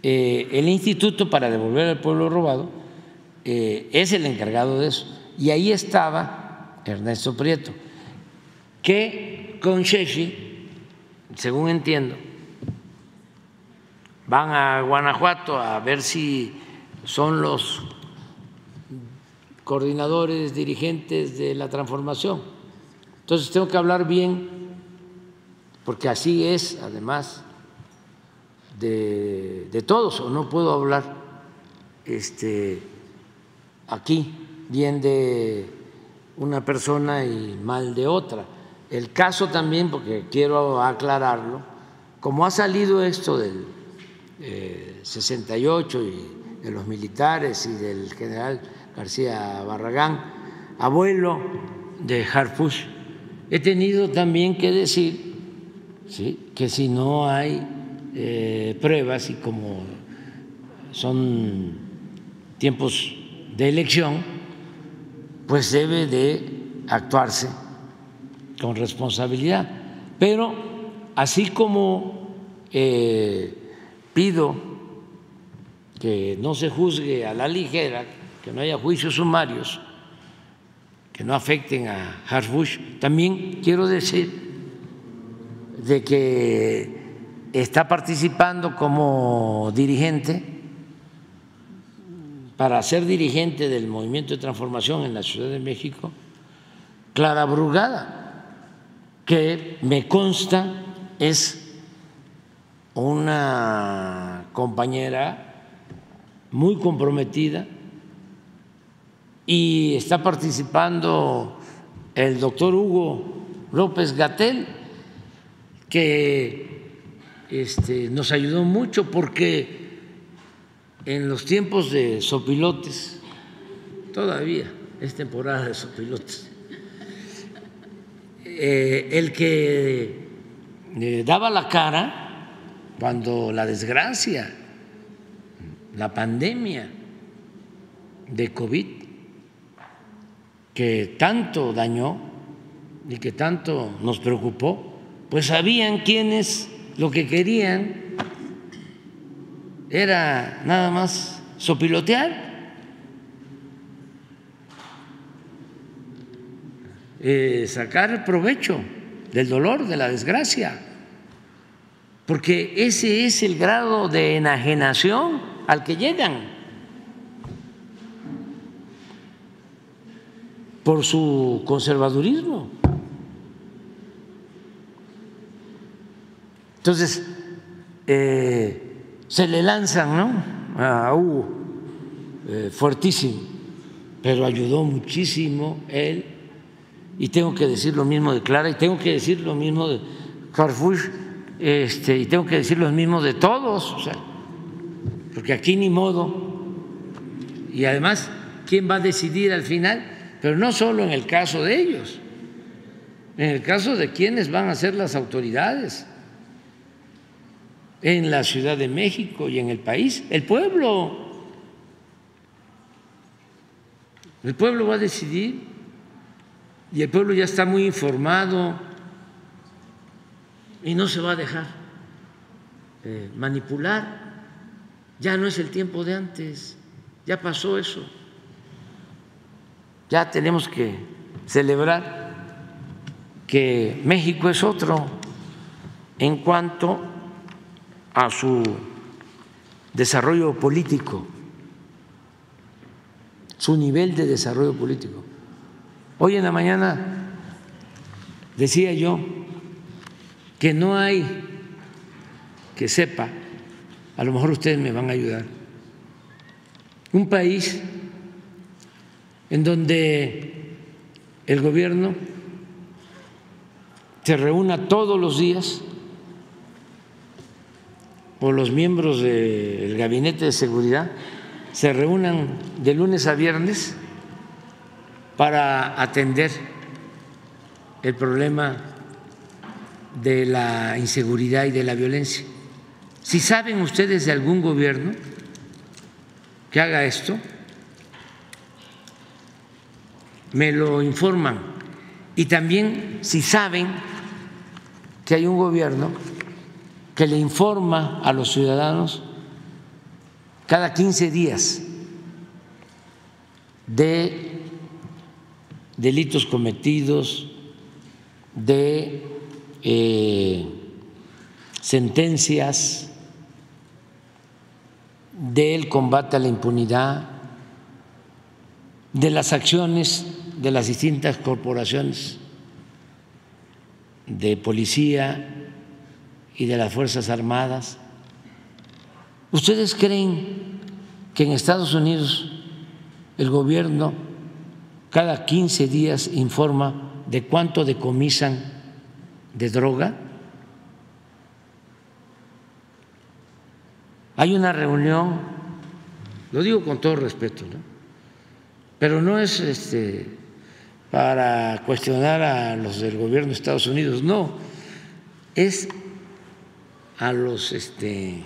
eh, el Instituto para devolver al pueblo robado eh, es el encargado de eso. Y ahí estaba Ernesto Prieto que con Sheshi, según entiendo, van a Guanajuato a ver si son los coordinadores, dirigentes de la transformación. Entonces tengo que hablar bien, porque así es, además, de, de todos, o no puedo hablar este, aquí bien de una persona y mal de otra. El caso también, porque quiero aclararlo, como ha salido esto del 68 eh, y de los militares y del general García Barragán, abuelo de Harfush, he tenido también que decir ¿sí? que si no hay eh, pruebas y como son tiempos de elección, pues debe de actuarse con responsabilidad. Pero así como eh, pido que no se juzgue a la ligera, que no haya juicios sumarios que no afecten a Harfush, también quiero decir de que está participando como dirigente para ser dirigente del movimiento de transformación en la Ciudad de México, Clara Brugada que me consta es una compañera muy comprometida y está participando el doctor Hugo López Gatel, que este, nos ayudó mucho porque en los tiempos de sopilotes, todavía es temporada de sopilotes, eh, el que eh, daba la cara cuando la desgracia, la pandemia de COVID, que tanto dañó y que tanto nos preocupó, pues sabían quienes lo que querían. Era nada más sopilotear. Eh, sacar provecho del dolor, de la desgracia, porque ese es el grado de enajenación al que llegan por su conservadurismo. Entonces, eh, se le lanzan ¿no? a Hugo eh, fuertísimo, pero ayudó muchísimo él y tengo que decir lo mismo de Clara y tengo que decir lo mismo de Carrefour este, y tengo que decir lo mismo de todos, o sea, porque aquí ni modo. Y además, ¿quién va a decidir al final? Pero no solo en el caso de ellos, en el caso de quienes van a ser las autoridades en la Ciudad de México y en el país, el pueblo. El pueblo va a decidir y el pueblo ya está muy informado y no se va a dejar eh, manipular. Ya no es el tiempo de antes, ya pasó eso. Ya tenemos que celebrar que México es otro en cuanto a su desarrollo político, su nivel de desarrollo político. Hoy en la mañana decía yo que no hay que sepa, a lo mejor ustedes me van a ayudar, un país en donde el gobierno se reúna todos los días o los miembros del gabinete de seguridad se reúnan de lunes a viernes para atender el problema de la inseguridad y de la violencia. Si saben ustedes de algún gobierno que haga esto, me lo informan. Y también si saben que hay un gobierno que le informa a los ciudadanos cada 15 días de delitos cometidos, de eh, sentencias, del combate a la impunidad, de las acciones de las distintas corporaciones de policía y de las Fuerzas Armadas. ¿Ustedes creen que en Estados Unidos el gobierno cada 15 días informa de cuánto decomisan de droga? Hay una reunión, lo digo con todo respeto, ¿no? pero no es este, para cuestionar a los del gobierno de Estados Unidos, no, es a los este,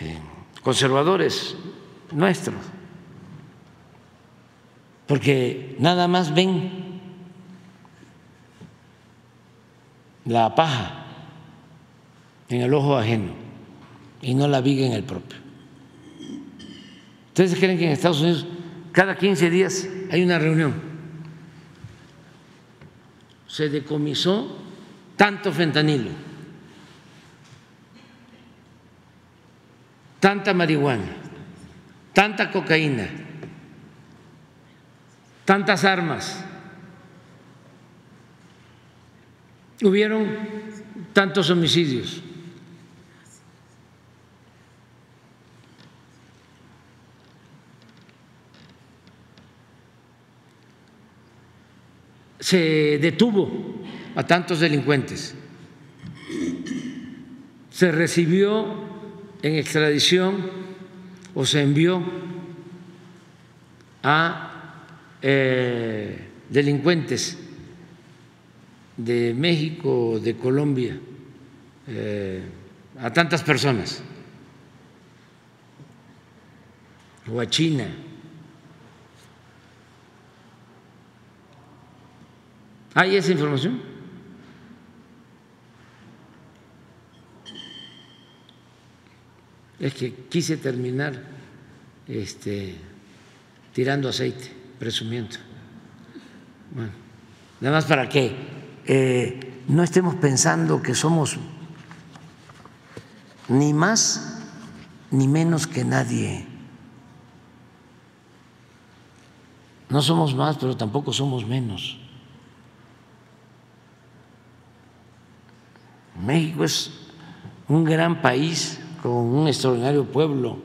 eh, conservadores nuestros, porque nada más ven la paja en el ojo ajeno y no la viga en el propio. ¿Ustedes creen que en Estados Unidos cada 15 días hay una reunión? Se decomisó tanto fentanilo, tanta marihuana, tanta cocaína, tantas armas. Hubieron tantos homicidios. Se detuvo a tantos delincuentes, se recibió en extradición o se envió a eh, delincuentes de México, de Colombia, eh, a tantas personas, o a China. ¿Hay esa información? Es que quise terminar este, tirando aceite, presumiendo. Bueno, nada más para que eh, no estemos pensando que somos ni más ni menos que nadie. No somos más, pero tampoco somos menos. México es un gran país con un extraordinario pueblo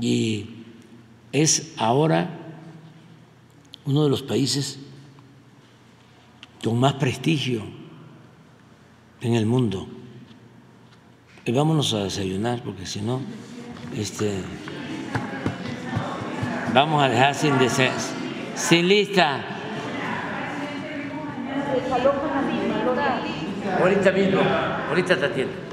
y es ahora uno de los países con más prestigio en el mundo. Y vámonos a desayunar, porque si no, este, vamos a dejar sin, sin lista. Ahorita mismo, ahorita te atiendo.